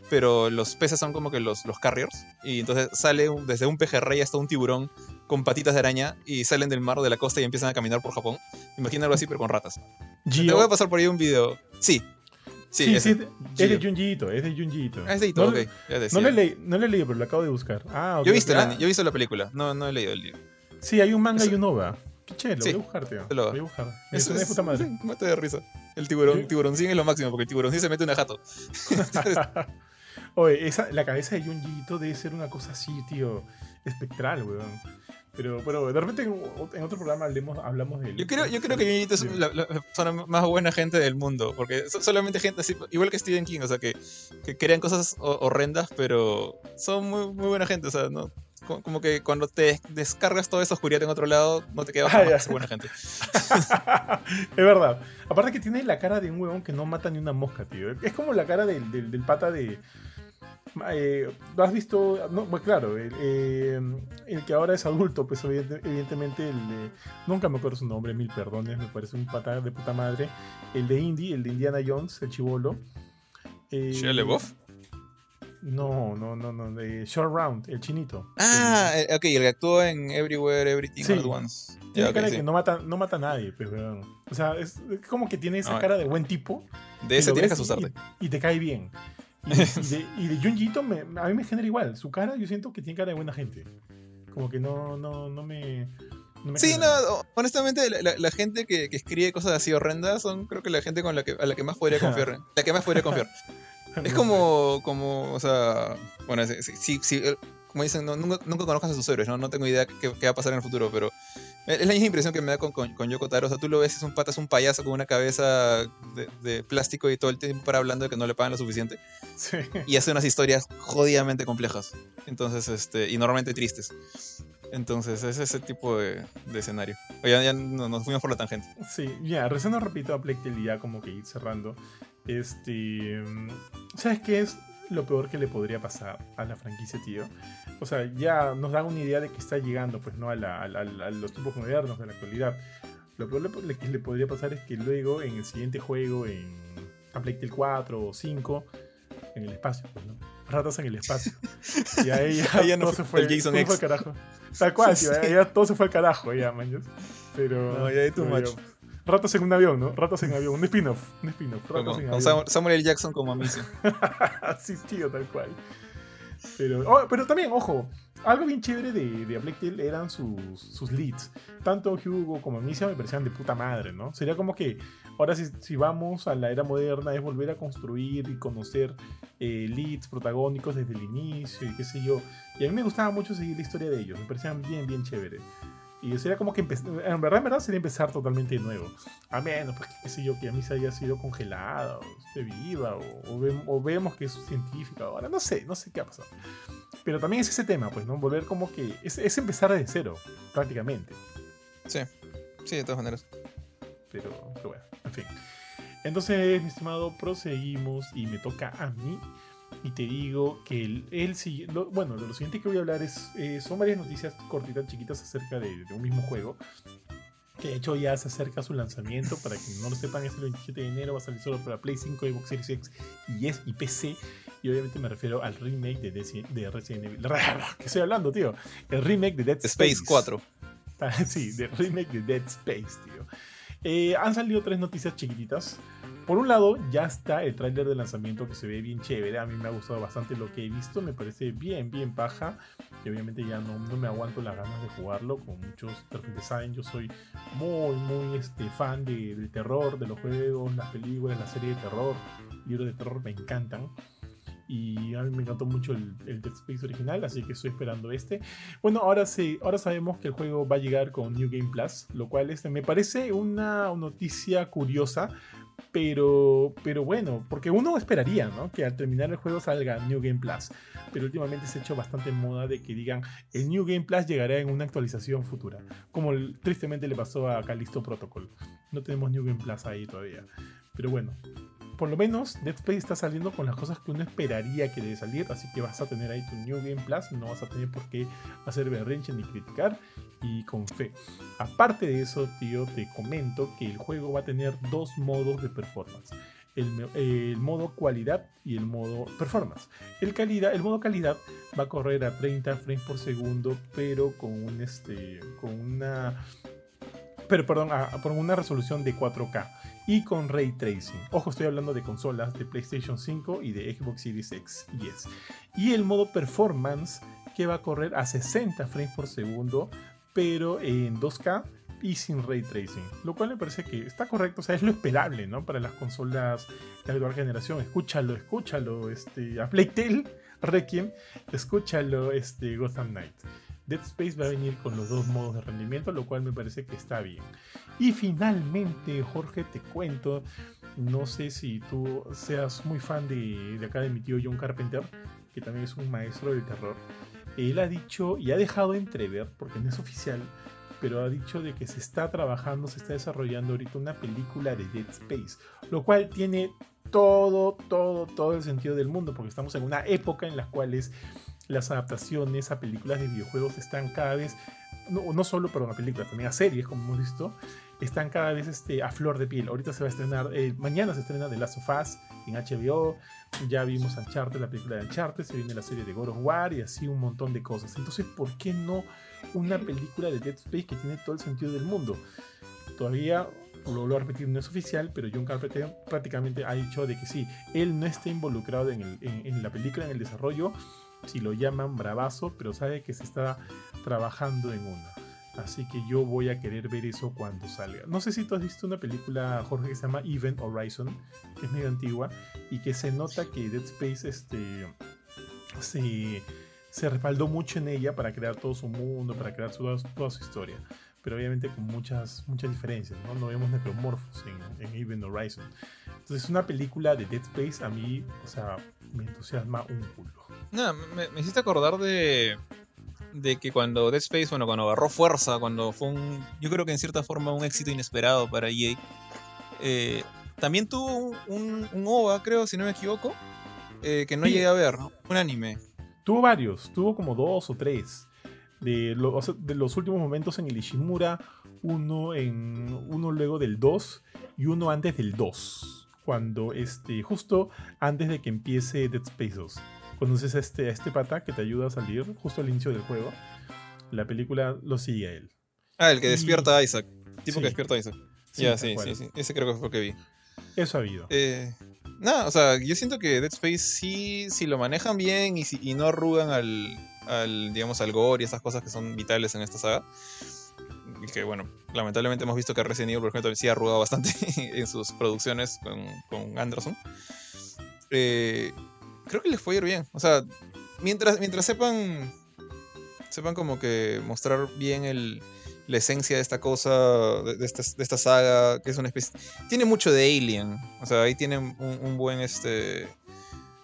pero los peces son como que los, los carriers. Y entonces sale desde un pejerrey hasta un tiburón con patitas de araña y salen del mar de la costa y empiezan a caminar por Japón. Imagina algo así, pero con ratas. Te voy a pasar por ahí un video. Sí. Sí, sí, es de Junjiito, es de Junjiito. Ah, es de Ito, no, ok. no, le leí, no le leí, pero lo acabo de buscar. Ah, yo, he visto la, yo he visto la película, no, no he leído el libro. Sí, hay un manga y un OVA. Qué chévere, voy a buscar, tío. Lo voy a buscar. Es, una de puta madre. Mate de risa. El tiburón, tiburoncín es lo máximo, porque el tiburoncín se mete una jato. Oye, esa, la cabeza de Junjiito debe ser una cosa así, tío, espectral, weón. Pero, pero de repente en, otro programa hablemos, hablamos de Yo creo, yo creo que Junjiito es la, persona más buena gente del mundo, porque solamente gente así, igual que Stephen King, o sea, que, que crean cosas horrendas, pero son muy, muy buena gente, o sea, no, como que cuando te descargas toda esa oscuridad en otro lado, no te queda ah, buena gente. es verdad. Aparte que tiene la cara de un huevón que no mata ni una mosca, tío. Es como la cara del, del, pata de... Eh, ¿Lo has visto? No, pues claro, eh, el, que ahora es adulto, pues evidentemente el de, nunca me acuerdo su nombre, mil perdones, me parece un pata de puta madre. El de Indy, el de Indiana Jones, el chivolo. Eh, no, no, no, no, de Short Round, el chinito. Ah, eh, ok, el que actuó en Everywhere, Everything All at Once. Tiene cara de que no mata, no mata a nadie, pues, O sea, es, como que tiene esa cara de buen tipo. De ese tienes que asustarte. Y, te cae bien. Y, de, y de me, a mí me genera igual. Su cara yo siento que tiene cara de buena gente. Como que no, no, no me... sí, no, honestamente, la, gente que, que, escribe cosas así horrendas son, creo que la gente con la que, a la que más podría confiar. la que más podría confiar. Es como, como, o sea, bueno, sí, sí, eh, como dicen, nunca, nunca conozcas a sus héroes, ¿no? No tengo idea qué, qué, va a pasar en el futuro, pero es la misma impresión que me da con, con, Yoko Taro. O sea, tú lo ves, es un pata, es un payaso con una cabeza de, de, plástico y todo el tiempo para hablando de que no le pagan lo suficiente. Sí. Y hace unas historias jodidamente complejas. Entonces, este, y normalmente tristes. Entonces, es ese tipo de, de escenario. Oye, ya, nos fuimos por la tangente. Sí, ya, recién nos repito a Black ya como que ir cerrando. Este. ¿Sabes qué es lo peor que le podría pasar a la franquicia, tío? O sea, ya nos da una idea de que está llegando, pues, ¿no? A, los tiempos modernos de la actualidad. Lo peor que le podría pasar es que luego, en el siguiente juego, en a Plague 4 o 5, en el espacio, pues, ¿no? Ratas en el espacio. Y ahí ya, no todo se fue, el Jason X. fue al carajo. Tal cual, tío. Ya todo se fue al carajo, ya, man. Pero. No, ya hay too much. Ratas en un avión, ¿no? Ratas en avión, un spin-off. Un spin-off. Con, Samuel L. Jackson como amicio. sí, tío, tal cual. Pero, oh, pero también, ojo, algo bien chévere de, de Black eran sus, sus leads. Tanto Hugo como Amicia me parecían de puta madre, ¿no? Sería como que ahora si, si vamos a la era moderna es volver a construir y conocer eh, leads protagónicos desde el inicio y qué sé yo. Y a mí me gustaba mucho seguir la historia de ellos, me parecían bien, bien chéveres. Y sería como que en verdad, en verdad sería empezar totalmente de nuevo. A menos, pues, qué sé yo, que a mí se haya sido congelada, o esté viva, o, vemos que es científica ahora. No sé, no sé qué ha pasado. Pero también es ese tema, pues, ¿no? Volver como que. Es, es empezar de cero, prácticamente. Sí, sí, de todas maneras. Pero, pero bueno, en fin. Entonces, mi estimado, proseguimos y me toca a mí. Y te digo que el, el bueno, de lo siguiente que voy a hablar es, eh, son varias noticias cortitas, chiquitas acerca de, un mismo juego. Que de hecho ya se acerca su lanzamiento. Para quienes no lo sepan, es el 27 de enero. Va a salir solo para Play 5, Xbox Series X y, es, y PC. Y obviamente me refiero al remake de, de Resident Evil. ¿Qué estoy hablando, tío? El remake de Dead Space, Space 4. sí, de remake de Dead Space, tío. Eh, han salido tres noticias chiquititas. Por un lado, ya está el tráiler de lanzamiento que se ve bien chévere. A mí me ha gustado bastante lo que he visto. Me parece bien, bien paja. Y obviamente ya no, no me aguanto las ganas de jugarlo. Como muchos de saben, yo soy muy, muy este, fan de, del terror, de los juegos, las películas, la serie de terror. Libros de terror me encantan y a mí me encantó mucho el, Dead Space original, así que estoy esperando este. Bueno, ahora sí, ahora sabemos que el juego va a llegar con New Game Plus, lo cual este, me parece una noticia curiosa, pero, pero bueno, porque uno esperaría, ¿no? Que al terminar el juego salga New Game Plus, pero últimamente se ha hecho bastante moda de que digan el New Game Plus llegará en una actualización futura, como tristemente le pasó a Callisto Protocol. No tenemos New Game Plus ahí todavía, pero bueno, por lo menos Dead Space está saliendo con las cosas que uno esperaría que debe salir, así que vas a tener ahí tu New Game Plus, no vas a tener por qué hacer berrinche ni criticar y con fe. Aparte de eso, tío, te comento que el juego va a tener dos modos de performance. El, modo cualidad y el modo performance. El, modo calidad va a correr a 30 frames por segundo, pero con un este, con una pero perdón, por una resolución de 4K y con ray tracing. Ojo, estoy hablando de consolas de PlayStation 5 y de Xbox Series X y S. Y el modo performance que va a correr a 60 frames por segundo, pero en 2K y sin ray tracing, lo cual me parece que está correcto, o sea, es lo esperable, ¿no? Para las consolas de actual generación. Escúchalo, escúchalo, este, a Playtel Requiem, escúchalo, este, Gotham Knight. Dead Space va a venir con los dos modos de rendimiento, lo cual me parece que está bien. Y finalmente, Jorge, te cuento, no sé si tú seas muy fan de, acá de mi tío John Carpenter, que también es un maestro del terror. Él ha dicho y ha dejado entrever, porque no es oficial, pero ha dicho de que se está trabajando, se está desarrollando ahorita una película de Dead Space, lo cual tiene todo, todo, todo el sentido del mundo, porque estamos en una época en la cual las adaptaciones a películas de videojuegos están cada vez, no, solo para una película, también a series, como hemos visto, están cada vez este, a flor de piel. Ahorita se va a estrenar, eh, mañana se estrena The Last of Us en HBO, ya vimos Uncharted, la película de Uncharted, se viene la serie de God of War y así un montón de cosas. Entonces, ¿por qué no una película de Dead Space que tiene todo el sentido del mundo? Todavía lo vuelvo a repetir, no es oficial, pero John Carpenter prácticamente ha dicho de que sí, él no está involucrado en, en, la película, en el desarrollo, si lo llaman bravazo, pero sabe que se está trabajando en una. Así que yo voy a querer ver eso cuando salga. No sé si tú has visto una película, Jorge, que se llama Event Horizon, que es medio antigua, y que se nota que Dead Space este, se, se respaldó mucho en ella para crear todo su mundo, para crear toda, su historia. Pero obviamente con muchas, muchas diferencias, ¿no? No vemos necromorphos en, en Event Horizon. Entonces, una película de Dead Space a mí, o sea, me entusiasma un culo. No, me, me hiciste acordar de, de que cuando Dead Space, bueno, cuando agarró fuerza, cuando fue un, yo creo que en cierta forma un éxito inesperado para EA, eh, también tuvo un, un, OVA, creo, si no me equivoco, eh, que no llegué a ver, un anime. Tuvo varios, tuvo como dos o tres. De, de los últimos momentos en el Ishimura, uno, en, uno luego del 2 y uno antes del 2. Cuando este, justo antes de que empiece Dead Space 2 conoces a este, a este pata que te ayuda a salir justo al inicio del juego, la película lo sigue a él. Ah, el que despierta a Isaac. Tipo que despierta a Isaac. ya, sí, sí, sí. Ese creo que fue lo que vi. Eso ha habido. Eh, no, o sea, yo siento que Dead Space sí, si lo manejan bien y, si, y no arrugan al, al, digamos, al gore y esas cosas que son vitales en esta saga. Y que, bueno, lamentablemente hemos visto que Resident Evil, por ejemplo, sí ha arrugado bastante en sus producciones con, con Anderson. Eh, creo que les fue ir bien. O sea, mientras, mientras sepan. Sepan como que mostrar bien el, la esencia de esta cosa, de, esta, de, esta, saga, que es una especie. Tiene mucho de Alien. O sea, ahí tienen un, buen este.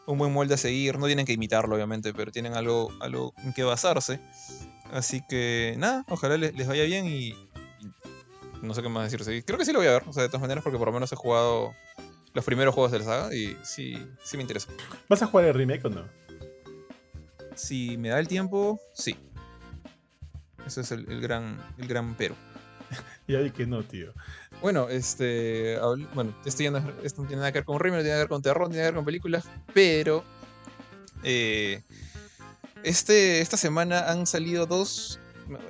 Un buen molde a seguir. No tienen que imitarlo, obviamente, pero tienen algo, algo en que basarse. Así que, nada, ojalá les, les vaya bien y, No sé qué más decirse. Creo que sí lo voy a ver, o sea, de todas maneras, porque por lo menos he jugado los primeros juegos de la saga y sí, sí me interesa. ¿Vas a jugar el remake o no? Si me da el tiempo, sí. Ese es el, gran, el gran pero. ya vi que no, tío. Bueno, este. Bueno, esto, no, tiene nada que ver con remake, no tiene nada que ver con terror, no tiene nada que ver con películas, pero. Eh, este, esta semana han salido dos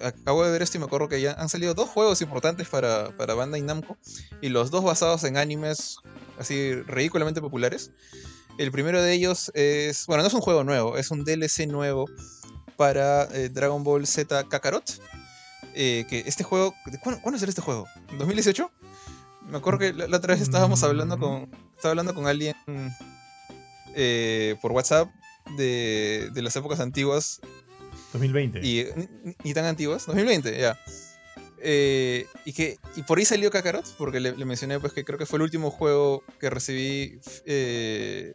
acabo de ver esto y me acuerdo que ya han salido dos juegos importantes para, para Bandai Namco y los dos basados en animes así ridículamente populares. El primero de ellos es, bueno, no es un juego nuevo, es un DLC nuevo para eh, Dragon Ball Z Kakarot. Eh, que este juego, ¿cuándo, ¿cuándo este juego? ¿2018? Me acuerdo que la, otra vez estábamos hablando con, estaba hablando con alguien eh, por WhatsApp de, de las épocas antiguas 2020. Y tan antiguas. 2020, ya. Eh, y que y por ahí salió Kakarot, porque le, mencioné pues que creo que fue el último juego que recibí eh,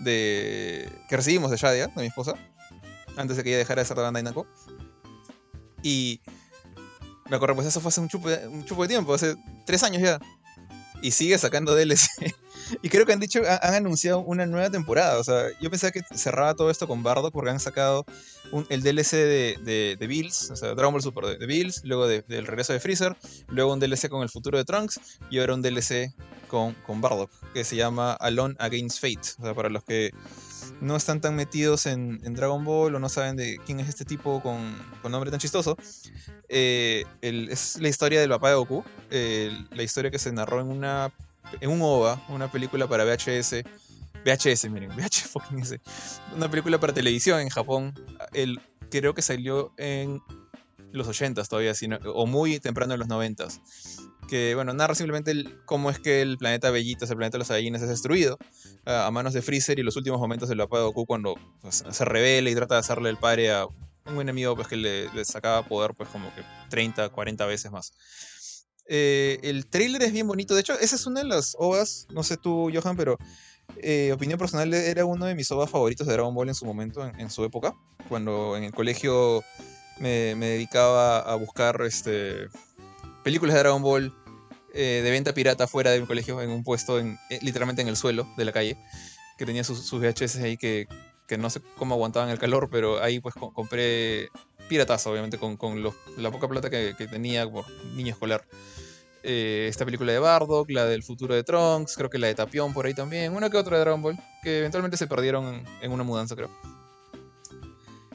de que recibimos de Shadia, de mi esposa, antes de que ella dejara de ser de Bandai Namco. Y me acuerdo, pues eso fue hace un chupo, un chupo de tiempo, hace tres años ya. Y sigue sacando DLC. Y creo que han dicho, han, anunciado una nueva temporada. O sea, yo pensaba que cerraba todo esto con Bardo porque han sacado el DLC de, de, Bills, o sea, Dragon Ball Super de, Bills, luego del regreso de Freezer, luego un DLC con el futuro de Trunks y ahora un DLC con, con Bardock que se llama Alone Against Fate. O sea, para los que no están tan metidos en, Dragon Ball o no saben de quién es este tipo con, con nombre tan chistoso, eh, es la historia del papá de Goku, la historia que se narró en una en un OVA, una película para VHS. VHS, miren, VHS Una película para televisión en Japón. El, creo que salió en los 80s todavía, o muy temprano en los 90s. Que, bueno, narra simplemente cómo es que el planeta Bellito, el planeta de los Saiyajines, es destruido a manos de Freezer y los últimos momentos del papá de Goku cuando pues, se revela y trata de hacerle el padre a un enemigo pues, que le, le sacaba poder pues como que 30, 40 veces más. Eh, el trailer es bien bonito. De hecho, esa es una de las ovas, no sé tú, Johan, pero eh, opinión personal, era uno de mis ovas favoritos de Dragon Ball en su momento, en, su época. Cuando en el colegio me, dedicaba a buscar este, películas de Dragon Ball eh, de venta pirata fuera de mi colegio, en un puesto en, literalmente en el suelo de la calle, que tenía sus, VHS ahí que, no sé cómo aguantaban el calor, pero ahí pues compré piratazo, obviamente, con, la poca plata que, tenía por niño escolar. Eh, esta película de Bardock, la del futuro de Trunks, creo que la de Tapión por ahí también, una que otra de Dragon Ball, que eventualmente se perdieron en una mudanza, creo.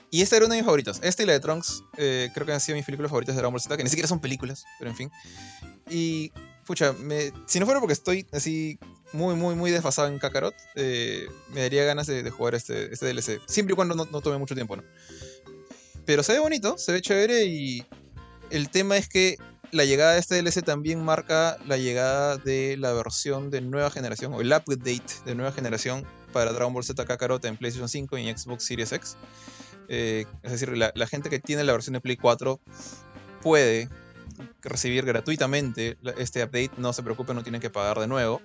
Y esta era una de mis favoritas. Esta y la de Trunks, eh, creo que han sido mis películas favoritas de Dragon Ball Z, que ni siquiera son películas, pero en fin. Y, pucha, si no fuera porque estoy así muy, muy, muy desfasado en Kakarot, eh, me daría ganas de, jugar este, este DLC. Siempre y cuando no, no tome mucho tiempo, ¿no? Pero se ve bonito, se ve chévere y el tema es que la llegada de este DLC también marca la llegada de la versión de nueva generación, o el update de nueva generación para Dragon Ball Z Kakarot en PlayStation 5 y en Xbox Series X. Eh, es decir, la, gente que tiene la versión de Play 4 puede recibir gratuitamente este update, no se preocupe, no tienen que pagar de nuevo.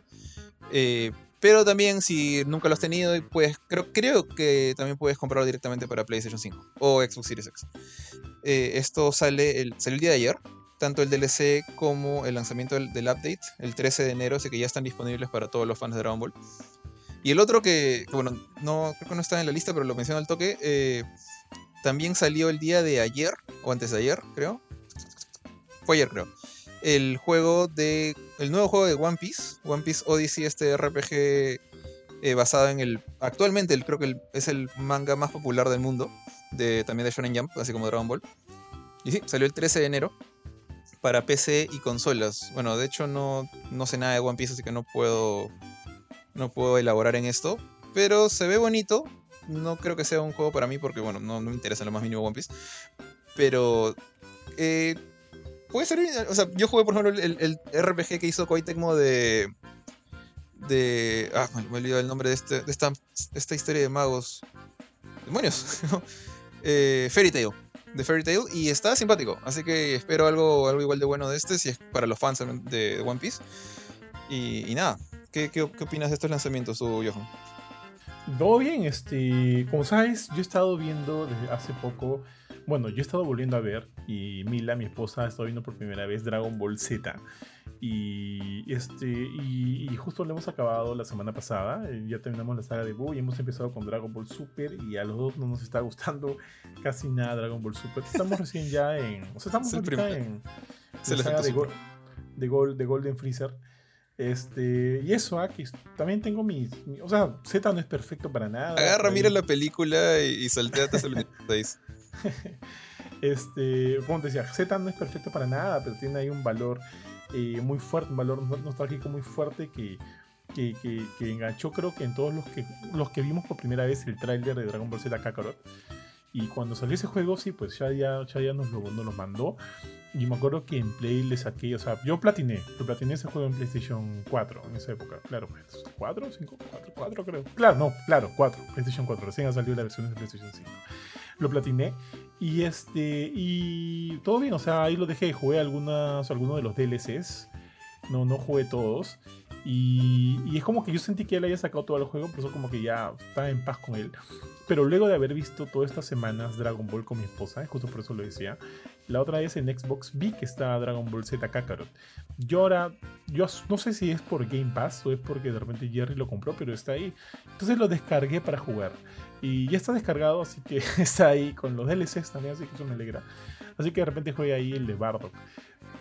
Eh, pero también si nunca lo has tenido, pues creo, creo que también puedes comprarlo directamente para PlayStation 5 o Xbox Series X. Eh, esto sale el, salió el día de ayer, tanto el DLC como el lanzamiento del, update, el 13 de enero, así que ya están disponibles para todos los fans de Dragon Ball. Y el otro que, bueno, no creo que no está en la lista, pero lo menciono al toque, eh, también salió el día de ayer, o antes de ayer, creo. Fue ayer, creo. El juego de. El nuevo juego de One Piece, One Piece Odyssey, este RPG eh, basado en el. Actualmente, el, creo que es el manga más popular del mundo, de, también de Shonen Jump, así como Dragon Ball. Y sí, salió el 13 de enero para PC y consolas. Bueno, de hecho no, no sé nada de One Piece, así que no puedo, no puedo elaborar en esto. Pero se ve bonito. No creo que sea un juego para mí porque, bueno, no, me interesa lo más mínimo One Piece. Pero... Eh, puede ser... O sea, yo jugué, por ejemplo, el, RPG que hizo Koei Tecmo de... De... Ah, me olvidado el nombre de, este, de esta, esta historia de magos. Demonios. eh, Fairy Tail de Fairy Tail y está simpático. Así que espero algo, algo igual de bueno de este, si es para los fans de One Piece. Y, nada, ¿qué, ¿qué, opinas de estos lanzamientos tú, Johan? Todo bien, este, como sabes, yo he estado viendo desde hace poco, bueno, yo he estado volviendo a ver y Mila, mi esposa, ha estado viendo por primera vez Dragon Ball Z. Y, este, y, justo lo hemos acabado la semana pasada. Eh, ya terminamos la saga de Buu y hemos empezado con Dragon Ball Super. Y a los dos no nos está gustando casi nada Dragon Ball Super. Estamos recién ya en. O sea, estamos ahorita en. la saga de, de, de Golden Freezer. Este, y eso, aquí ah, también tengo mis, O sea, Z no es perfecto para nada. Agarra, mira la película y, y salteate hasta el Este, como te decía, Z no es perfecto para nada, pero tiene ahí un valor eh, muy fuerte, un valor nostálgico muy fuerte que, que, que, enganchó creo que en todos los que, los que vimos por primera vez el tráiler de Dragon Ball Z Kakarot. Y cuando salió ese juego, sí, pues ya, ya, ya, nos, lo, nos lo mandó. Y me acuerdo que en Play le saqué, o sea, yo platiné, lo platiné ese juego en PlayStation 4 en esa época. Claro, ¿4? ¿5? ¿4? 4 creo. Claro, no, claro, 4. PlayStation 4. Recién ha salido la versión de PlayStation 5. Lo platiné y este, y todo bien, o sea, ahí lo dejé, jugué algunas, algunos de los DLCs, no, no jugué todos. Y, y, es como que yo sentí que él haya sacado todo el juego, por eso como que ya estaba en paz con él. Pero luego de haber visto todas estas semanas Dragon Ball con mi esposa, justo por eso lo decía, la otra vez en Xbox vi que está Dragon Ball Z Kakarot. Yo ahora, yo no sé si es por Game Pass o es porque de repente Jerry lo compró, pero está ahí. Entonces lo descargué para jugar. Y ya está descargado, así que está ahí con los DLCs también, así que eso me alegra. Así que de repente juegue ahí el de Bardock.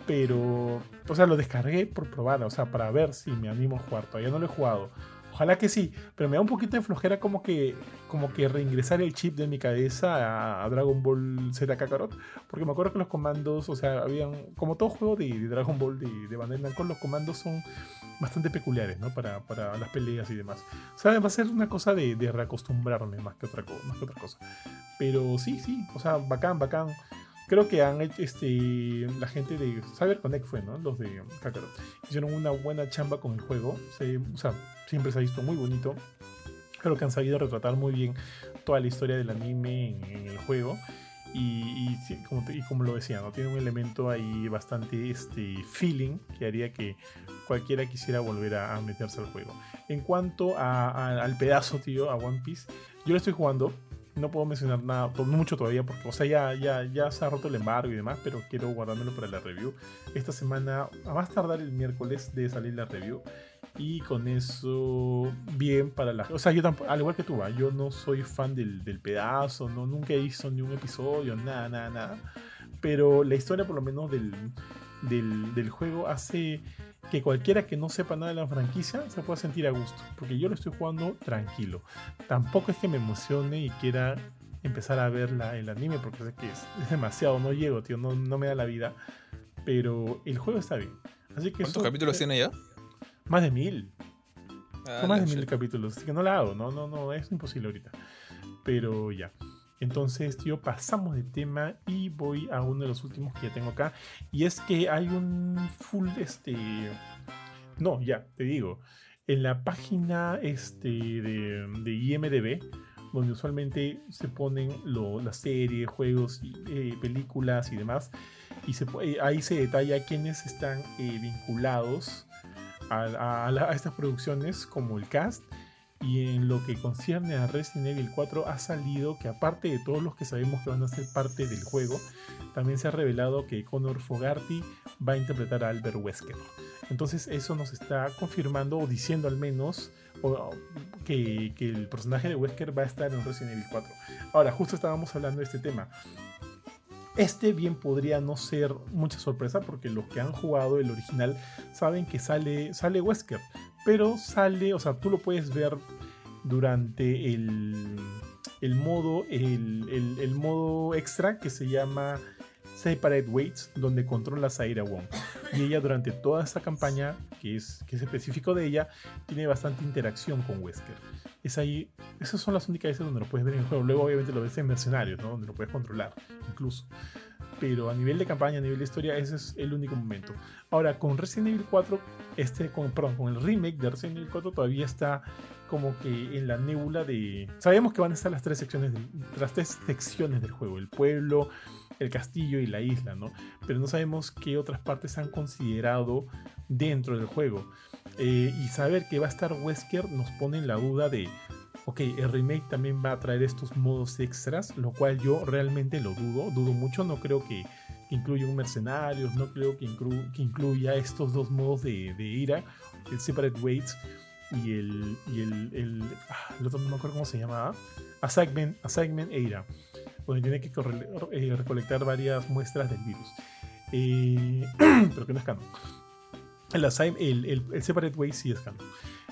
Pero, o sea, lo descargué por probar, o sea, para ver si me animo a jugar. Todavía no lo he jugado. Ojalá que sí, pero me da un poquito de flojera como que, como que reingresar el chip de mi cabeza a, Dragon Ball Z Kakarot, porque me acuerdo que los comandos, o sea, habían, como todo juego de, Dragon Ball de, de Bandai Namco, los comandos son bastante peculiares, ¿no? Para, para, las peleas y demás. O sea, va a ser una cosa de, de reacostumbrarme más que, otra, más que otra cosa. Pero sí, sí, o sea, bacán, bacán creo que han hecho este, la gente de CyberConnect fue, ¿no? Los de Kakarot. Hicieron una buena chamba con el juego. o sea, siempre se ha visto muy bonito. Creo que han sabido retratar muy bien toda la historia del anime en, el juego. Y, como, lo decía, ¿no? tiene un elemento ahí bastante este, feeling que haría que cualquiera quisiera volver a, meterse al juego. En cuanto al pedazo, tío, a One Piece, yo lo estoy jugando no puedo mencionar nada, mucho todavía, porque, o sea, ya, ya, ya se ha roto el embargo y demás, pero quiero guardármelo para la review. Esta semana, a más tardar el miércoles, de salir la review. Y con eso, bien para la. O sea, yo tampoco, al igual que tú, yo no soy fan del, del pedazo, no, nunca visto ni un episodio, nada, nada, nada. Pero la historia, por lo menos, del, del juego hace que cualquiera que no sepa nada de la franquicia se pueda sentir a gusto, porque yo lo estoy jugando tranquilo. Tampoco es que me emocione y quiera empezar a ver el anime, porque sé que es, demasiado, no llego, tío, no, no, me da la vida, pero el juego está bien. Así que ¿Cuántos capítulos tiene ya? Más de mil. Ah, Son más de mil capítulos, así que no la hago, no, no, no, es imposible ahorita. Pero ya. Entonces, tío, pasamos de tema y voy a uno de los últimos que ya tengo acá. Y es que hay un full, este... No, ya, te digo. En la página este, de, IMDB, donde usualmente se ponen las series, juegos, eh, películas y demás, y eh, ahí se detalla quiénes están eh, vinculados a, estas producciones, como el cast y en lo que concierne a Resident Evil 4 ha salido que aparte de todos los que sabemos que van a ser parte del juego, también se ha revelado que Connor Fogarty va a interpretar a Albert Wesker. Entonces eso nos está confirmando o diciendo al menos que, que, el personaje de Wesker va a estar en Resident Evil 4. Ahora, justo estábamos hablando de este tema. Este bien podría no ser mucha sorpresa porque los que han jugado el original saben que sale, sale Wesker, pero sale, o sea, tú lo puedes ver durante el, el modo, el, el, modo extra que se llama Separate Weights, donde controlas a Ira Wong. Y ella durante toda esta campaña, que es, que es específico de ella, tiene bastante interacción con Wesker. Es ahí, esas son las únicas veces donde lo puedes ver en el juego. Luego obviamente lo ves en Mercenarios, ¿no? donde lo puedes controlar incluso pero a nivel de campaña, a nivel de historia, ese es el único momento. Ahora, con Resident Evil 4, este, con, perdón, con el remake de Resident Evil 4 todavía está como que en la nébula de... Sabemos que van a estar las tres secciones, las tres secciones del juego, el pueblo, el castillo y la isla, ¿no? Pero no sabemos qué otras partes han considerado dentro del juego. Eh, y saber que va a estar Wesker nos pone en la duda de ok, el remake también va a traer estos modos extras, lo cual yo realmente lo dudo, dudo mucho, no creo que, que incluya un mercenarios, no creo que, que incluya estos dos modos de, ira, el Separate Weights y el, y el, ah, el, otro no me acuerdo cómo se llamaba, Assignment, Assignment Eira, donde tiene que eh, recolectar varias muestras del virus. Eh, pero que no es canon. El, el, el, Separate sí es canon.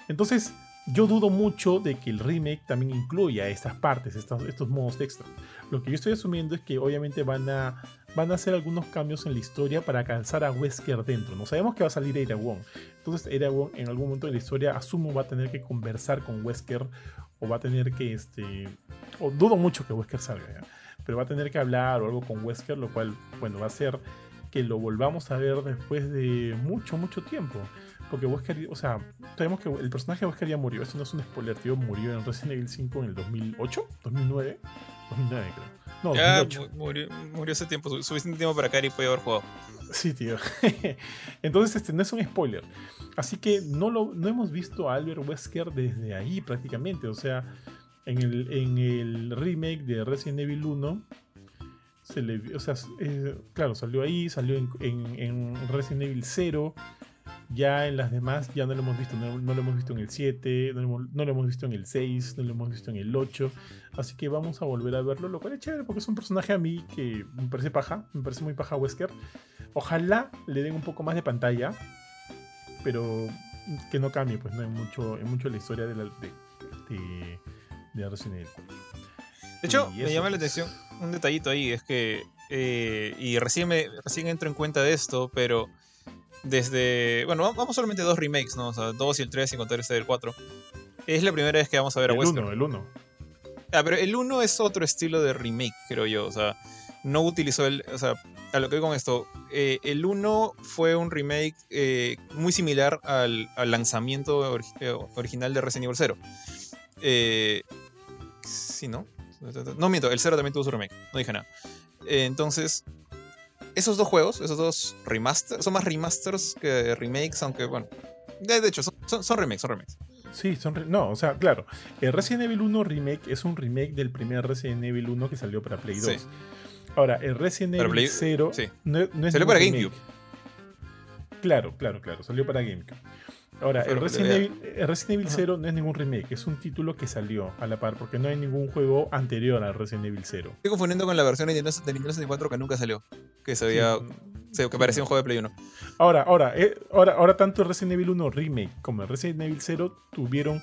Entonces, yo dudo mucho de que el remake también incluya estas partes, estos, estos modos extra. Lo que yo estoy asumiendo es que obviamente van a, van a hacer algunos cambios en la historia para calzar a Wesker dentro. No sabemos que va a salir Eira Wong. Entonces Eira Wong en algún momento de la historia asumo va a tener que conversar con Wesker o va a tener que, este, o dudo mucho que Wesker salga, pero va a tener que hablar o algo con Wesker, lo cual, bueno, va a ser que lo volvamos a ver después de mucho, mucho tiempo. Porque Wesker, o sea, sabemos que el personaje de Wesker ya murió. Esto no es un spoiler, tío. Murió en Resident Evil 5 en el 2008, 2009. 2009 creo. No, ya 2008. Murió, murió ese tiempo. Suficiente tiempo para caer y puede haber jugado. Sí, tío. Entonces, este no es un spoiler. Así que no, lo, no hemos visto a Albert Wesker desde ahí prácticamente. O sea, en el, en el remake de Resident Evil 1 o sea, eh, claro, salió ahí, salió en, en, Resident Evil 0, ya en las demás ya no lo hemos visto, no, lo hemos visto en el 7, no lo, hemos, visto en el 6, no lo hemos visto en el 8, así que vamos a volver a verlo, lo cual es chévere porque es un personaje a mí que me parece paja, me parece muy paja Wesker. Ojalá le den un poco más de pantalla, pero que no cambie, pues no hay mucho, en mucho la historia de, la, de, de, Resident Evil 4. De hecho, me llama la atención un detallito ahí, es que, eh, y recién, me, recién entro en cuenta de esto, pero desde, bueno, vamos solamente dos remakes, ¿no? O sea, dos y el 3 sin contar este del 4. Es la primera vez que vamos a ver a Wesker. El 1, el 1. Ah, pero el 1 es otro estilo de remake, creo yo, o sea, no utilizó el, o sea, a lo que con esto, eh, el 1 fue un remake eh, muy similar al, lanzamiento original de Resident Evil 0. sí, ¿no? No miento, el 0 también tuvo su remake, no dije nada. Eh, entonces, esos dos juegos, esos dos remasters, son más remasters que remakes, aunque bueno, de, hecho, son, remakes, son remakes. Sí, son no, o sea, claro, el Resident Evil 1 remake es un remake del primer Resident Evil 1 que salió para Play 2. Ahora, el Resident Evil 0 no, es salió para GameCube. Claro, claro, claro, salió para GameCube. Ahora, el Resident, Evil, 0 no es ningún remake, es un título que salió a la par, porque no hay ningún juego anterior al Resident Evil 0. Estoy confundiendo con la versión de Nintendo 64 que nunca salió, que se veía, que parecía un juego de Play 1. Ahora, ahora, eh, ahora, ahora tanto el Resident Evil 1 remake como el Resident Evil 0 tuvieron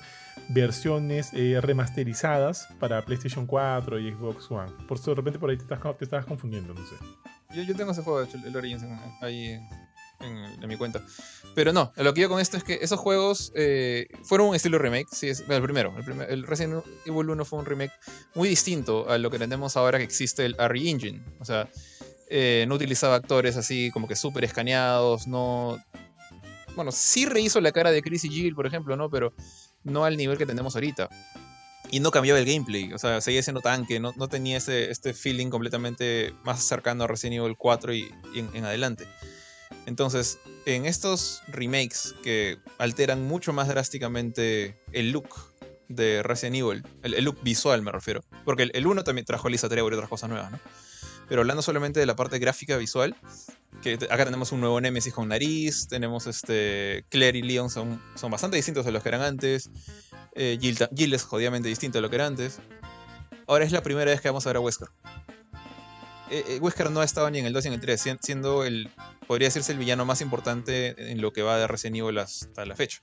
versiones eh, remasterizadas para PlayStation 4 y Xbox One. Por eso de repente por ahí te, estás, te estabas confundiendo, no sé. Yo, yo tengo ese juego, de hecho, el Origins ahí en, mi cuenta. Pero no, lo que yo con esto es que esos juegos eh, fueron un estilo remake. Sí, es, el primero, el, primer, el Resident Evil 1 fue un remake muy distinto a lo que tenemos ahora que existe el RE Engine. O sea, eh, no utilizaba actores así como que súper escaneados, no... Bueno, sí rehizo la cara de Chris y Jill, por ejemplo, ¿no? Pero no al nivel que tenemos ahorita. Y no cambiaba el gameplay, o sea, seguía siendo tanque, no, no tenía ese, este feeling completamente más cercano a Resident Evil 4 y, en adelante. Entonces, en estos remakes que alteran mucho más drásticamente el look de Resident Evil, el, look visual me refiero, porque el, 1 también trajo Lisa Trevor y otras cosas nuevas, ¿no? Pero hablando solamente de la parte gráfica visual, que acá tenemos un nuevo Nemesis con nariz, tenemos este Claire y Leon son, son bastante distintos de los que eran antes, eh, Jill, es jodidamente distinto de lo que era antes. Ahora es la primera vez que vamos a ver a Wesker. Eh, eh, Wesker no ha estado ni en el 2 ni en el 3, siendo el, podría decirse el villano más importante en lo que va de Resident Evil hasta la fecha.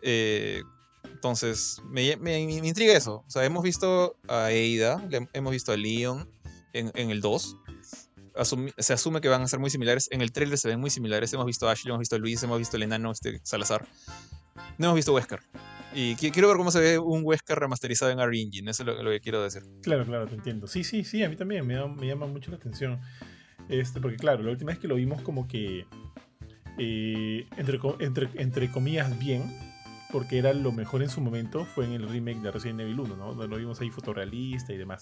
Eh, entonces, me, intriga eso. O sea, hemos visto a Ada, hemos visto a Leon en, el 2. se asume que van a ser muy similares. En el trailer se ven muy similares. Hemos visto a Ashley, hemos visto a Luis, hemos visto al enano este Salazar. No hemos visto Wesker. Y quiero ver cómo se ve un Wesker remasterizado en R Engine, eso es lo, que quiero decir. Claro, claro, te entiendo. Sí, sí, sí, a mí también me, llama mucho la atención. Este, porque claro, la última vez que lo vimos como que, eh, entre, entre, entre comillas, bien, porque era lo mejor en su momento, fue en el remake de Resident Evil 1, ¿no? Lo vimos ahí fotorrealista y demás.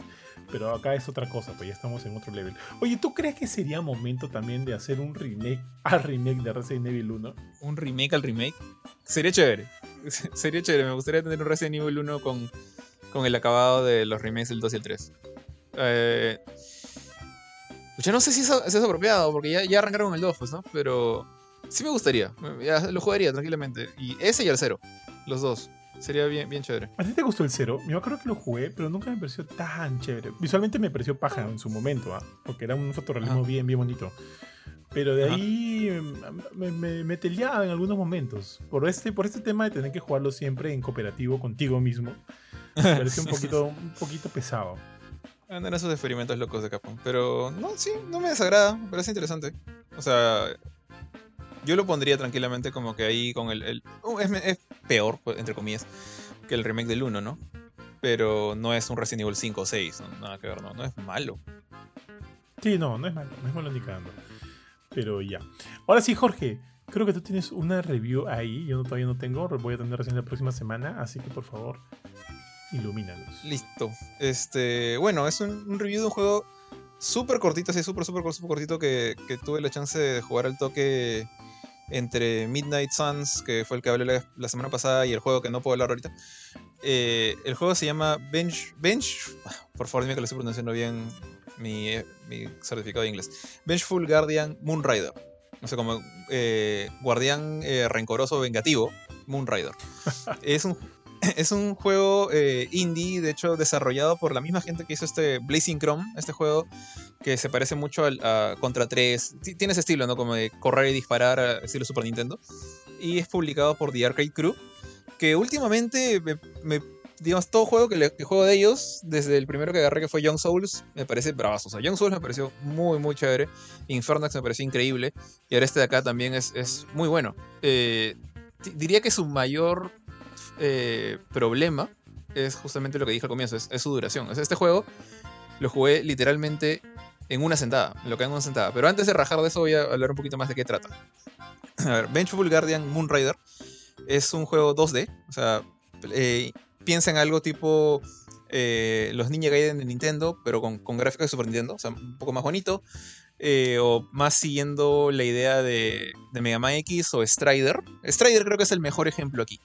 Pero acá es otra cosa, pues ya estamos en otro level. Oye, ¿tú crees que sería momento también de hacer un remake al remake de Resident Evil 1? ¿Un remake al remake? Sería chévere. Sería chévere. Me gustaría tener un Resident Evil 1 con, con el acabado de los remakes del 2 y el 3. Eh, Ya no sé si es, es apropiado, porque ya, ya arrancaron el 2, pues, ¿no? Pero sí me gustaría. Ya lo jugaría tranquilamente. Y ese y el 0. Los dos. Sería bien, bien chévere. ¿A ti te gustó el 0? Yo creo que lo jugué, pero nunca me pareció tan chévere. Visualmente me pareció paja en su momento, ¿ah? Porque era un fotorrealismo bien, bien bonito. Pero de ahí me, me, me, teleaba en algunos momentos. Por este, por este tema de tener que jugarlo siempre en cooperativo contigo mismo. Me pareció un poquito, un poquito pesado. Andan esos experimentos locos de Capcom. Pero no, sí, no me desagrada. Me parece interesante. O sea, yo lo pondría tranquilamente como que ahí con el. Uh, es, peor, pues, entre comillas, que el remake del 1, ¿no? Pero no es un Resident Evil 5 o 6, nada que ver, no, no es malo. Sí, no, no es malo, no es malo ni cagando. Pero ya. Ahora sí, Jorge, creo que tú tienes una review ahí. Yo todavía no tengo. Voy a tener recién la próxima semana. Así que por favor, ilumínanos. Listo. Este, bueno, es un, review de un juego súper cortito, así súper, súper, súper cortito que, que, tuve la chance de jugar al toque entre Midnight Suns, que fue el que hablé la, semana pasada, y el juego que no puedo hablar ahorita. Eh, el juego se llama Bench. Bench. Por favor, dime que lo estoy pronunciando bien mi, mi certificado de inglés. Vengeful Guardian Moonrider. No sé, como eh, guardián eh, rencoroso vengativo, Moonrider. es, un, es un juego eh, indie, de hecho, desarrollado por la misma gente que hizo este Blazing Chrome, este juego que se parece mucho a, Contra 3. Tiene ese estilo, ¿no? Como de correr y disparar, estilo Super Nintendo. Y es publicado por The Arcade Crew, que últimamente me digamos, todo juego que, juego de ellos, desde el primero que agarré que fue Young Souls, me parece bravazo. O sea, Young Souls me pareció muy, muy chévere. Infernax me pareció increíble. Y ahora este de acá también es, muy bueno. Eh, diría que su mayor eh, problema es justamente lo que dije al comienzo, es, su duración. Este juego lo jugué literalmente en una sentada, lo que en una sentada. Pero antes de rajar de eso voy a hablar un poquito más de qué trata. A ver, Vengeful Guardian Moonrider es un juego 2D, o sea, eh, piensa en algo tipo eh, los Ninja Gaiden de Nintendo, pero con, con gráficos de Super Nintendo, o sea, un poco más bonito. Eh, o más siguiendo la idea de, de Mega Man X o Strider. Strider creo que es el mejor ejemplo aquí.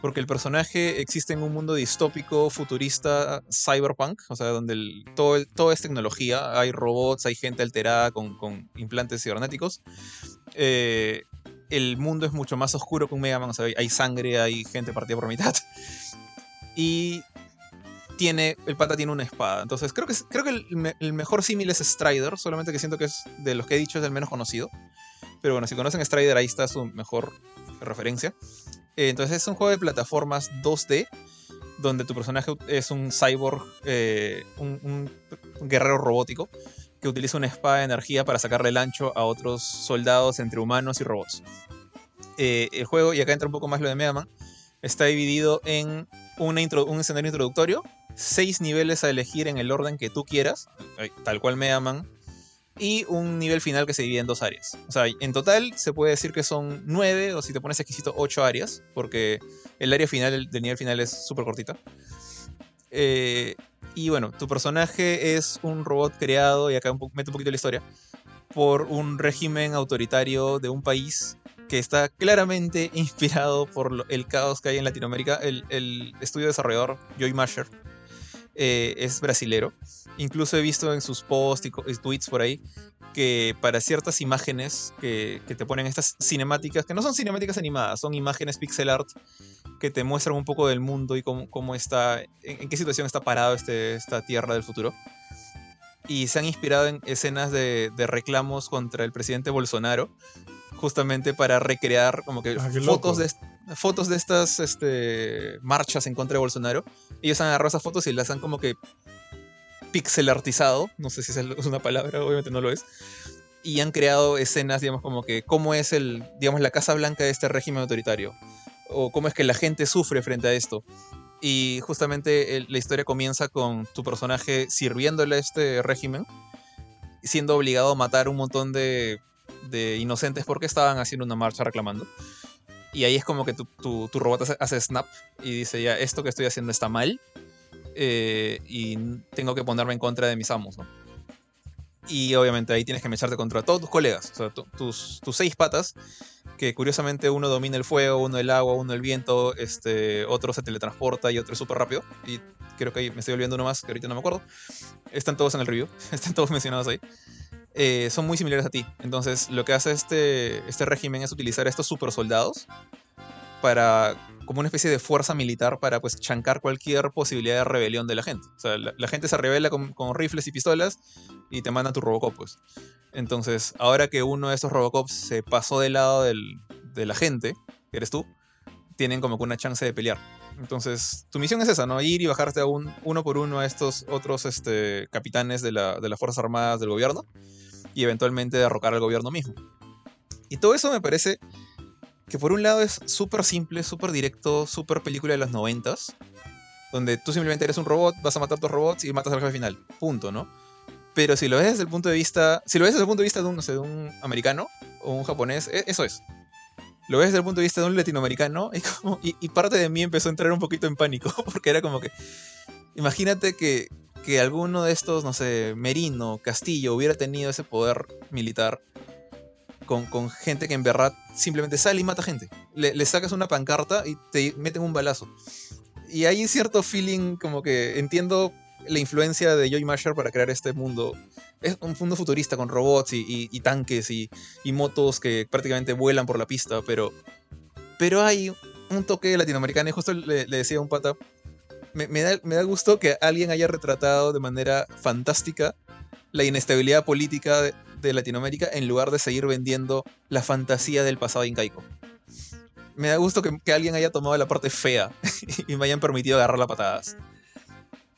Porque el personaje existe en un mundo distópico, futurista, cyberpunk, o sea, donde todo, es tecnología, hay robots, hay gente alterada con, con implantes cibernéticos. Eh, el mundo es mucho más oscuro que un Mega Man, o sea, hay sangre, hay gente partida por mitad. Y tiene, el pata tiene una espada. Entonces creo que, creo que el, mejor símil es Strider, solamente que siento que es de los que he dicho es el menos conocido. Pero bueno, si conocen Strider, ahí está su mejor referencia. Eh, entonces es un juego de plataformas 2D, donde tu personaje es un cyborg, eh, un, guerrero robótico, que utiliza una espada de energía para sacarle el ancho a otros soldados entre humanos y robots. Eh, el juego, y acá entra un poco más lo de Mega Man, está dividido en un escenario introductorio, seis niveles a elegir en el orden que tú quieras, tal cual me aman, y un nivel final que se divide en dos áreas. O sea, en total se puede decir que son nueve, o si te pones exquisito, ocho áreas, porque el área final del nivel final es súper cortita. Eh, y bueno, tu personaje es un robot creado, y acá meto un poquito la historia, por un régimen autoritario de un país que está claramente inspirado por el caos que hay en Latinoamérica. El, estudio desarrollador Joy Masher eh, es brasilero. Incluso he visto en sus posts y tweets por ahí que para ciertas imágenes que, te ponen estas cinemáticas, que no son cinemáticas animadas, son imágenes pixel art que te muestran un poco del mundo y cómo, cómo está, en, qué situación está parado este, esta tierra del futuro. Y se han inspirado en escenas de, de reclamos contra el presidente Bolsonaro justamente para recrear como que ah, fotos, de, fotos de estas este, marchas en contra de Bolsonaro. Ellos han agarrado esas fotos y las han como que pixelartizado, no sé si es una palabra, obviamente no lo es, y han creado escenas, digamos, como que cómo es el, digamos, la Casa Blanca de este régimen autoritario, o cómo es que la gente sufre frente a esto. Y justamente la historia comienza con tu personaje sirviéndole a este régimen, siendo obligado a matar un montón de de inocentes porque estaban haciendo una marcha reclamando. Y ahí es como que tu, tu, robot hace, snap y dice, ya, esto que estoy haciendo está mal eh, y tengo que ponerme en contra de mis amos, Y obviamente ahí tienes que mecharte contra todos tus colegas, o sea, tus, tus seis patas, que curiosamente uno domina el fuego, uno el agua, uno el viento, este, otro se teletransporta y otro es súper rápido. Y creo que ahí me estoy olvidando uno más, que ahorita no me acuerdo. Están todos en el review, están todos mencionados ahí. Eh, son muy similares a ti. Entonces, lo que hace este, este régimen es utilizar estos super soldados para como una especie de fuerza militar para pues chancar cualquier posibilidad de rebelión de la gente. O sea, la, gente se revela con, rifles y pistolas y te mandan tu Robocop, pues. Entonces, ahora que uno de esos Robocops se pasó del lado de la gente, que eres tú, tienen como una chance de pelear. Entonces, tu misión es esa, ¿no? Ir y bajarte a un, uno por uno a estos otros este, capitanes de, la, de las Fuerzas Armadas del gobierno y eventualmente derrocar al gobierno mismo. Y todo eso me parece que por un lado es súper simple, súper directo, súper película de los noventas, donde tú simplemente eres un robot, vas a matar a tus robots y matas al jefe final. Punto, ¿no? Pero si lo ves desde el punto de vista, si lo ves desde el punto de vista de un, no sé, de un americano o un japonés, e, eso es. Lo ves desde el punto de vista de un latinoamericano y, como, y, parte de mí empezó a entrar un poquito en pánico, porque era como que, imagínate que, que alguno de estos, no sé, Merino, Castillo, hubiera tenido ese poder militar con, gente que en verdad simplemente sale y mata gente. Le, sacas una pancarta y te meten un balazo. Y hay cierto feeling como que entiendo la influencia de Joy Masher para crear este mundo. Es un mundo futurista con robots y, tanques y, motos que prácticamente vuelan por la pista, pero, pero hay un toque latinoamericano y justo le, decía a un pata, me, da, gusto que alguien haya retratado de manera fantástica la inestabilidad política de, Latinoamérica en lugar de seguir vendiendo la fantasía del pasado incaico. Me da gusto que, alguien haya tomado la parte fea y me hayan permitido agarrar las patadas.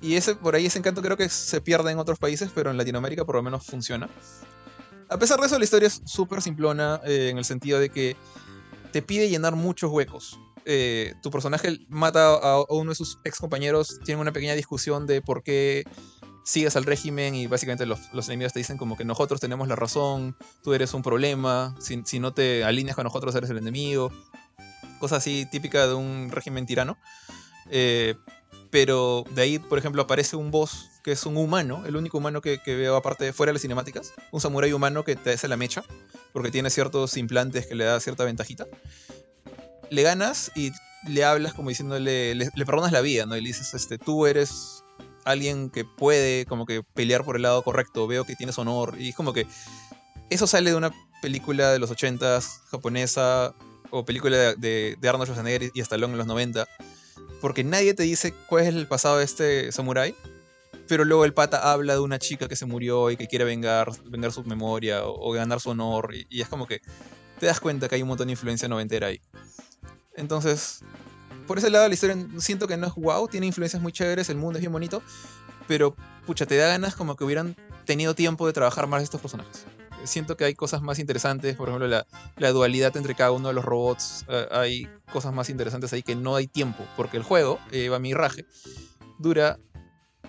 Y ese, por ahí ese encanto creo que se pierde en otros países, pero en Latinoamérica por lo menos funciona. A pesar de eso, la historia es súper simplona eh, en el sentido de que te pide llenar muchos huecos. Eh, tu personaje mata a, uno de sus ex compañeros, tiene una pequeña discusión de por qué sigues al régimen y básicamente los, enemigos te dicen como que nosotros tenemos la razón, tú eres un problema, si, no te alineas con nosotros eres el enemigo. Cosa así típica de un régimen tirano. Eh, pero de ahí, por ejemplo, aparece un boss que es un humano, el único humano que, veo aparte de fuera de las cinemáticas, un samurái humano que te hace la mecha, porque tiene ciertos implantes que le da cierta ventajita. Le ganas y le hablas como diciéndole, le, perdonas la vida, ¿no? Y le dices, este, tú eres alguien que puede como que pelear por el lado correcto, veo que tienes honor, y es como que eso sale de una película de los 80s japonesa o película de, de, Arnold Schwarzenegger y Stallone en los 90, porque nadie te dice cuál es el pasado de este samurái, pero luego el pata habla de una chica que se murió y que quiere vengar, vengar su memoria o, ganar su honor, y, es como que te das cuenta que hay un montón de influencia noventera ahí. Entonces, por ese lado la historia siento que no es wow, tiene influencias muy chéveres, el mundo es bien bonito, pero pucha, te da ganas como que hubieran tenido tiempo de trabajar más estos personajes. Siento que hay cosas más interesantes, por ejemplo, la, dualidad entre cada uno de los robots, eh, hay cosas más interesantes ahí que no hay tiempo, porque el juego, eh, a mi raje, dura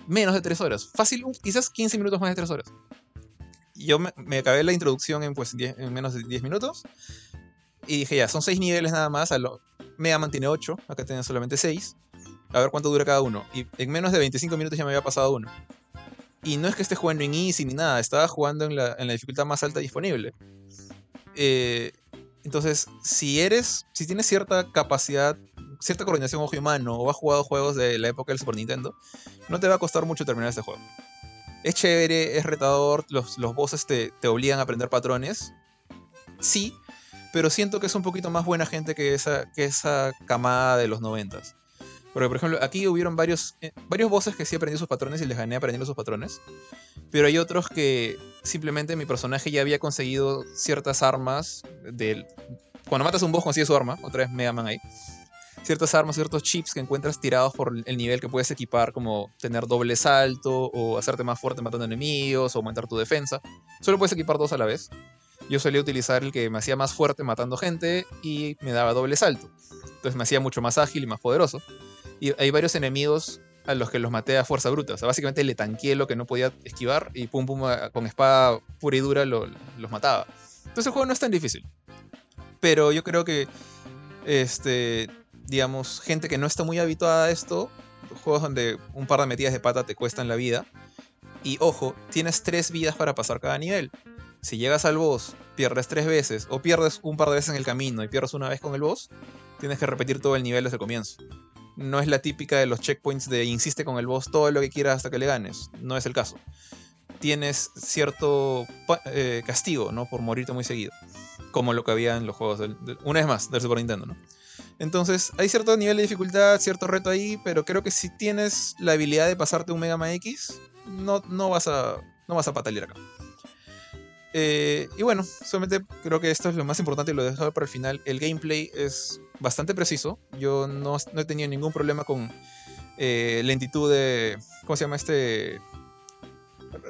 menos de 3 horas. Fácil, quizás 15 minutos más de 3 horas. Yo me, acabé la introducción en, pues, en menos de 10 minutos. Y dije, ya, son 6 niveles nada más. Mega Man tiene 8, acá tiene solamente 6. A ver cuánto dura cada uno. Y en menos de 25 minutos ya me había pasado uno. Y no es que esté jugando en easy ni nada, estaba jugando en la, dificultad más alta disponible. Eh, entonces, si eres, si tienes cierta capacidad, cierta coordinación ojo y mano, o has jugado juegos de la época del Super Nintendo, no te va a costar mucho terminar este juego. Es chévere, es retador, los, los bosses te, te obligan a aprender patrones. Sí, pero siento que es un poquito más buena gente que esa, que esa camada de los noventas. Porque, por ejemplo, aquí hubieron varios, eh, varios bosses que sí aprendí sus patrones y les gané aprendiendo sus patrones. Pero hay otros que simplemente mi personaje ya había conseguido ciertas armas. Del... Cuando matas a un boss consigues su arma, otra vez Mega Man ahí. Ciertas armas, ciertos chips que encuentras tirados por el nivel que puedes equipar, como tener doble salto, o hacerte más fuerte matando enemigos, o aumentar tu defensa. Solo puedes equipar dos a la vez yo solía utilizar el que me hacía más fuerte matando gente y me daba doble salto. Entonces me hacía mucho más ágil y más poderoso. Y hay varios enemigos a los que los maté a fuerza bruta. O sea, básicamente le tanqueé lo que no podía esquivar y pum pum con espada pura y dura los mataba. Entonces el juego no es tan difícil. Pero yo creo que, este, digamos, gente que no está muy habituada a esto, juegos donde un par de metidas de pata te cuestan la vida. Y ojo, tienes tres vidas para pasar cada nivel si llegas al boss, pierdes tres veces, o pierdes un par de veces en el camino y pierdes una vez con el boss, tienes que repetir todo el nivel desde el comienzo. No es la típica de los checkpoints de insiste con el boss todo lo que quieras hasta que le ganes. No es el caso. tienes cierto eh, castigo, ¿no? Por morirte muy seguido. Como lo que había en los juegos, una vez más, del Super Nintendo, ¿no? Entonces, hay cierto nivel de dificultad, cierto reto ahí, pero creo que si tienes la habilidad de pasarte un Mega Man X, no, no, vas, a, no vas a patalear acá. Eh, y bueno, solamente creo que esto es lo más importante y lo he dejado para el final. El gameplay es bastante preciso. Yo no, no he tenido ningún problema con eh, lentitud de. ¿Cómo se llama este?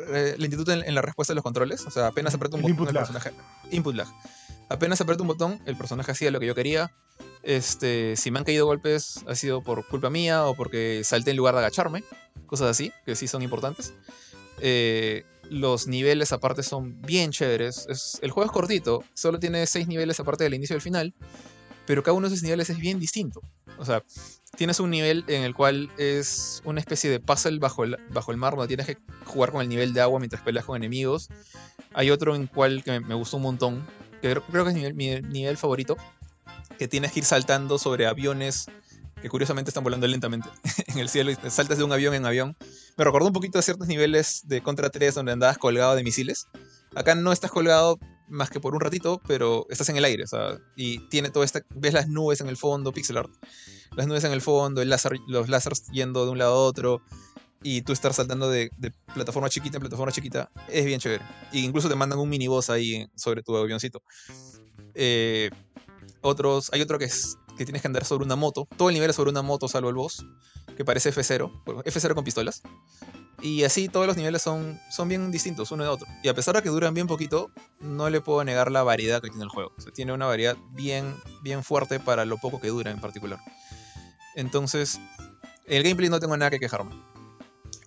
Eh, lentitud en, la respuesta de los controles. O sea, apenas aprieto un botón, input el personaje. Input lag. Apenas aprieto un botón, el personaje hacía lo que yo quería. Este, si me han caído golpes, ha sido por culpa mía o porque salté en lugar de agacharme. Cosas así, que sí son importantes. Eh, los niveles aparte son bien chéveres. Es, el juego es cortito, solo tiene 6 niveles aparte del inicio y el final. Pero cada uno de esos niveles es bien distinto. O sea, tienes un nivel en el cual es una especie de puzzle bajo el, bajo el mar, donde tienes que jugar con el nivel de agua mientras peleas con enemigos. Hay otro en cual que me, gustó un montón, que creo, que es mi, nivel favorito, que tienes que ir saltando sobre aviones que curiosamente están volando lentamente en el cielo y saltas de un avión en avión. Me recordó un poquito de ciertos niveles de Contra 3 donde andabas colgado de misiles. Acá no estás colgado más que por un ratito, pero estás en el aire, o sea, y tiene toda esta, ves las nubes en el fondo, pixel art, las nubes en el fondo, el láser, los láseres yendo de un lado a otro, y tú estar saltando de, plataforma chiquita en plataforma chiquita, es bien chévere. E incluso te mandan un mini boss ahí sobre tu avioncito. Eh, otros, hay otro que es que tienes que andar sobre una moto. Todo el nivel es sobre una moto, salvo el boss, que parece F0, F0 con pistolas. Y así todos los niveles son, son bien distintos uno de otro. Y a pesar de que duran bien poquito, no le puedo negar la variedad que tiene el juego. tiene una variedad bien, bien fuerte para lo poco que dura en particular. Entonces, el gameplay no tengo nada que quejarme.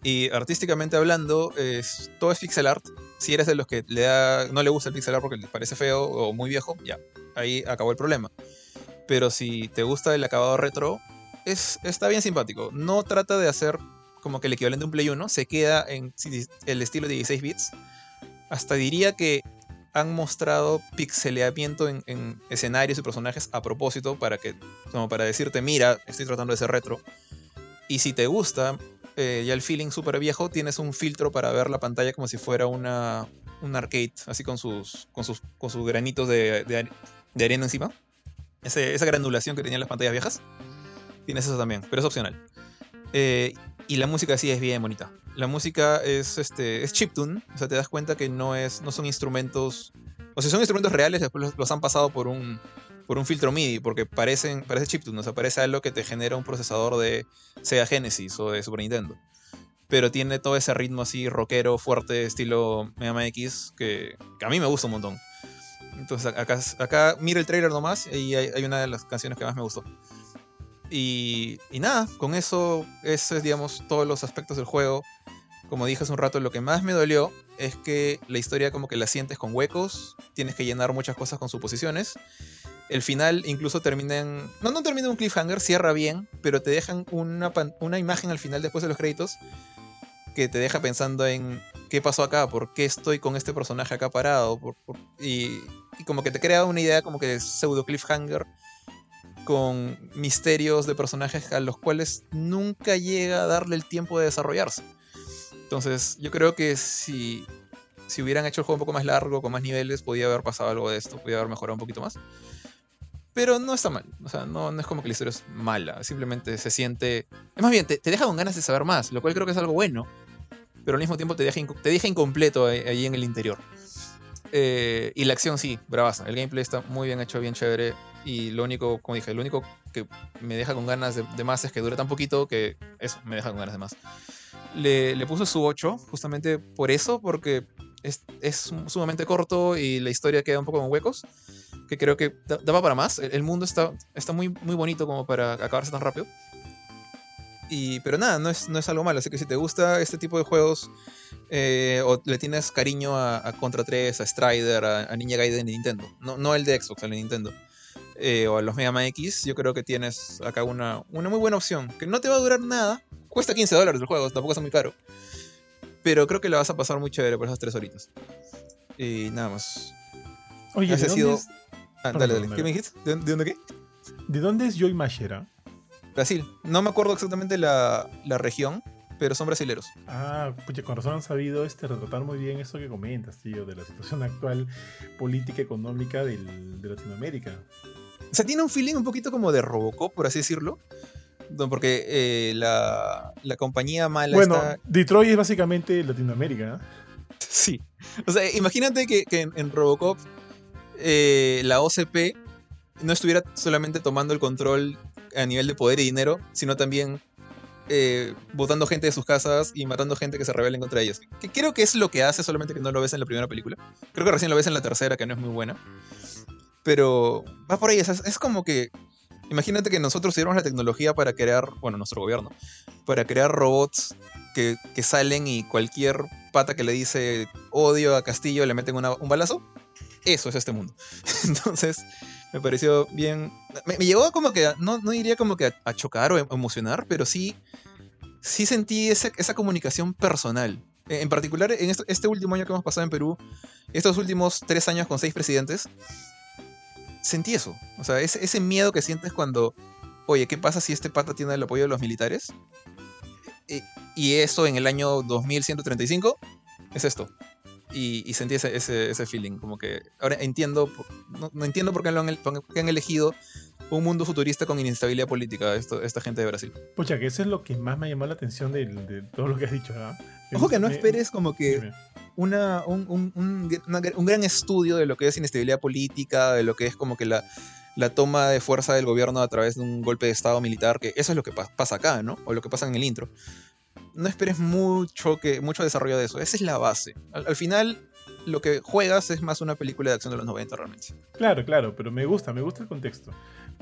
Y artísticamente hablando, es, todo es pixel art. Si eres de los que le da, no le gusta el pixel art porque le parece feo o muy viejo, ya, ahí acabó el problema. Pero si te gusta el acabado retro, es, está bien simpático. No trata de hacer como que el equivalente a un Play 1, se queda en el estilo de 16 bits. Hasta diría que han mostrado pixeleamiento en, escenarios y personajes a propósito para que como para decirte mira estoy tratando de ser retro y si te gusta eh, ya el feeling súper viejo tienes un filtro para ver la pantalla como si fuera una un arcade así con sus con sus con sus granitos de, de, arena encima esa granulación que tenían las pantallas viejas tienes eso también pero es opcional eh, y la música sí es bien bonita. La música es este es chiptune, o sea, te das cuenta que no es no son instrumentos, o sea, son instrumentos reales, después los, han pasado por un por un filtro MIDI porque parecen parece chiptune, o sea, parece algo que te genera un procesador de Sega Genesis o de Super Nintendo. Pero tiene todo ese ritmo así rockero, fuerte, estilo Mega Man X, que, a mí me gusta un montón. Entonces acá, acá mira el trailer nomás y hay, hay una de las canciones que más me gustó. Y, nada, con eso, eso es, digamos, todos los aspectos del juego. Como dije hace un rato, lo que más me dolió es que la historia como que la sientes con huecos, tienes que llenar muchas cosas con suposiciones. El final incluso termina en... No, no termina en un cliffhanger, cierra bien, pero te dejan una, una imagen al final después de los créditos que te deja pensando en qué pasó acá, por qué estoy con este personaje acá parado, y, como que te crea una idea como que de pseudo cliffhanger con misterios de personajes a los cuales nunca llega a darle el tiempo de desarrollarse. Entonces, yo creo que si, si hubieran hecho el juego un poco más largo, con más niveles, podía haber pasado algo de esto, podía haber mejorado un poquito más. Pero no está mal, o sea, no, no es como que la historia es mala, simplemente se siente... Es más bien, te, deja con ganas de saber más, lo cual creo que es algo bueno, pero al mismo tiempo te deja, te deja incompleto ahí, en el interior. Eh, y la acción sí, bravaza. El gameplay está muy bien hecho, bien chévere. Y lo único, como dije, lo único que me deja con ganas de, más es que dure tan poquito que eso, me deja con ganas de más. Le, le puse su 8 justamente por eso, porque es, sumamente corto y la historia queda un poco con huecos, que creo que daba para más. El, mundo está, está muy, muy bonito como para acabarse tan rápido. Y, pero nada, no es, no es algo malo. Así que si te gusta este tipo de juegos eh, o le tienes cariño a, Contra 3, a Strider, a, a, Ninja Gaiden de Nintendo, no, no el de Xbox, el de Nintendo, eh, o a los Mega Man X, yo creo que tienes acá una, una muy buena opción. Que no te va a durar nada. Cuesta 15 dólares el juego, tampoco es muy caro. Pero creo que le vas a pasar muy chévere por esas 3 horitas. Y nada más. Oye, ¿de dónde es... Ah, dale, dale. ¿Qué me dijiste? ¿De, dónde qué? ¿De dónde es Joy Mashera? Brasil. No me acuerdo exactamente la, la región, pero son brasileros. Ah, pucha, con razón han sabido este, retratar muy bien eso que comentas, tío, de la situación actual política económica del, de Latinoamérica. O sea, tiene un feeling un poquito como de Robocop, por así decirlo. Porque eh, la, la, compañía mala Bueno, Detroit es básicamente Latinoamérica, ¿no? Sí. O sea, imagínate que, que en, Robocop eh, la OCP no estuviera solamente tomando el control a nivel de poder y dinero, sino también eh, botando gente de sus casas y matando gente que se rebelen contra ellos. Que creo que es lo que hace, solamente que no lo ves en la primera película. Creo que recién lo ves en la tercera, que no es muy buena. Pero va por ahí, es, como que... Imagínate que nosotros tuviéramos la tecnología para crear, bueno, nuestro gobierno, para crear robots que, salen y cualquier pata que le dice odio a Castillo le meten un balazo. Eso es este mundo. Entonces, me pareció bien. Me, llegó como que, no, no diría como que a, chocar o emocionar, pero sí, sí sentí esa, esa comunicación personal. En particular, en este, último año que hemos pasado en Perú, estos últimos tres años con seis presidentes, sentí eso. O sea, ese, ese miedo que sientes cuando, oye, ¿qué pasa si este pata tiene el apoyo de los militares? Y, y eso en el año 2135 es esto y, sentí ese, ese, feeling, como que ahora entiendo, no, entiendo por qué, lo han, han, elegido un mundo futurista con inestabilidad política esto, esta gente de Brasil. Pucha, que eso es lo que más me llamó la atención de, todo lo que has dicho, ¿verdad? Ojo que no esperes como que una, un, un, un, gran estudio de lo que es inestabilidad política, de lo que es como que la, la toma de fuerza del gobierno a través de un golpe de estado militar, que eso es lo que pasa acá, ¿no? O lo que pasa en el intro no esperes mucho, que, mucho desarrollo de eso. Esa es la base. Al, final, lo que juegas es más una película de acción de los 90 realmente. Claro, claro, pero me gusta, me gusta el contexto.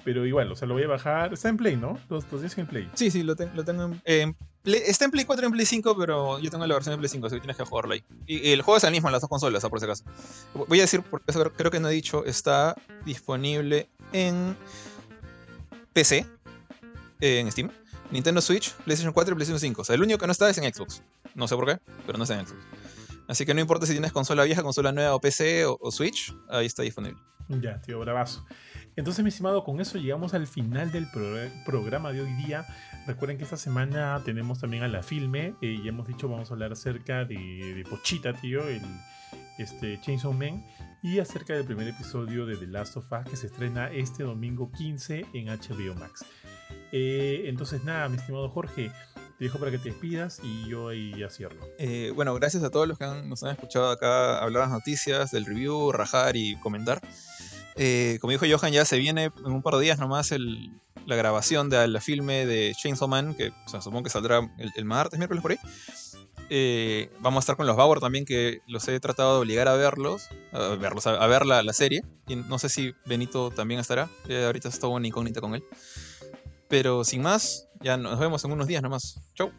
Pero igual, o sea, lo voy a bajar. Está en Play, ¿no? Los, los en Play. Sí, sí, lo, lo tengo en, Play. Está en Play 4 y en Play 5, pero yo tengo la versión de Play 5, así que tienes que jugarlo ahí. Y, el juego es el mismo en las dos consolas, por si acaso. Voy a decir, porque eso creo que no he dicho, está disponible en PC, en Steam Nintendo Switch, PlayStation 4 y PlayStation 5. O sea, el único que no está es en Xbox. No sé por qué, pero no está en Xbox. Así que no importa si tienes consola vieja, consola nueva o PC o, Switch, ahí está disponible. Ya, tío, bravazo. Entonces, mi estimado, con eso llegamos al final del programa de hoy día. Recuerden que esta semana tenemos también a la filme. y eh, ya hemos dicho, vamos a hablar acerca de, Pochita, tío, el este, Chainsaw Man. Y acerca del primer episodio de The Last of Us que se estrena este domingo 15 en HBO Max. Eh, entonces, nada, mi estimado Jorge, te dejo para que te despidas y yo ahí ya cierro. Eh, bueno, gracias a todos los que nos han escuchado acá hablar las noticias, del review, rajar y comentar. Eh, como dijo Johan, ya se viene en un par de días nomás la grabación de la filme de Chainsaw Man, que supongo que saldrá el, martes, miércoles por ahí. vamos a estar con los Bauer también, que los he tratado de obligar a verlos, a verlos, a, ver la, serie. Y no sé si Benito también estará. ahorita está una incógnita con él. Pero sin más, ya nos vemos en unos días nomás. Chau.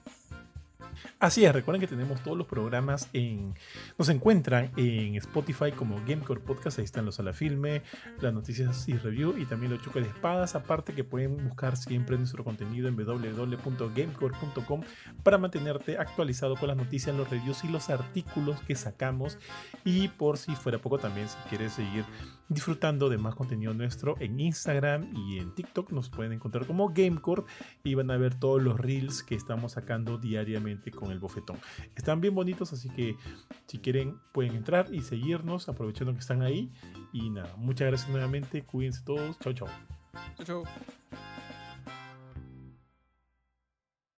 Así es, recuerden que tenemos todos los programas en. Nos encuentran en Spotify como Gamecore Podcast, ahí están los a la filme, las noticias y review y también los choques de espadas. Aparte que pueden buscar siempre nuestro contenido en www.gamecore.com para mantenerte actualizado con las noticias, los reviews y los artículos que sacamos. Y por si fuera poco, también si quieres seguir disfrutando de más contenido nuestro en Instagram y en TikTok, nos pueden encontrar como Gamecore y van a ver todos los reels que estamos sacando diariamente con el bofetón. Están bien bonitos, así que si quieren pueden entrar y seguirnos aprovechando que están ahí. Y nada, muchas gracias nuevamente, cuídense todos, chao chao. Chao chao.